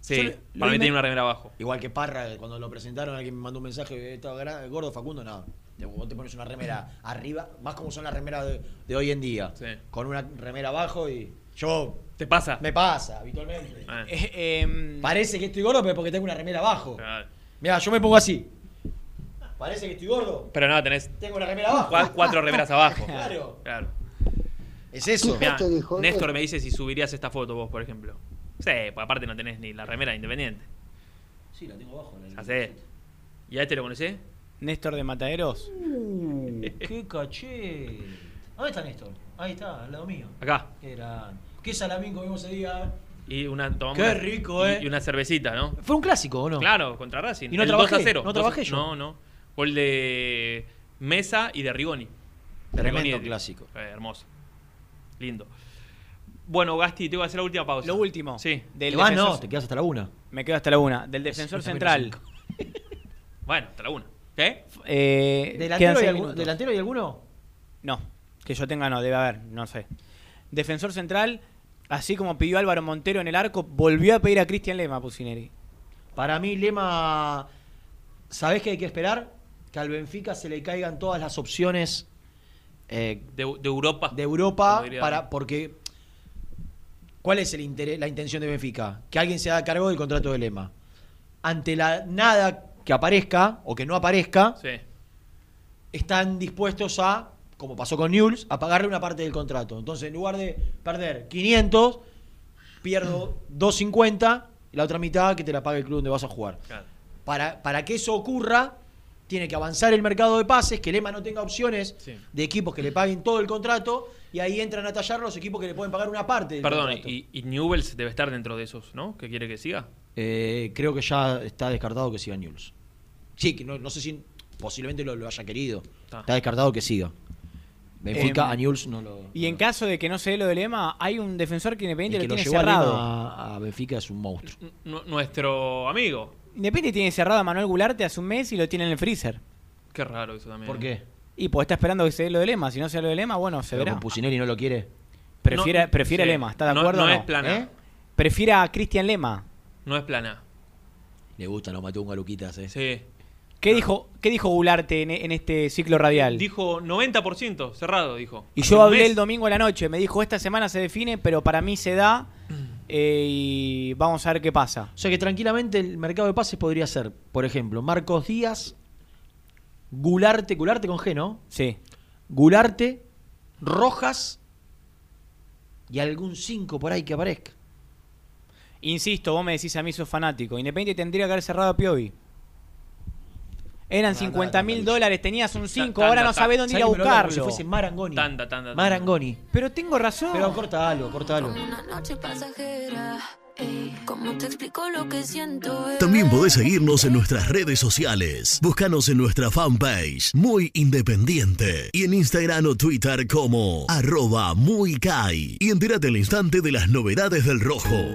Sí, Yo para lo mí vi- tiene una remera abajo. Igual que Parra, que cuando lo presentaron, alguien me mandó un mensaje, estaba gra- gordo Facundo, nada. Te- Vos te pones una remera arriba, más como son las remeras de, de hoy en día. Con una remera abajo y. Yo. ¿Te pasa? Me pasa, habitualmente. Eh, em, Parece que estoy gordo, pero porque tengo una remera abajo. Mira, yo me pongo así. Parece que estoy gordo. Pero no, tenés Tengo la remera abajo. cua- cuatro remeras abajo. [LAUGHS] Claro. Claro. Es eso. Mirá, Néstor eh. me dice si subirías esta foto vos, por ejemplo. Sí, pues aparte no tenés ni la remera de independiente. Sí, la tengo abajo. Sé. ¿Y a este lo conocés? Néstor de Mataderos. Uh, qué caché. ¿Dónde está Néstor? Ahí está, al lado mío. Acá. Qué gran. ¿Qué salamín comimos ese día? Y una tomamos Qué una- rico, eh. Y una cervecita, ¿no? Fue un clásico, ¿o no? Claro, contra Racing. ¿Y no El trabajé? 2 a 0. ¿No 2 trabajé yo? No, no. Gol de Mesa y de Rigoni. De Tremendo Rigoni. clásico. Eh, hermoso. Lindo. Bueno, Gasti, te voy a hacer la última pausa. Lo último. Sí. Del Te vas, defensor- no, te quedas hasta la una. Me quedo hasta la una. Del defensor central. [LAUGHS] Bueno, hasta la una. ¿Qué? Eh, ¿Delantero, algún- minutos. ¿Delantero hay alguno? No, que yo tenga no, debe haber, no sé. Defensor central, así como pidió Álvaro Montero en el arco, volvió a pedir a Cristian Lema Pusineri. Para mí, Lema. ¿Sabés qué hay que esperar? Que al Benfica se le caigan todas las opciones eh, De, de Europa. de Europa para porque ¿cuál es el interés, la intención de Benfica? Que alguien se haga cargo del contrato de Lema. Ante la nada que aparezca o que no aparezca, Sí. están dispuestos a, como pasó con Newell's, a pagarle una parte del contrato. Entonces, en lugar de perder 500, pierdo 250 y la otra mitad que te la pague el club donde vas a jugar. Claro. Para, para que eso ocurra, tiene que avanzar el mercado de pases, que Lema no tenga opciones Sí. de equipos que le paguen todo el contrato y ahí entran a tallar los equipos que le pueden pagar una parte del Perdón, contrato. y, y Newells debe estar dentro de esos, ¿no? ¿Que quiere que siga? Eh, creo que ya está descartado que siga Newell's. Sí, que no, no sé si posiblemente lo, lo haya querido. Está. Está descartado que siga. Benfica Em, a Newell's no lo. Y en caso de que no se dé lo de Lema, hay un defensor que El Independiente que lo lo tiene a, cerrado. A Benfica es un monstruo. N- nuestro amigo. Independiente tiene cerrado a Manuel Gularte hace un mes y lo tiene en el freezer. Qué raro eso también. ¿Por qué? Y pues está esperando que se dé lo de Lema. Si no se da lo de Lema, bueno, se Pero verá. con Pusineri no lo quiere. Prefiere, No, prefiere sí. a Lema, ¿está de No- acuerdo? no es plan A. ¿Eh? Prefiere a Cristian Lema. No es plana. Le gusta, no mató un galuquitas, eh. Sí. ¿Qué, dijo, ¿Qué dijo Gularte en, en este ciclo radial? Dijo 90% cerrado, dijo. Y Hace yo un hablé mes. el domingo a la noche, me dijo, esta semana se define, pero para mí se da eh, y vamos a ver qué pasa. O sea que tranquilamente el mercado de pases podría ser, por ejemplo, Marcos Díaz, Gularte, Gularte con G, ¿no? Sí. Gularte, Rojas y algún 5 por ahí que aparezca. Insisto, vos me decís a mí sos fanático. Independiente tendría que haber cerrado a Piovi. Eran 50 mil dólares, tenías un 5, ahora no sabés dónde ir a ¿Sabés que me lo habla como buscarlo. Si fuese Marangoni. Tanda, tanda. Marangoni. Pero tengo razón. Pero. Una noche pasajera, ey, ¿cómo te explico lo que siento? bebé? También podés seguirnos en nuestras redes sociales. Búscanos en nuestra fanpage, Muy Independiente. Y en Instagram o Twitter como arroba muy Kai. Y entérate al instante de las novedades del rojo.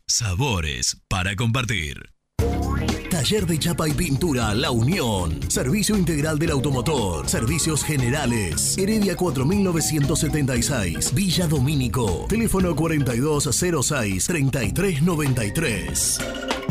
Sabores para compartir. Taller de Chapa y Pintura La Unión. Servicio integral del automotor. Servicios generales. Heredia 4976. Villa Domínico. Teléfono 4206-3393.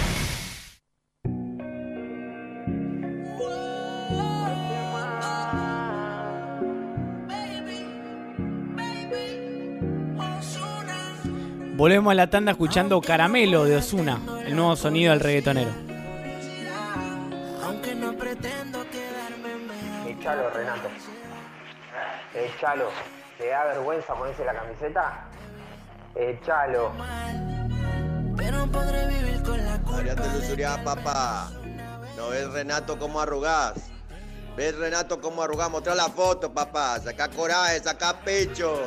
Volvemos a la tanda escuchando Caramelo de Osuna, el nuevo sonido del reggaetonero. Echalo, Renato. Echalo. ¿Te da vergüenza ponerse la camiseta? Echalo. Ariate Luzuria, papá. ¿No ves Renato cómo arrugás? ¿Ves Renato cómo arrugás? Mostrá la foto, papá. Saca coraje, saca pecho.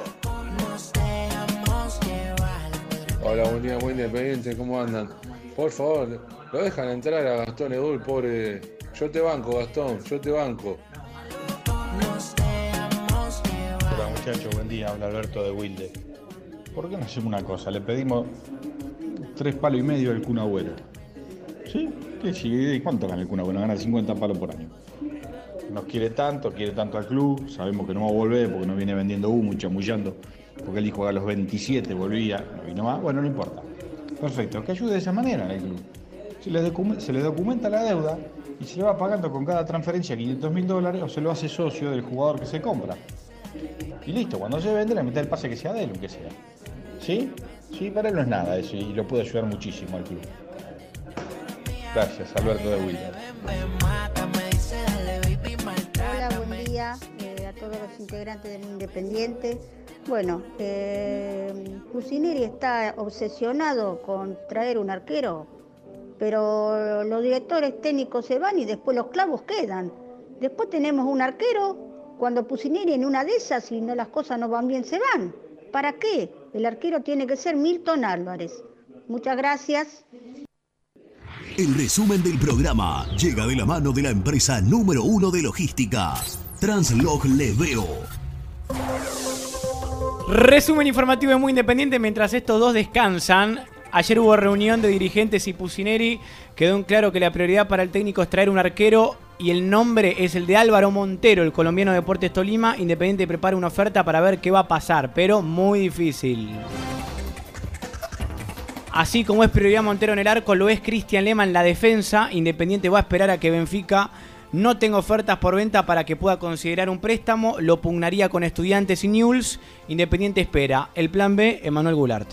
Hola, buen día, muy independiente, ¿cómo andan? Por favor, lo dejan entrar a Gastón Edul, pobre. Yo te banco, Gastón, yo te banco. Hola muchachos, buen día, habla Alberto de Wilde. ¿Por qué no hacemos una cosa? Le pedimos tres palos y medio al Kun Agüero. ¿Sí? ¿Y cuánto gana el Kun Agüero? Gana 50 palos por año. Nos quiere tanto, quiere tanto al club, sabemos que no va a volver porque no viene vendiendo humo y chamullando, porque él dijo a los 27 volvía, no vino más, bueno, no importa. Perfecto, que ayude de esa manera al club. Se le, se le documenta la deuda y se le va pagando con cada transferencia 500 mil dólares o se lo hace socio del jugador que se compra. Y listo, cuando se vende le mete el pase que sea de él, aunque sea. ¿Sí? Sí, para él no es nada eso y lo puede ayudar muchísimo al club. Gracias, Alberto de Wilder. Hola, buen día eh, a todos los integrantes del Independiente. Bueno, eh, está obsesionado con traer un arquero, pero los directores técnicos se van y después los clavos quedan. Después tenemos un arquero, cuando Pusineri en una de esas, y no las cosas no van bien, se van. ¿Para qué? El arquero tiene que ser Milton Álvarez. Muchas gracias. El resumen del programa llega de la mano de la empresa número uno de logística, Translog Leveo. Resumen informativo de Muy Independiente mientras estos dos descansan. Ayer hubo reunión de dirigentes y Pusineri. Quedó en claro que la prioridad para el técnico es traer un arquero y el nombre es el de Álvaro Montero, el colombiano de Deportes Tolima. Independiente prepara una oferta para ver qué va a pasar, pero muy difícil. Así como es prioridad Montero en el arco, lo es Cristian Lema en la defensa. Independiente va a esperar a que Benfica no tenga ofertas por venta para que pueda considerar un préstamo. Lo pugnaría con estudiantes y Newells. Independiente espera. El plan B, Emanuel Goulart.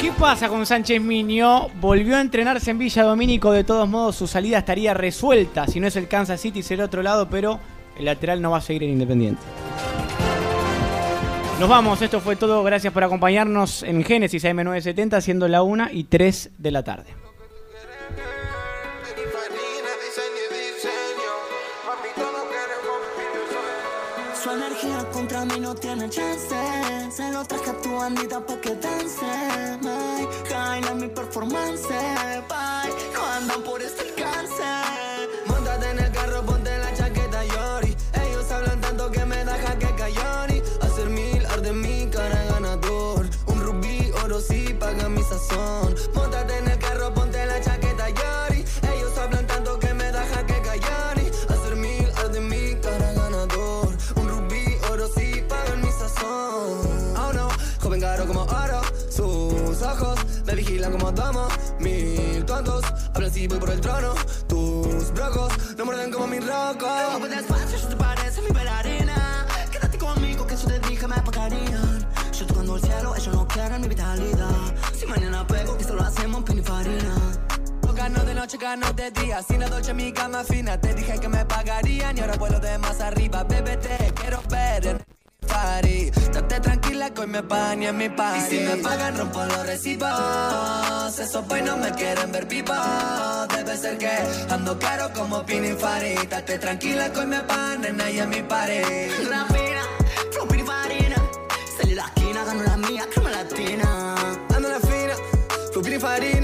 ¿Qué pasa con Sánchez Miño? Volvió a entrenarse en Villa Domínico. De todos modos, su salida estaría resuelta. Si no es el Kansas City, será otro lado, pero el lateral no va a seguir en Independiente. Nos vamos, esto fue todo. Gracias por acompañarnos en Génesis AM970, siendo la 1 y 3 de la tarde. Contra mí no tiene chance. Se lo traje a tu bandita pa' que dance. My, Jaila mi performance. Bye, no andan por este alcance. Como domo. Mil tontos hablan si voy por el trono. Tus brocos no muerden como mi roco. Mueve despacio, yo te parece mi bailarina. Quédate conmigo que eso te dije me pagarían. Yo tocando el cielo, ellos no quieren mi vitalidad. Si mañana pego, esto lo hacemos pinifarina. Gano de noche, gano de día. Sin la dolce, mi cama fina. Te dije que me pagarían y ahora vuelo de más arriba. Bebé, te quiero ver en party. Estate tranquila que hoy me pagan y en mi party. Y si me pagan, rompo los recibos. Esos boys no me quieren ver vivo. Debe ser que ando caro como Pininfarina. Estate tranquila que hoy me pagan y en mi party. La fina, flow Pininfarina. Salí la esquina, gano la mía, crema latina. Ando la fina, flow Pininfarina.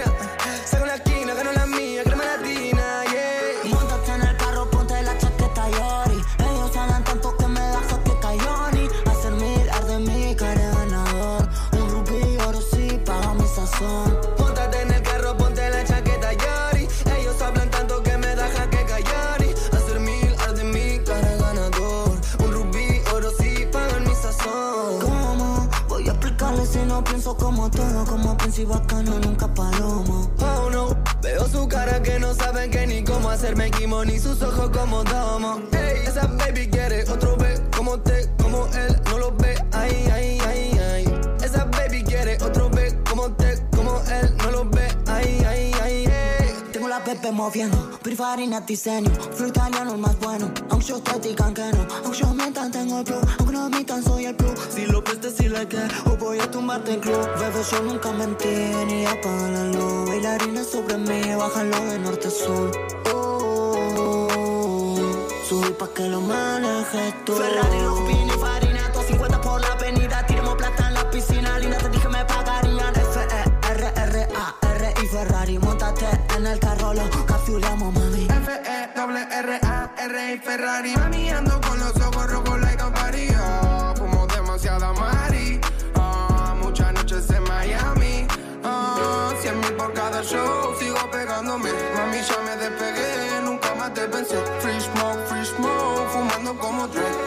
Todo. Como príncipe bacano, nunca palomo. Oh no, veo su cara que no saben que ni cómo hacerme quimo, ni sus ojos como domo. Ey, esa baby quiere otro Pepe moviendo, purifarina diseño, flow italiano el más bueno. Aunque yo te digan que no, aunque yo mientan tengo el plus, aunque no mientan soy el plus. Si lo prestes si le que, o voy a tumbarte en club. Bebé, yo nunca mentí, ni apagan la luz. Sobre mí, bájalo de norte a sur. Oh, subí pa' que lo manejes tú. Ferrari, los pini, en el carro, lo cafiulamos, mami. F-E-R-R-A-R y Ferrari. Mami ando con los ojos rojos like Camparillo Fumo demasiada mari. Ah, Muchas noches en Miami. Ah, Cien mil por cada show Sigo pegándome. Mami ya me despegué Nunca más te pensé. Free smoke, free smoke Fumando como Drake